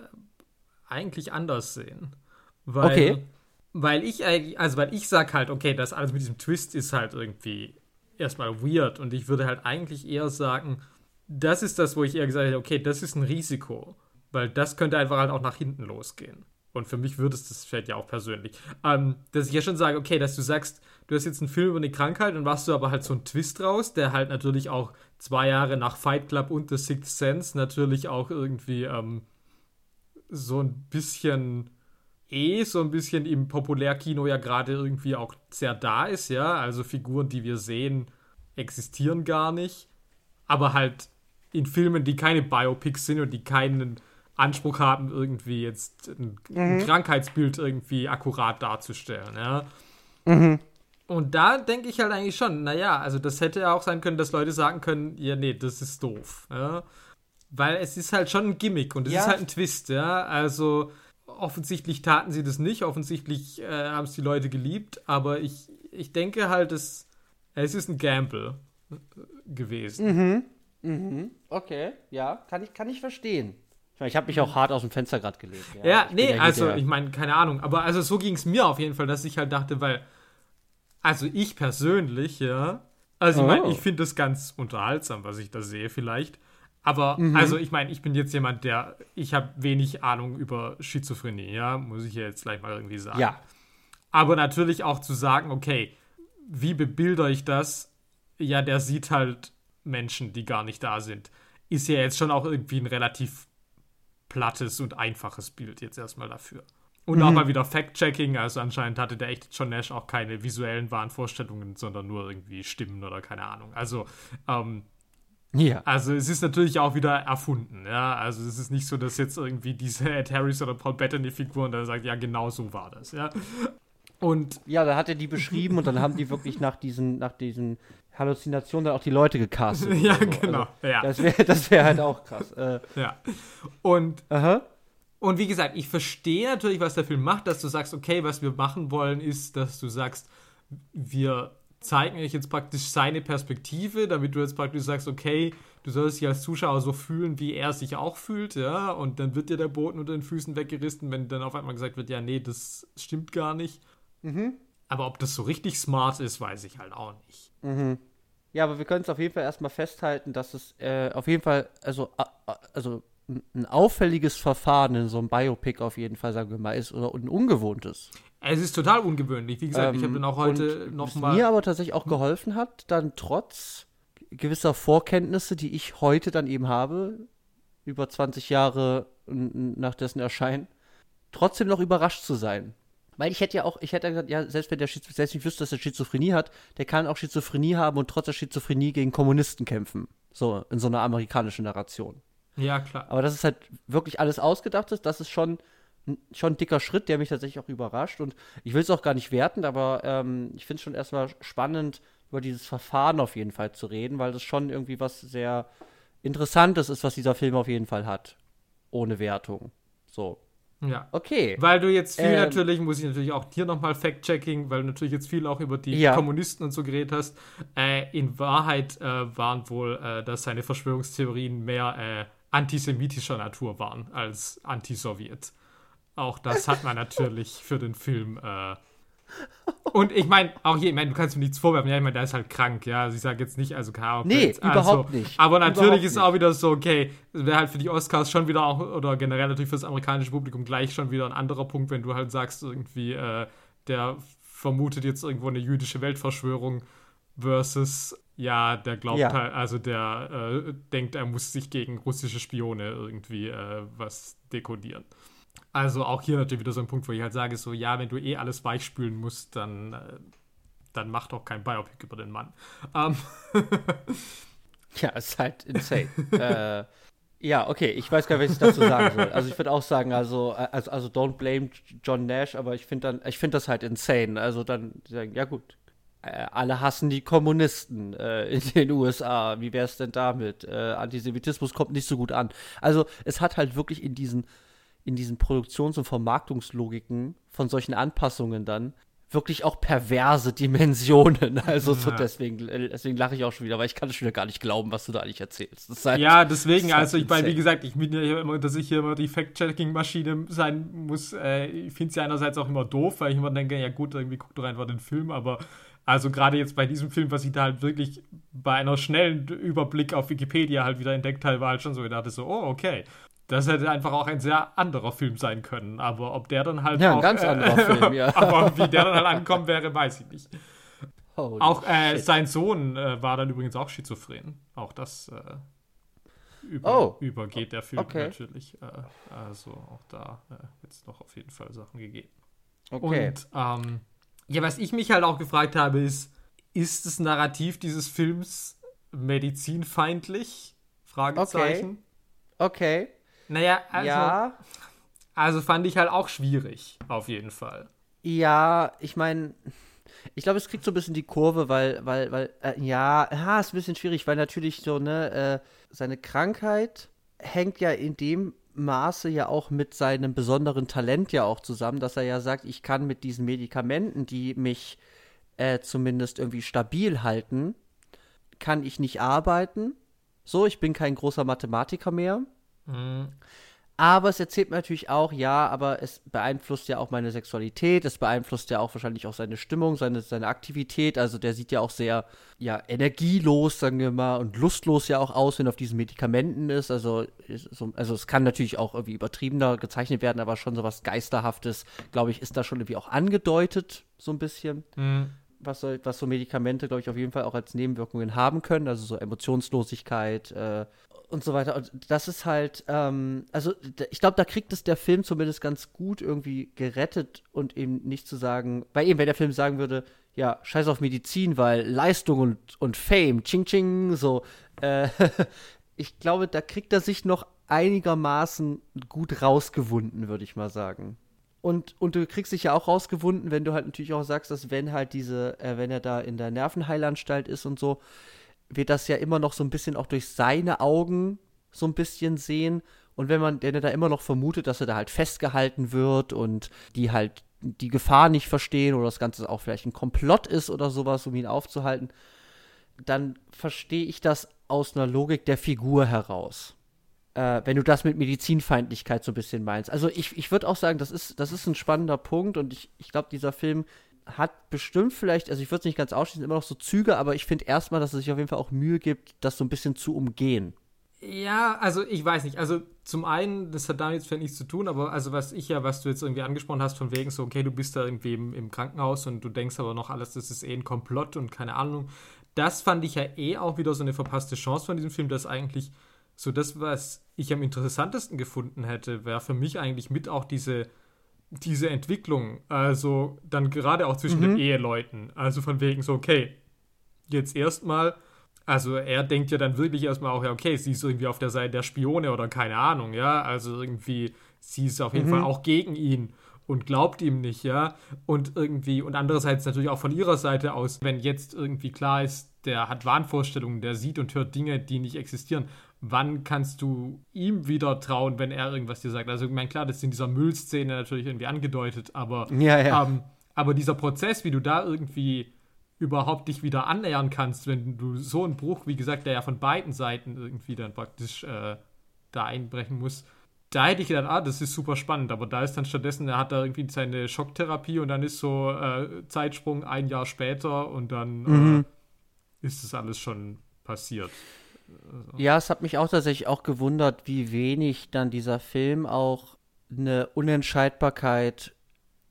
eigentlich anders sehen. Weil, okay. Weil ich eigentlich, also weil ich sag halt, okay, das alles mit diesem Twist ist halt irgendwie erstmal weird und ich würde halt eigentlich eher sagen, das ist das, wo ich eher gesagt hätte, okay, das ist ein Risiko, weil das könnte einfach halt auch nach hinten losgehen. Und für mich würde es das vielleicht ja auch persönlich. Ähm, dass ich ja schon sage, okay, dass du sagst, du hast jetzt einen Film über eine Krankheit und machst du aber halt so einen Twist raus, der halt natürlich auch zwei Jahre nach Fight Club und The Sixth Sense natürlich auch irgendwie ähm, so ein bisschen eh so ein bisschen im Populärkino ja gerade irgendwie auch sehr da ist, ja. Also Figuren, die wir sehen, existieren gar nicht. Aber halt in Filmen, die keine Biopics sind und die keinen Anspruch haben, irgendwie jetzt ein, mhm. ein Krankheitsbild irgendwie akkurat darzustellen. Ja. Mhm. Und da denke ich halt eigentlich schon, naja, also das hätte ja auch sein können, dass Leute sagen können, ja, nee, das ist doof. Ja. Weil es ist halt schon ein Gimmick und es ja. ist halt ein Twist, ja. Also offensichtlich taten sie das nicht, offensichtlich äh, haben es die Leute geliebt, aber ich, ich denke halt, es, es ist ein Gamble äh, gewesen. Mhm. Mhm. Okay, ja, kann ich, kann ich verstehen. Ich habe mich auch hart aus dem Fenster gerade gelegt. Ja, ja nee, ja also ich meine, keine Ahnung. Aber also so ging es mir auf jeden Fall, dass ich halt dachte, weil, also ich persönlich, ja, also ich meine, oh. ich finde das ganz unterhaltsam, was ich da sehe vielleicht. Aber mhm. also ich meine, ich bin jetzt jemand, der, ich habe wenig Ahnung über Schizophrenie, ja, muss ich ja jetzt gleich mal irgendwie sagen. Ja. Aber natürlich auch zu sagen, okay, wie bebilder ich das? Ja, der sieht halt Menschen, die gar nicht da sind. Ist ja jetzt schon auch irgendwie ein relativ plattes und einfaches Bild jetzt erstmal dafür. Und mhm. auch mal wieder Fact-Checking, also anscheinend hatte der echte John Nash auch keine visuellen Wahnvorstellungen, sondern nur irgendwie Stimmen oder keine Ahnung. Also, ähm, ja. Also es ist natürlich auch wieder erfunden, ja. Also es ist nicht so, dass jetzt irgendwie diese Ed Harris oder Paul Bettany-Figuren da sagt, ja, genau so war das, ja. Und ja, da hat er die beschrieben und dann haben die wirklich nach diesen, nach diesen Halluzination dann auch die Leute gecastet. [LAUGHS] ja, so. genau. Also, ja. Das wäre das wär halt auch krass. Äh. Ja. Und, Aha. und wie gesagt, ich verstehe natürlich, was der Film macht, dass du sagst, okay, was wir machen wollen, ist, dass du sagst, wir zeigen euch jetzt praktisch seine Perspektive, damit du jetzt praktisch sagst, okay, du sollst dich als Zuschauer so fühlen, wie er sich auch fühlt, ja, und dann wird dir der Boden unter den Füßen weggerissen, wenn dann auf einmal gesagt wird, ja, nee, das stimmt gar nicht. Mhm. Aber ob das so richtig smart ist, weiß ich halt auch nicht. Mhm. Ja, aber wir können es auf jeden Fall erstmal festhalten, dass es äh, auf jeden Fall, also, also ein auffälliges Verfahren in so einem Biopic auf jeden Fall, sagen wir mal, ist oder ein ungewohntes. Es ist total ungewöhnlich. Wie gesagt, ähm, ich habe dann auch heute nochmal. Was mir aber tatsächlich auch geholfen hat, dann trotz gewisser Vorkenntnisse, die ich heute dann eben habe, über 20 Jahre nach dessen Erscheinen, trotzdem noch überrascht zu sein. Weil ich hätte ja auch, ich hätte gesagt, ja, selbst wenn der Schiz selbst nicht wüsste, dass er Schizophrenie hat, der kann auch Schizophrenie haben und trotz der Schizophrenie gegen Kommunisten kämpfen. So, in so einer amerikanischen Narration. Ja, klar. Aber das ist halt wirklich alles ausgedacht ist, das ist schon, schon ein dicker Schritt, der mich tatsächlich auch überrascht. Und ich will es auch gar nicht werten, aber ähm, ich finde es schon erstmal spannend, über dieses Verfahren auf jeden Fall zu reden, weil das schon irgendwie was sehr Interessantes ist, was dieser Film auf jeden Fall hat. Ohne Wertung. So. Ja. Okay. Weil du jetzt viel ähm, natürlich, muss ich natürlich auch hier nochmal Fact-Checking, weil du natürlich jetzt viel auch über die ja. Kommunisten und so geredet hast. Äh, in Wahrheit äh, waren wohl, äh, dass seine Verschwörungstheorien mehr äh, antisemitischer Natur waren als anti-Sowjet. Auch das hat man [LAUGHS] natürlich für den Film äh, und ich meine, auch hier, ich meine, du kannst mir nichts vorwerfen. Ja, ich meine, der ist halt krank, ja. Also ich sage jetzt nicht, also Ahnung. Nee, also, überhaupt nicht. Aber natürlich überhaupt ist es auch wieder so, okay, wäre halt für die Oscars schon wieder auch, oder generell natürlich für das amerikanische Publikum gleich schon wieder ein anderer Punkt, wenn du halt sagst, irgendwie, äh, der vermutet jetzt irgendwo eine jüdische Weltverschwörung versus, ja, der glaubt ja. halt, also der äh, denkt, er muss sich gegen russische Spione irgendwie äh, was dekodieren. Also auch hier natürlich wieder so ein Punkt, wo ich halt sage, so ja, wenn du eh alles weichspülen musst, dann, äh, dann mach doch kein Biopic über den Mann. Ähm. [LAUGHS] ja, ist halt insane. [LAUGHS] äh, ja, okay, ich weiß gar nicht, was ich dazu sagen soll. Also ich würde auch sagen, also, also, also don't blame John Nash, aber ich finde dann, das halt insane. Also dann sagen, ja gut. äh, alle hassen die Kommunisten äh, in den USA. Wie wäre es denn damit? Äh, Antisemitismus kommt nicht so gut an. Also es hat halt wirklich in diesen, in diesen Produktions- und Vermarktungslogiken von solchen Anpassungen dann wirklich auch perverse Dimensionen. [LAUGHS] Also so deswegen, äh, deswegen lache ich auch schon wieder, weil ich kann es schon wieder gar nicht glauben, was du da eigentlich erzählst. Halt, ja, deswegen, also ich meine, wie gesagt, ich bin ja immer, dass ich hier immer die Fact-Checking-Maschine sein muss. Äh, ich finde es ja einerseits auch immer doof, weil ich immer denke, ja gut, irgendwie guck doch einfach den Film, aber also gerade jetzt bei diesem Film, was ich da halt wirklich bei einer schnellen Überblick auf Wikipedia halt wieder entdeckt habe, war halt schon so, ich dachte so, oh, okay. Das hätte einfach auch ein sehr anderer Film sein können. Aber ob der dann halt. Ja, auch, ein ganz äh, anderer Film, [LAUGHS] ja. aber wie der dann halt ankommen wäre, weiß ich nicht. Holy auch äh, sein Sohn äh, war dann übrigens auch schizophren. Auch das äh, über, oh. übergeht der Film okay. natürlich. Äh, also auch da äh, wird es noch auf jeden Fall Sachen gegeben. Okay. Und ähm, ja, was ich mich halt auch gefragt habe, ist, ist das Narrativ dieses Films medizinfeindlich? Fragezeichen. Okay. okay. Naja, also, ja. also fand ich halt auch schwierig, auf jeden Fall. Ja, ich meine, ich glaube, es kriegt so ein bisschen die Kurve, weil, weil, weil, äh, ja, ja, ist ein bisschen schwierig, weil natürlich so, ne, äh, seine Krankheit hängt ja in dem Maße ja auch mit seinem besonderen Talent ja auch zusammen, dass er ja sagt, ich kann mit diesen Medikamenten, die mich äh, zumindest irgendwie stabil halten, kann ich nicht arbeiten. So, ich bin kein großer Mathematiker mehr. Mhm. Aber es erzählt mir natürlich auch, ja, aber es beeinflusst ja auch meine Sexualität, es beeinflusst ja auch wahrscheinlich auch seine Stimmung, seine, seine Aktivität. Also der sieht ja auch sehr, ja, energielos, sagen wir mal, und lustlos ja auch aus, wenn er auf diesen Medikamenten ist. Also, also es kann natürlich auch irgendwie übertriebener gezeichnet werden, aber schon so was Geisterhaftes, glaube ich, ist da schon irgendwie auch angedeutet, so ein bisschen. Mhm. Was so, was so Medikamente, glaube ich, auf jeden Fall auch als Nebenwirkungen haben können. Also so Emotionslosigkeit, äh, und so weiter. Und das ist halt, ähm, also ich glaube, da kriegt es der Film zumindest ganz gut irgendwie gerettet und eben nicht zu sagen, weil eben, wenn der Film sagen würde, ja, scheiß auf Medizin, weil Leistung und, und Fame, ching ching, so, äh, [LAUGHS] ich glaube, da kriegt er sich noch einigermaßen gut rausgewunden, würde ich mal sagen. Und, und du kriegst dich ja auch rausgewunden, wenn du halt natürlich auch sagst, dass wenn halt diese, äh, wenn er da in der Nervenheilanstalt ist und so, wir das ja immer noch so ein bisschen auch durch seine Augen so ein bisschen sehen. Und wenn man, denn da immer noch vermutet, dass er da halt festgehalten wird und die halt die Gefahr nicht verstehen oder das Ganze auch vielleicht ein Komplott ist oder sowas, um ihn aufzuhalten, dann verstehe ich das aus einer Logik der Figur heraus. Äh, wenn du das mit Medizinfeindlichkeit so ein bisschen meinst. Also ich, ich würde auch sagen, das ist, das ist ein spannender Punkt und ich, ich glaube, dieser Film hat bestimmt vielleicht, also ich würde es nicht ganz ausschließen, immer noch so Züge, aber ich finde erstmal, dass es sich auf jeden Fall auch Mühe gibt, das so ein bisschen zu umgehen. Ja, also ich weiß nicht. Also zum einen, das hat damit jetzt vielleicht nichts zu tun, aber also was ich ja, was du jetzt irgendwie angesprochen hast, von wegen so, okay, du bist da irgendwie im, im Krankenhaus und du denkst aber noch alles, das ist eh ein Komplott und keine Ahnung. Das fand ich ja eh auch wieder so eine verpasste Chance von diesem Film, dass eigentlich so das, was ich am interessantesten gefunden hätte, wäre für mich eigentlich mit auch diese diese Entwicklung, also dann gerade auch zwischen mhm. den Eheleuten, also von wegen so, okay, jetzt erstmal, also er denkt ja dann wirklich erstmal auch, ja, okay, sie ist irgendwie auf der Seite der Spione oder keine Ahnung, ja, also irgendwie, sie ist auf jeden mhm. Fall auch gegen ihn und glaubt ihm nicht, ja, und irgendwie, und andererseits natürlich auch von ihrer Seite aus, wenn jetzt irgendwie klar ist, der hat Wahnvorstellungen, der sieht und hört Dinge, die nicht existieren wann kannst du ihm wieder trauen, wenn er irgendwas dir sagt? Also, ich meine, klar, das ist in dieser Müllszene natürlich irgendwie angedeutet, aber, ja, ja. Ähm, aber dieser Prozess, wie du da irgendwie überhaupt dich wieder annähern kannst, wenn du so einen Bruch, wie gesagt, der ja von beiden Seiten irgendwie dann praktisch äh, da einbrechen muss, da hätte ich gedacht, ah, das ist super spannend, aber da ist dann stattdessen, er hat da irgendwie seine Schocktherapie und dann ist so äh, Zeitsprung ein Jahr später und dann mhm. äh, ist das alles schon passiert. Also. Ja, es hat mich auch tatsächlich auch gewundert, wie wenig dann dieser Film auch eine Unentscheidbarkeit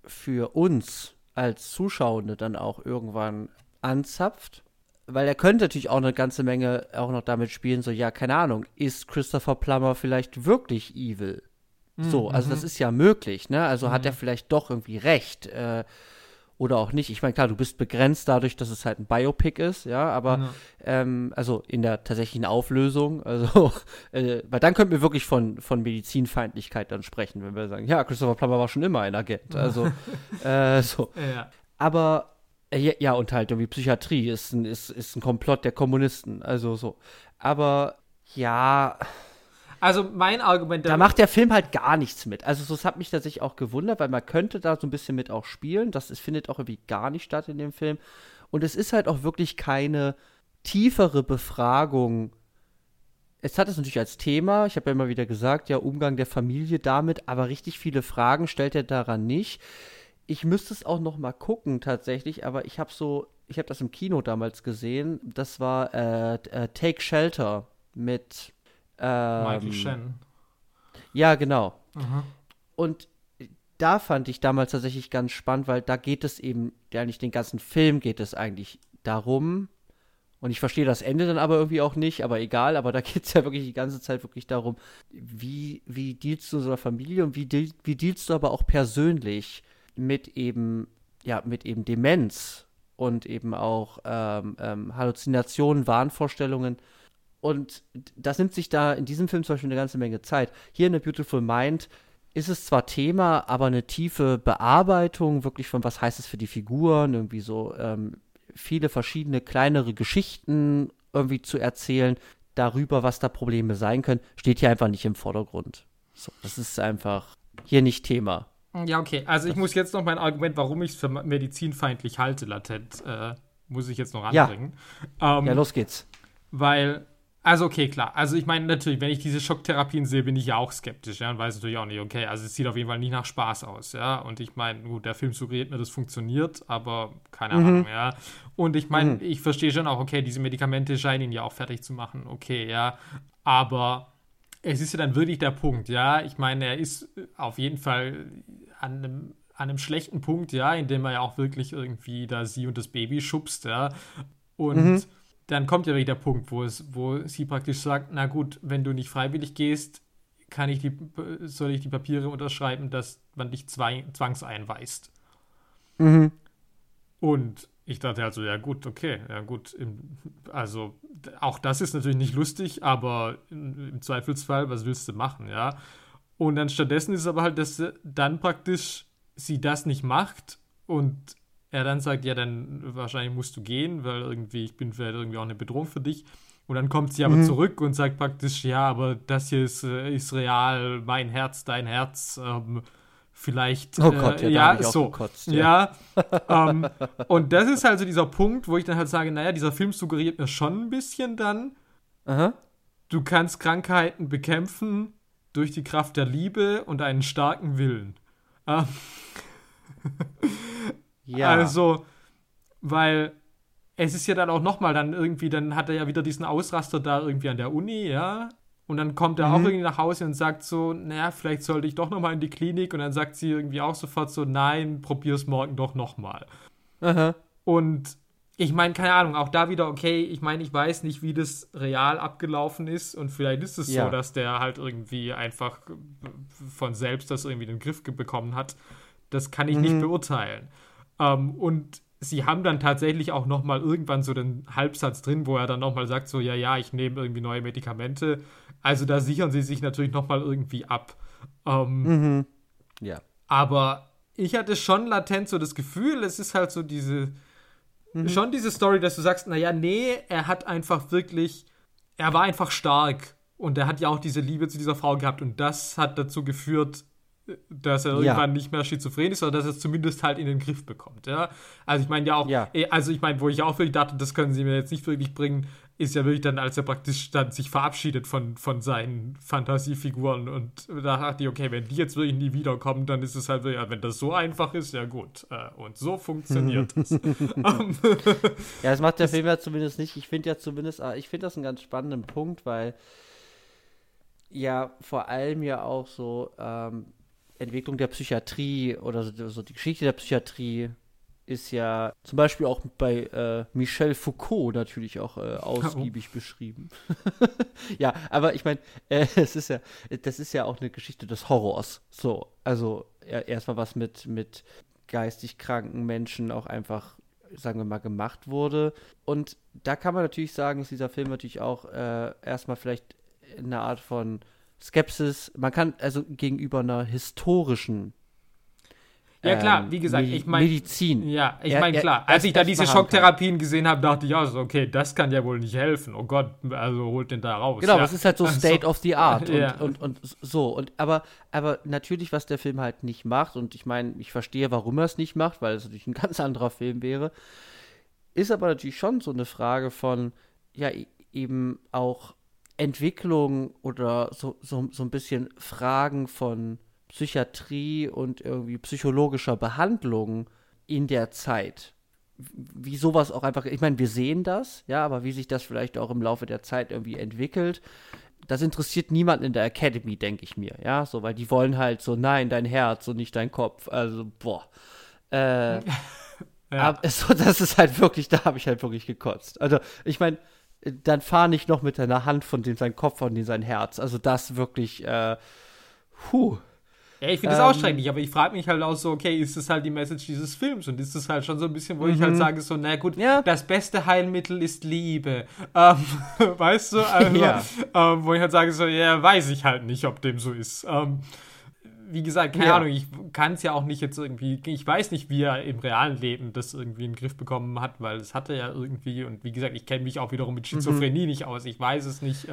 für uns als Zuschauende dann auch irgendwann anzapft. Weil er könnte natürlich auch eine ganze Menge auch noch damit spielen, so, ja, keine Ahnung, ist Christopher Plummer vielleicht wirklich evil? So, also das mhm. ist ja möglich, ne? Also mhm. hat er vielleicht doch irgendwie recht. Äh, oder auch nicht. Ich meine, klar, du bist begrenzt dadurch, dass es halt ein Biopic ist, ja, aber ja. Ähm, also in der tatsächlichen Auflösung, also [LAUGHS] äh, weil dann könnten wir wirklich von, von Medizinfeindlichkeit dann sprechen, wenn wir sagen, ja, Christopher Plummer war schon immer ein Agent. Also [LAUGHS] äh, so. Ja. Aber ja, ja, und halt irgendwie Psychiatrie ist ein, ist, ist ein Komplott der Kommunisten. Also so. Aber ja. Also mein Argument. Da macht der Film halt gar nichts mit. Also das hat mich tatsächlich auch gewundert, weil man könnte da so ein bisschen mit auch spielen. Das ist, findet auch irgendwie gar nicht statt in dem Film. Und es ist halt auch wirklich keine tiefere Befragung. Es hat es natürlich als Thema, ich habe ja immer wieder gesagt, ja, Umgang der Familie damit, aber richtig viele Fragen stellt er daran nicht ich müsste es auch noch mal gucken tatsächlich, aber ich habe so, ich habe das im Kino damals gesehen. Das war äh, äh, Take Shelter mit ähm, Michael Shannon. Ja, genau. Mhm. Und da fand ich damals tatsächlich ganz spannend, weil da geht es eben, ja nicht den ganzen Film geht es eigentlich darum, und ich verstehe das Ende dann aber irgendwie auch nicht, aber egal, aber da [LAUGHS] geht es ja wirklich die ganze Zeit wirklich darum, wie, wie dealst du in so einer Familie und wie, wie dealst du aber auch persönlich mit eben, ja, mit eben Demenz und eben auch ähm, ähm, Halluzinationen, Wahnvorstellungen. Und das nimmt sich da in diesem Film zum Beispiel eine ganze Menge Zeit. Hier in A Beautiful Mind ist es zwar Thema, aber eine tiefe Bearbeitung, wirklich von was heißt es für die Figuren, irgendwie so ähm, viele verschiedene kleinere Geschichten irgendwie zu erzählen, darüber, was da Probleme sein können, steht hier einfach nicht im Vordergrund. So, das ist einfach hier nicht Thema. Ja, okay. Also ich muss jetzt noch mein Argument, warum ich es für medizinfeindlich halte, latent, äh, muss ich jetzt noch anbringen. Ja, ähm, ja los geht's. Weil, also okay, klar. Also ich meine natürlich, wenn ich diese Schocktherapien sehe, bin ich ja auch skeptisch, ja, und weiß natürlich auch nicht, okay, also es sieht auf jeden Fall nicht nach Spaß aus, ja. Und ich meine, gut, der Film suggeriert mir, das funktioniert, aber keine mhm. Ahnung, ja. Und ich meine, mhm. ich verstehe schon auch, okay, diese Medikamente scheinen ihn ja auch fertig zu machen, okay, ja. Aber es ist ja dann wirklich der Punkt, ja. Ich meine, er ist auf jeden Fall an einem, an einem schlechten Punkt, ja, in dem er ja auch wirklich irgendwie da sie und das Baby schubst, ja. Und mhm. dann kommt ja wieder der Punkt, wo es, wo sie praktisch sagt, na gut, wenn du nicht freiwillig gehst, kann ich die, soll ich die Papiere unterschreiben, dass man dich zwang, zwangseinweist. Mhm. Und ich dachte also, ja gut, okay, ja gut. Im, also auch das ist natürlich nicht lustig, aber im Zweifelsfall, was willst du machen, ja? Und dann stattdessen ist es aber halt, dass dann praktisch sie das nicht macht und er dann sagt, ja, dann wahrscheinlich musst du gehen, weil irgendwie, ich bin vielleicht irgendwie auch eine Bedrohung für dich. Und dann kommt sie aber mhm. zurück und sagt praktisch, ja, aber das hier ist, äh, ist real, mein Herz, dein Herz. Ähm, vielleicht. Oh Gott, äh, ja, ja so. Gekotzt, ja. ja ähm, und das ist halt so dieser Punkt, wo ich dann halt sage, naja, dieser Film suggeriert mir schon ein bisschen dann, Aha. du kannst Krankheiten bekämpfen durch die Kraft der Liebe und einen starken Willen. Ähm, [LAUGHS] ja. Also, weil es ist ja dann auch nochmal dann irgendwie, dann hat er ja wieder diesen Ausraster da irgendwie an der Uni, ja. Und dann kommt er mhm. auch irgendwie nach Hause und sagt so, naja, vielleicht sollte ich doch nochmal in die Klinik. Und dann sagt sie irgendwie auch sofort so, nein, probier's morgen doch nochmal. Und ich meine, keine Ahnung, auch da wieder, okay, ich meine, ich weiß nicht, wie das real abgelaufen ist und vielleicht ist es ja. so, dass der halt irgendwie einfach von selbst das irgendwie in den Griff bekommen hat. Das kann ich mhm. nicht beurteilen. Ähm, und sie haben dann tatsächlich auch noch mal irgendwann so den Halbsatz drin, wo er dann noch mal sagt so, ja, ja, ich nehme irgendwie neue Medikamente. Also da sichern sie sich natürlich noch mal irgendwie ab. Ähm, mhm. Ja. Aber ich hatte schon latent so das Gefühl, es ist halt so diese mhm. schon diese Story, dass du sagst, naja, nee, er hat einfach wirklich, er war einfach stark und er hat ja auch diese Liebe zu dieser Frau gehabt und das hat dazu geführt, dass er irgendwann ja. nicht mehr schizophren ist, sondern dass er es zumindest halt in den Griff bekommt, ja. Also ich meine ja auch, ja. Eh, also ich meine, wo ich auch wirklich dachte, das können sie mir jetzt nicht wirklich bringen, ist ja wirklich dann, als er praktisch dann sich verabschiedet von, von seinen Fantasiefiguren und da dachte ich, okay, wenn die jetzt wirklich nie wiederkommen, dann ist es halt, ja, wenn das so einfach ist, ja gut. Äh, und so funktioniert [LAUGHS] es. ja, das macht der [LAUGHS] Film ja zumindest nicht. Ich finde ja zumindest, ah, ich finde das einen ganz spannenden Punkt, weil ja vor allem ja auch so ähm, Entwicklung der Psychiatrie oder so, so die Geschichte der Psychiatrie ist ja zum Beispiel auch bei äh, Michel Foucault natürlich auch äh, ausgiebig oh. beschrieben. [LAUGHS] ja, aber ich meine, äh, [LAUGHS] es ist ja, das ist ja auch eine Geschichte des Horrors. So, also ja, erstmal was mit, mit geistig kranken Menschen auch einfach, sagen wir mal, gemacht wurde. Und da kann man natürlich sagen, ist dieser Film natürlich auch äh, erstmal vielleicht eine Art von Skepsis. Man kann also gegenüber einer historischen Ja, klar, wie gesagt, ich meine. Medizin. Ja, ich meine, klar. Als ich da diese Schocktherapien gesehen habe, dachte ich auch so, okay, das kann ja wohl nicht helfen. Oh Gott, also holt den da raus. Genau, ja. das ist halt so [LAUGHS] State also, of the Art. Und, ja. und, und, und, so. Und, aber, aber natürlich, was der Film halt nicht macht, und ich meine, ich verstehe, warum er es nicht macht, weil es natürlich ein [LAUGHS] ganz anderer Film wäre, ist aber natürlich schon so eine Frage von, ja, e-, eben auch Entwicklung oder so, so, so ein bisschen Fragen von Psychiatrie und irgendwie psychologischer Behandlung in der Zeit. Wie sowas auch einfach, ich meine, wir sehen das, ja, aber wie sich das vielleicht auch im Laufe der Zeit irgendwie entwickelt, das interessiert niemanden in der Academy, denke ich mir, ja, so, weil die wollen halt so, nein, dein Herz und nicht dein Kopf, also, boah. Äh, [LAUGHS] ja. aber, so, das ist halt wirklich, da habe ich halt wirklich gekotzt. Also, ich meine, dann fahr nicht noch mit deiner Hand von dem sein Kopf und dem sein Herz. Also, das wirklich, äh, puh. Ja, ich finde das ähm, auch schrecklich, aber ich frage mich halt auch so, okay, ist das halt die Message dieses Films? Und ist das halt schon so ein bisschen, wo ich halt mhm. sage, so, na gut, ja. das beste Heilmittel ist Liebe. Ähm, [LAUGHS] weißt du? Also, ja. ähm, wo ich halt sage, so, ja, weiß ich halt nicht, ob dem so ist. Ähm, wie gesagt, keine ja. Ahnung, ich kann es ja auch nicht jetzt irgendwie, ich weiß nicht, wie er im realen Leben das irgendwie in den Griff bekommen hat, weil es hatte ja irgendwie, und wie gesagt, ich kenne mich auch wiederum mit mhm. Schizophrenie mhm. nicht aus, ich weiß es nicht.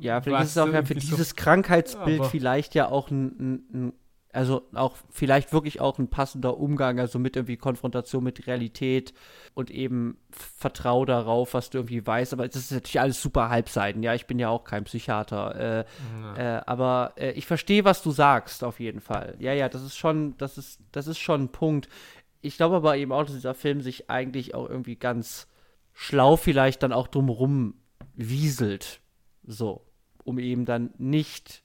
Ja, vielleicht ist es auch ja für dieses so, Krankheitsbild vielleicht ja auch ein, ein, ein, also auch vielleicht wirklich auch ein passender Umgang, also mit irgendwie Konfrontation mit Realität und eben Vertrau darauf, was du irgendwie weißt. Aber es ist natürlich alles super Halbseiten. Ja, ich bin ja auch kein Psychiater. Äh, ja. äh, aber äh, ich verstehe, was du sagst, auf jeden Fall. Ja, ja, das ist schon, das ist, das ist schon ein Punkt. Ich glaube aber eben auch, dass dieser Film sich eigentlich auch irgendwie ganz schlau vielleicht dann auch drumherum wieselt. So um eben dann nicht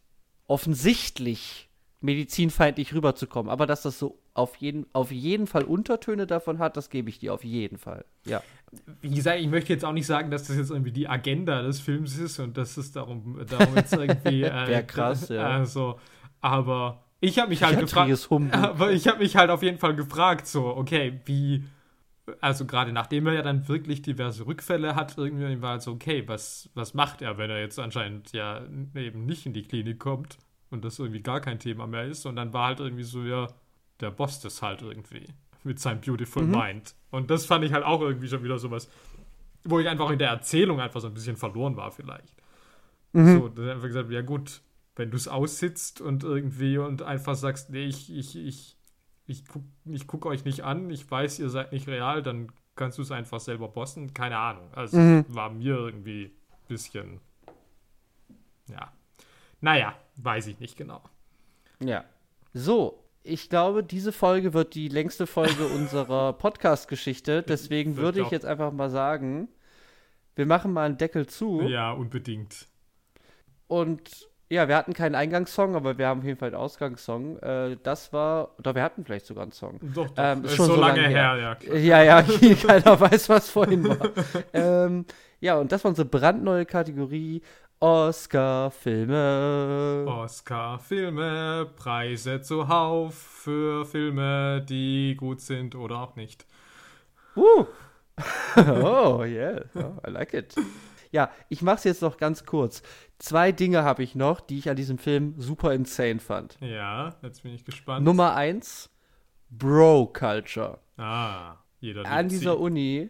offensichtlich medizinfeindlich rüberzukommen. Aber dass das so auf jeden, auf jeden Fall Untertöne davon hat, das gebe ich dir auf jeden Fall. Ja. Wie gesagt, ich möchte jetzt auch nicht sagen, dass das jetzt irgendwie die Agenda des Films ist und dass es darum, darum jetzt irgendwie. [LAUGHS] Äh, Wäre krass, ja. Also, aber ich habe mich halt gefragt. [LAUGHS] Aber ich habe mich halt auf jeden Fall gefragt, so, okay, wie also gerade nachdem er ja dann wirklich diverse Rückfälle hat, irgendwie war es so, okay, was, was macht er, wenn er jetzt anscheinend ja eben nicht in die Klinik kommt und das irgendwie gar kein Thema mehr ist. Und dann war halt irgendwie so, ja, der Boss das halt irgendwie mit seinem Beautiful mhm. Mind. Und das fand ich halt auch irgendwie schon wieder sowas, wo ich einfach in der Erzählung einfach so ein bisschen verloren war vielleicht. Mhm. So, dann einfach gesagt, ja gut, wenn du es aussitzt und irgendwie und einfach sagst, nee, ich, ich, ich ich gucke ich guck euch nicht an, ich weiß, ihr seid nicht real, dann kannst du es einfach selber bossen. Keine Ahnung. Also mhm. war mir irgendwie ein bisschen. Ja. Naja, weiß ich nicht genau. Ja. So, ich glaube, diese Folge wird die längste Folge [LAUGHS] unserer Podcast-Geschichte. Deswegen würde ich jetzt einfach mal sagen, wir machen mal einen Deckel zu. Ja, unbedingt. Und ja, wir hatten keinen Eingangssong, aber wir haben auf jeden Fall einen Ausgangssong. Äh, das war, oder wir hatten vielleicht sogar einen Song. Doch, doch. Ähm, ist schon so, so lange, lange her, her. ja. Ja, ja, [LAUGHS] keiner weiß, was vorhin war. [LAUGHS] ähm, ja, und das war unsere brandneue Kategorie Oscar-Filme. Oscar-Filme, Preise zuhauf für Filme, die gut sind oder auch nicht. Uh. [LAUGHS] oh, yeah. Oh, I like it. Ja, ich mach's jetzt noch ganz kurz. Zwei Dinge habe ich noch, die ich an diesem Film super insane fand. Ja, jetzt bin ich gespannt. Nummer eins, Bro-Culture. Ah, jeder An dieser sie. Uni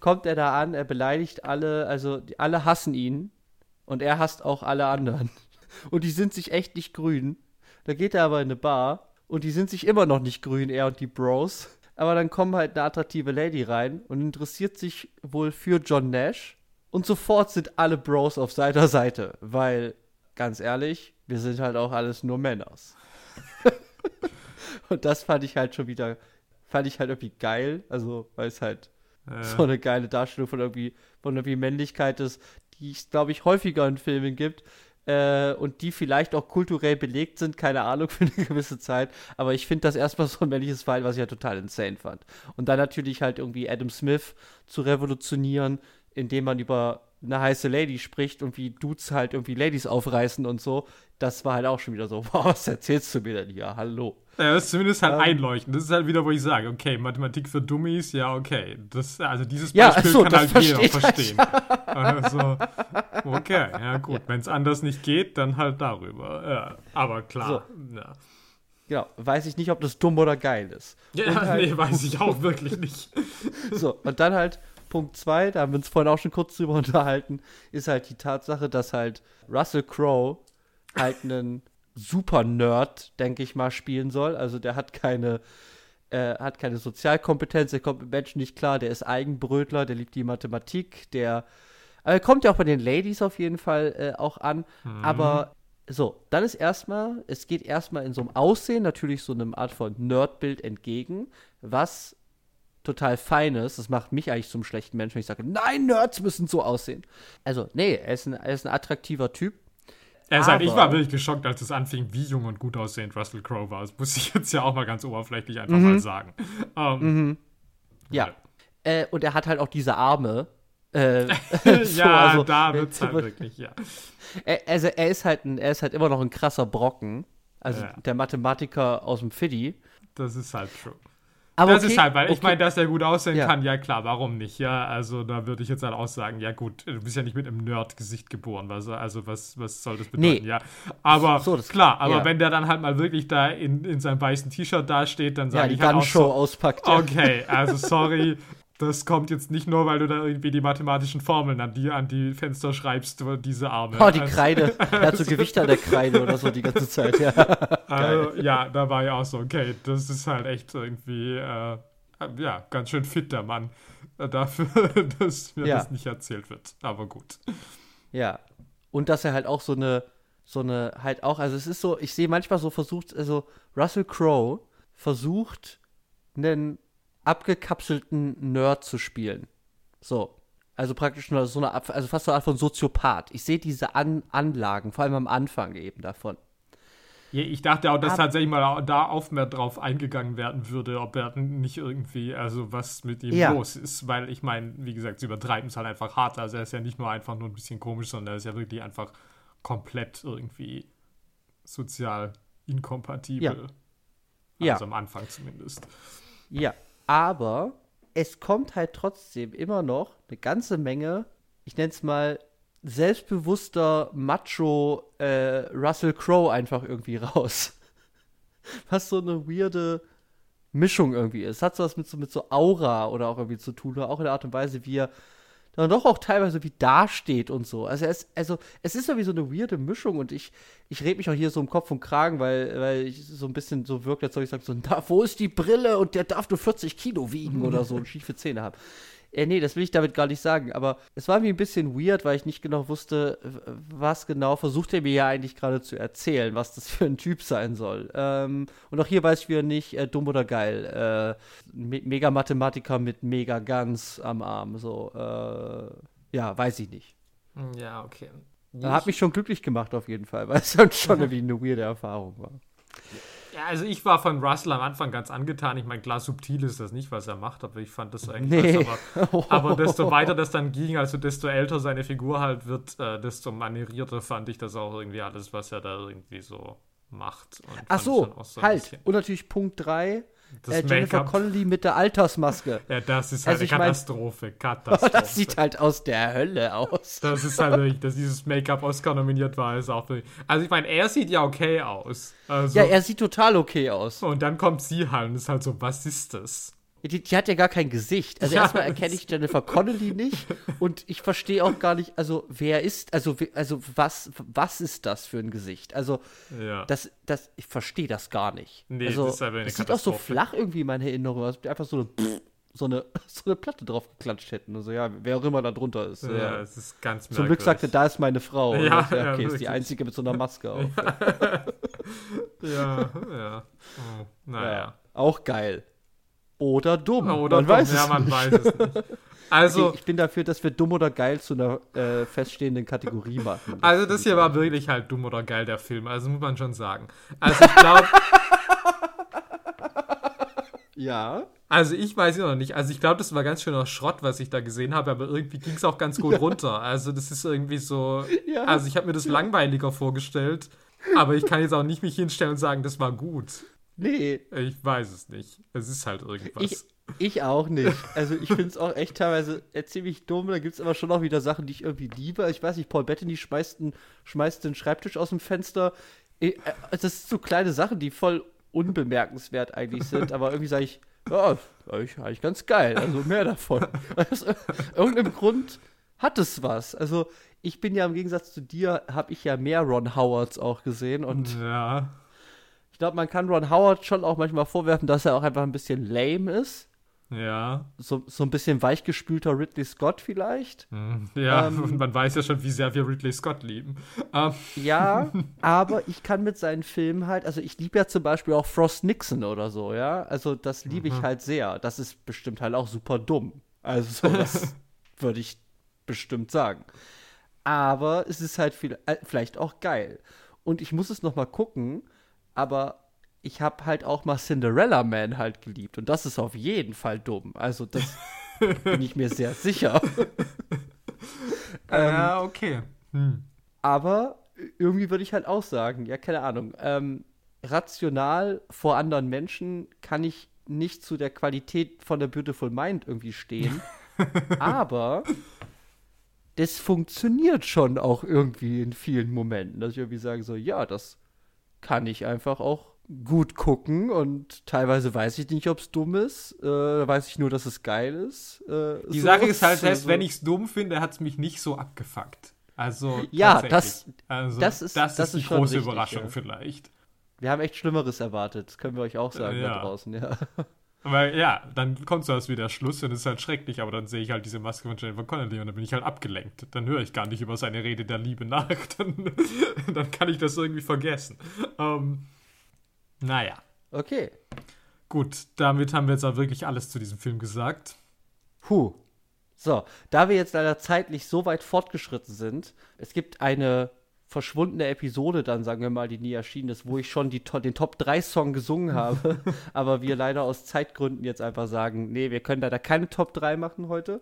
kommt er da an, er beleidigt alle, also alle hassen ihn und er hasst auch alle anderen. [LAUGHS] Und die sind sich echt nicht grün. Da geht er aber in eine Bar und die sind sich immer noch nicht grün, er und die Bros. Aber dann kommt halt eine attraktive Lady rein und interessiert sich wohl für John Nash und sofort sind alle Bros auf seiner Seite, weil, ganz ehrlich, wir sind halt auch alles nur Männers. [LAUGHS] und das fand ich halt schon wieder, fand ich halt irgendwie geil, also, weil es halt ja. so eine geile Darstellung von irgendwie, von irgendwie Männlichkeit ist, die es, glaube ich, häufiger in Filmen gibt. Äh, und die vielleicht auch kulturell belegt sind, keine Ahnung, [LAUGHS] für eine gewisse Zeit. Aber ich finde das erstmal so ein männliches Verhalten, was ich ja total insane fand. Und dann natürlich halt irgendwie Adam Smith zu revolutionieren, indem man über eine heiße Lady spricht und wie Dudes halt irgendwie Ladies aufreißen und so, das war halt auch schon wieder so, [LAUGHS] wow, was erzählst du mir denn hier? Hallo. Ja, das ist zumindest halt ähm, einleuchtend. Das ist halt wieder, wo ich sage, okay, Mathematik für Dummies, ja, okay. Das, also dieses Beispiel ja, so, kann halt jeder verstehen. [LAUGHS] also, okay, ja gut. Ja. Wenn es anders nicht geht, dann halt darüber. Ja, aber klar. So. Ja. Genau, weiß ich nicht, ob das dumm oder geil ist. Ja, [LAUGHS] halt, nee, weiß ich auch wirklich nicht. So, und dann halt Punkt 2, da haben wir uns vorhin auch schon kurz drüber [LAUGHS] unterhalten, ist halt die Tatsache, dass halt Russell Crowe halt einen Super-Nerd, denke ich mal, spielen soll. Also der hat keine, äh, hat keine Sozialkompetenz, der kommt mit Menschen nicht klar, der ist Eigenbrötler, der liebt die Mathematik, der aber er kommt ja auch bei den Ladies auf jeden Fall äh, auch an. Mhm. Aber so, dann ist erstmal, es geht erstmal in so einem Aussehen natürlich so einem Art von Nerdbild entgegen, was total fein ist. Das macht mich eigentlich zum schlechten Menschen, wenn ich sage, nein, Nerds müssen so aussehen. Also, nee, er ist ein, er ist ein attraktiver Typ. Er sagt, ich war wirklich geschockt, als es anfing, wie jung und gut aussehend Russell Crowe war. Das muss ich [LAUGHS] jetzt ja auch mal ganz oberflächlich einfach mhm. mal sagen. Um, mhm. Ja. ja. Äh, und er hat halt auch diese Arme, äh, [LAUGHS] [LAUGHS] so, ja, also, da wird es halt wirklich, ja. Er, also er ist halt ein, er ist halt immer noch ein krasser Brocken. Also ja. der Mathematiker aus dem Fiddy. Das ist halt true. Aber das okay, ist halt, weil okay. ich meine, dass er gut aussehen ja. kann, ja klar, warum nicht? Ja, also da würde ich jetzt halt auch sagen, ja gut, du bist ja nicht mit einem Nerd-Gesicht geboren, was, also was, was soll das bedeuten? Nee. Ja, aber so, klar, aber ja. wenn der dann halt mal wirklich da in, in seinem weißen T-Shirt dasteht, dann sage ja, ich halt auch so, auspackt. Okay, also sorry, [LAUGHS] das kommt jetzt nicht nur, weil du da irgendwie die mathematischen Formeln an die, an die Fenster schreibst, diese Arme. Oh, die also, Kreide. Er hat so [LAUGHS] Gewicht an der Kreide oder so die ganze Zeit, ja. [LAUGHS] Also, ja, da war ja auch so, okay, das ist halt echt irgendwie, äh, ja, ganz schön fit, der Mann. Äh, dafür, [LAUGHS] dass mir ja. das nicht erzählt wird. Aber gut. Ja. Und dass er halt auch so eine, so eine, halt auch, also es ist so, ich sehe manchmal so versucht, also Russell Crowe versucht, einen abgekapselten Nerd zu spielen. So. Also praktisch nur so eine, also fast so eine Art von Soziopath. Ich sehe diese An Anlagen, vor allem am Anfang eben davon. Ja, ich dachte auch, dass Aber, tatsächlich mal da auf mehr drauf eingegangen werden würde, ob er nicht irgendwie, also was mit ihm ja. los ist. Weil ich meine, wie gesagt, sie übertreiben es halt einfach hart. Also er ist ja nicht nur einfach nur ein bisschen komisch, sondern er ist ja wirklich einfach komplett irgendwie sozial inkompatibel. Ja. Also ja. am Anfang zumindest. Ja, aber es kommt halt trotzdem immer noch eine ganze Menge, ich nenne es mal selbstbewusster Macho äh, Russell Crowe einfach irgendwie [LAUGHS] raus. Was so eine weirde Mischung irgendwie ist. Hat so was mit so, mit so Aura oder auch irgendwie zu tun, oder auch in der Art und Weise, wie er dann doch auch teilweise wie dasteht und so. Also, es, also, es ist irgendwie so eine weirde Mischung und ich, ich rede mich auch hier so im Kopf und Kragen, weil, weil ich so ein bisschen so wirkt, als soll ich sagen, so, da, wo ist die Brille und der darf nur 40 Kilo wiegen [LAUGHS] oder so und schiefe Zähne haben. Äh, nee, das will ich damit gar nicht sagen, aber es war mir ein bisschen weird, weil ich nicht genau wusste, was genau versucht er mir ja eigentlich gerade zu erzählen, was das [LAUGHS] für ein Typ sein soll. Ähm, und auch hier weiß ich wieder nicht, äh, dumm oder geil. Äh, Me Mega-Mathematiker mit Mega-Guns am Arm, so. Äh, ja, weiß ich nicht. Ja, okay. Hat mich schon glücklich gemacht auf jeden Fall, [LAUGHS] weil es dann schon [LAUGHS] irgendwie eine weirde Erfahrung war. Ja, also ich war von Russell am Anfang ganz angetan. Ich meine, klar, subtil ist das nicht, was er macht, aber ich fand das eigentlich nee. aber, [LAUGHS] aber, desto weiter das dann ging, also desto älter seine Figur halt wird, äh, desto manierierter fand ich das auch irgendwie alles, was er da irgendwie so macht. Ach so, so halt. Und natürlich Punkt 3, äh, Jennifer Connelly mit der Altersmaske. Ja, das ist halt also eine Katastrophe. [LAUGHS] Mein, Katastrophe. das sieht halt aus der Hölle aus. Das ist halt wirklich, dass dieses Make-up Oscar nominiert war, ist auch wirklich. Also ich meine, er sieht ja okay aus. Also, ja, er sieht total okay aus. Und dann kommt sie halt und ist halt so, was ist das? Die, die, hat ja gar kein Gesicht. Also [LAUGHS] ja, erstmal erkenne ich Jennifer Connelly nicht und ich verstehe auch gar nicht, also wer ist, also also was was ist das für ein Gesicht? Also ja. das das ich verstehe das gar nicht. Nee, also, das ist aber eine das sieht auch so flach irgendwie in meiner Erinnerung aus, einfach so eine [LAUGHS] so eine, [LAUGHS] so eine Platte drauf geklatscht hätten. Also ja, wer auch immer da drunter ist. Ja, ja. es ist ganz merkwürdig. Zum Glück sagte, da ist meine Frau. Ja, ja okay, ist die einzige mit so einer Maske auf. Ja, ja. Oh, naja. Auch geil. Oder dumm. Oder man dumm. weiß ja, man nicht. weiß es nicht. [LAUGHS] Also, okay, ich bin dafür, dass wir dumm oder geil zu einer äh, feststehenden Kategorie machen. Das [LAUGHS] also das hier war wirklich halt dumm oder geil, der Film. Also muss man schon sagen. Also ich glaube... [LAUGHS] ja. Also ich weiß es noch nicht. Also ich glaube, das war ganz schöner Schrott, was ich da gesehen habe, aber irgendwie ging es auch ganz gut ja. runter. Also das ist irgendwie so... Ja. Also ich habe mir das langweiliger vorgestellt, aber ich kann jetzt auch nicht mich hinstellen und sagen, das war gut. Nee. Ich weiß es nicht. Es ist halt irgendwas. Ich, ich auch nicht. Also ich finde es auch echt teilweise ziemlich dumm. Da gibt es aber schon auch wieder Sachen, die ich irgendwie liebe. Ich weiß nicht, Paul Bettany schmeißt, einen, schmeißt den Schreibtisch aus dem Fenster. Äh, das sind so kleine Sachen, die voll unbemerkenswert eigentlich sind, [LAUGHS] aber irgendwie sage ich, ja, eigentlich, eigentlich ganz geil, also mehr davon. [LAUGHS] Aus irgendeinem Grund hat es was. Also ich bin ja im Gegensatz zu dir, habe ich ja mehr Ron Howards auch gesehen und Ja. Ich glaube, man kann Ron Howard schon auch manchmal vorwerfen, dass er auch einfach ein bisschen lame ist. Ja. So, so ein bisschen weichgespülter Ridley Scott vielleicht. Hm, Ja, Ähm, und [LAUGHS] man weiß ja schon, wie sehr wir Ridley Scott lieben. Ähm, Ja, [LAUGHS] aber ich kann mit seinen Filmen halt, also ich liebe ja zum Beispiel auch Frost Nixon oder so, ja. Also das liebe ich halt sehr. Das ist bestimmt halt auch super dumm. Also so, das [LAUGHS] würde ich bestimmt sagen. Aber es ist halt viel, äh, vielleicht auch geil. Und ich muss es noch mal gucken, aber ich habe halt auch mal Cinderella Man halt geliebt. Und das ist auf jeden Fall dumm. Also das [LAUGHS] bin ich mir sehr sicher. Ähm, ja, okay. Hm. Aber irgendwie würde ich halt auch sagen, ja, keine Ahnung, ähm, rational vor anderen Menschen kann ich nicht zu der Qualität von der Beautiful Mind irgendwie stehen. [LAUGHS] aber das funktioniert schon auch irgendwie in vielen Momenten, dass ich irgendwie sage so, ja, das kann ich einfach auch gut gucken und teilweise weiß ich nicht, ob es dumm ist. Äh, da weiß ich nur, dass es geil ist. Äh, Die so. Sache ist halt, selbst Also- wenn ich es dumm finde, hat es mich nicht so abgefuckt. Also, Ja, das- also, das ist- das, das ist schon große richtig, Überraschung ja. vielleicht. Wir haben echt Schlimmeres erwartet. Das können wir euch auch sagen da Ja. draußen, ja. [LAUGHS] Aber ja, dann kommt so was wie der Schluss und es ist halt schrecklich, aber dann sehe ich halt diese Maske von Jennifer Connelly und dann bin ich halt abgelenkt. Dann höre ich gar nicht über seine Rede der Liebe nach. [LAUGHS] Dann, dann kann ich das irgendwie vergessen. Ähm, naja, Okay. gut, damit haben wir jetzt auch wirklich alles zu diesem Film gesagt. Puh. So, da wir jetzt leider zeitlich so weit fortgeschritten sind, es gibt eine verschwundene Episode dann, sagen wir mal, die nie erschienen ist, wo ich schon die, den Top 3 Song gesungen habe, [LAUGHS] aber wir leider aus Zeitgründen jetzt einfach sagen, nee, wir können leider keine Top 3 machen heute.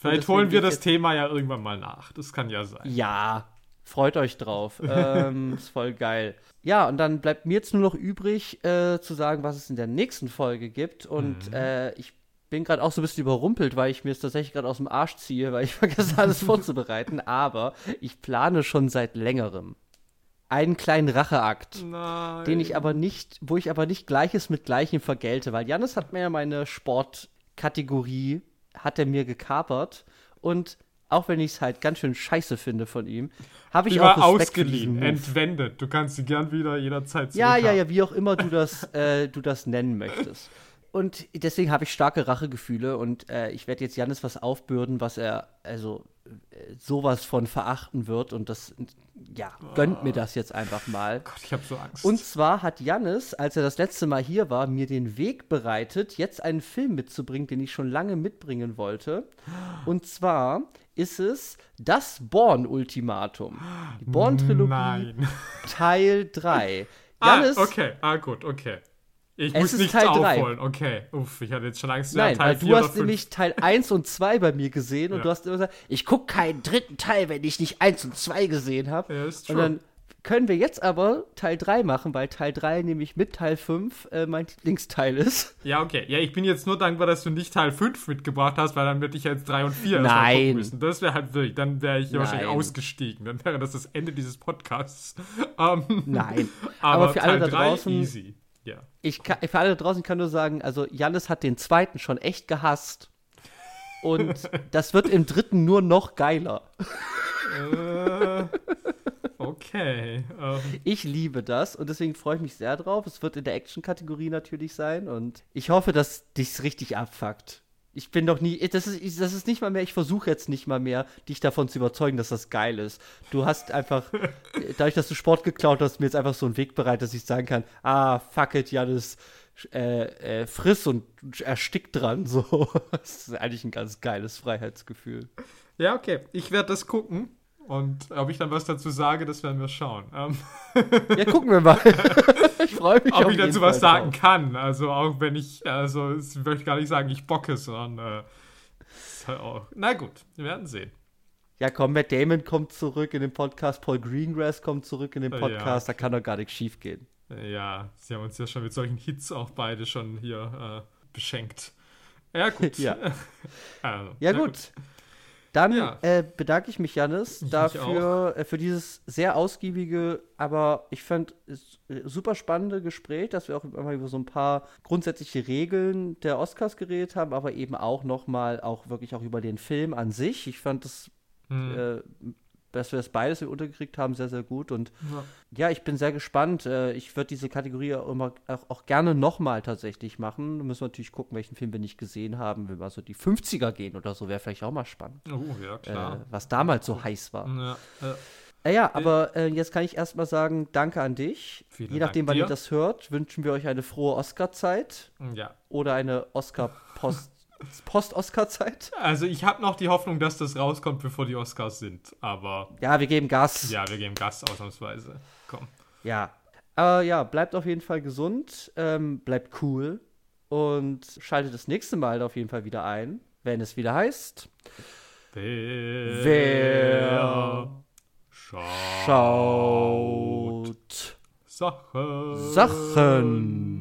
Vielleicht deswegen holen wir das Thema ja irgendwann mal nach. Das kann ja sein. Ja, freut euch drauf. [LAUGHS] ähm, ist voll geil. Ja, und dann bleibt mir jetzt nur noch übrig, äh, zu sagen, was es in der nächsten Folge gibt. Und äh, ich bin gerade auch so ein bisschen überrumpelt, weil ich mir es tatsächlich gerade aus dem Arsch ziehe, weil ich [LAUGHS] vergesse alles vorzubereiten. Aber ich plane schon seit längerem einen kleinen Racheakt. Nein. Den ich aber nicht, wo ich aber nicht Gleiches mit Gleichem vergelte, weil Jannis hat mir ja meine Sportkategorie, hat er mir gekapert und auch wenn ich es halt ganz schön scheiße finde von ihm, habe ich Die auch Respekt ausgeliehen, entwendet. Du kannst sie gern wieder jederzeit Ja, ja, ja, wie auch immer du das, äh, du das nennen möchtest. Und deswegen habe ich starke Rachegefühle und äh, ich werde jetzt Jannis was aufbürden, was er also äh, sowas von verachten wird und das, ja, gönnt mir das jetzt einfach mal. Gott, ich habe so Angst. Und zwar hat Jannis, als er das letzte Mal hier war, mir den Weg bereitet, jetzt einen Film mitzubringen, den ich schon lange mitbringen wollte. Und zwar ist es das Born-Ultimatum. Die Born-Trilogie Nein. Teil 3. Ah, Jannis, okay. Ah, gut, okay. Ich Es muss ist nichts Teil drei. aufholen. Okay. Uff, ich hatte jetzt schon Angst. Nein, ja, Teil weil du hast nämlich Teil 1 und 2 bei mir gesehen und Ja. du hast immer gesagt, ich gucke keinen dritten Teil, wenn ich nicht 1 und 2 gesehen habe. Ja, ist und true. dann können wir jetzt aber Teil 3 machen, weil Teil 3 nämlich mit Teil 5 äh, mein Lieblingsteil ist. Ja, okay. Ja, ich bin jetzt nur dankbar, dass du nicht Teil 5 mitgebracht hast, weil dann würde ich jetzt 3 und 4 erst mal Nein. gucken müssen. Das wäre halt wirklich, dann wäre ich ja wahrscheinlich Nein. ausgestiegen. Dann wäre das das Ende dieses Podcasts. [LAUGHS] Ähm, Nein. [LAUGHS] aber, aber für alle Teil da 3 draußen, easy. Ich kann, für alle da draußen kann nur sagen, also Jannis hat den zweiten schon echt gehasst. Und [LAUGHS] das wird im dritten nur noch geiler. Äh, okay. Ähm, Ich liebe das und deswegen freue ich mich sehr drauf. Es wird in der Action-Kategorie natürlich sein und ich hoffe, dass dich's richtig abfuckt. Ich bin doch nie, das ist, das ist nicht mal mehr, ich versuche jetzt nicht mal mehr, dich davon zu überzeugen, dass das geil ist. Du hast einfach, [LAUGHS] dadurch, dass du Sport geklaut hast, mir jetzt einfach so einen Weg bereit, dass ich sagen kann, ah, fuck it, Janis, äh, äh, friss und erstick dran, so. [LAUGHS] Das ist eigentlich ein ganz geiles Freiheitsgefühl. ja, okay. Ich werde das gucken. Und ob ich dann was dazu sage, das werden wir schauen. Ähm, [LAUGHS] Ja, gucken wir mal. [LAUGHS] ich freue mich ob ich dazu was Fall sagen drauf. kann. Also auch wenn ich, also ich möchte gar nicht sagen, ich bocke, sondern äh, halt auch, na gut, wir werden sehen. Ja, komm, Matt Damon kommt zurück in den Podcast, Paul Greengrass kommt zurück in den Ja, Podcast, da kann doch gar nichts schief gehen. Ja, sie haben uns ja schon mit solchen Hits auch beide schon hier äh, beschenkt. Ja, gut. [LAUGHS] Ja. also, Ja, na gut. Dann Ja. äh, bedanke ich mich, Janis, dafür, äh, für dieses sehr ausgiebige, aber ich fand es äh, super spannende Gespräch, dass wir auch immer über so ein paar grundsätzliche Regeln der Oscars geredet haben, aber eben auch nochmal auch wirklich auch über den Film an sich. Ich fand das, Hm. äh, dass wir das beides untergekriegt haben, sehr, sehr gut. Und Ja. ja, ich bin sehr gespannt. Äh, Ich würde diese Kategorie auch immer auch, auch gerne nochmal tatsächlich machen. Da müssen wir natürlich gucken, welchen Film wir nicht gesehen haben. Wenn wir so die 50er gehen oder so, wäre vielleicht auch mal spannend. Oh, ja, Äh, klar. was damals so heiß war. ja, äh, Äh, ja, aber äh, jetzt kann ich erstmal sagen, danke an dich. Vielen Je nachdem, Dank wann dir. ihr das hört, wünschen wir euch eine frohe Oscar-Zeit ja. oder eine Oscar-Post- Post-Oscar-Zeit. Also ich habe noch die Hoffnung, dass das rauskommt, bevor die Oscars sind. Aber Ja, wir geben Gas. ja, wir geben Gas ausnahmsweise. Komm. Ja. Aber ja, bleibt auf jeden Fall gesund, ähm, bleibt cool und schaltet das nächste Mal auf jeden Fall wieder ein, wenn es wieder heißt. Wer, Wer schaut Schaut Sachen. Sachen.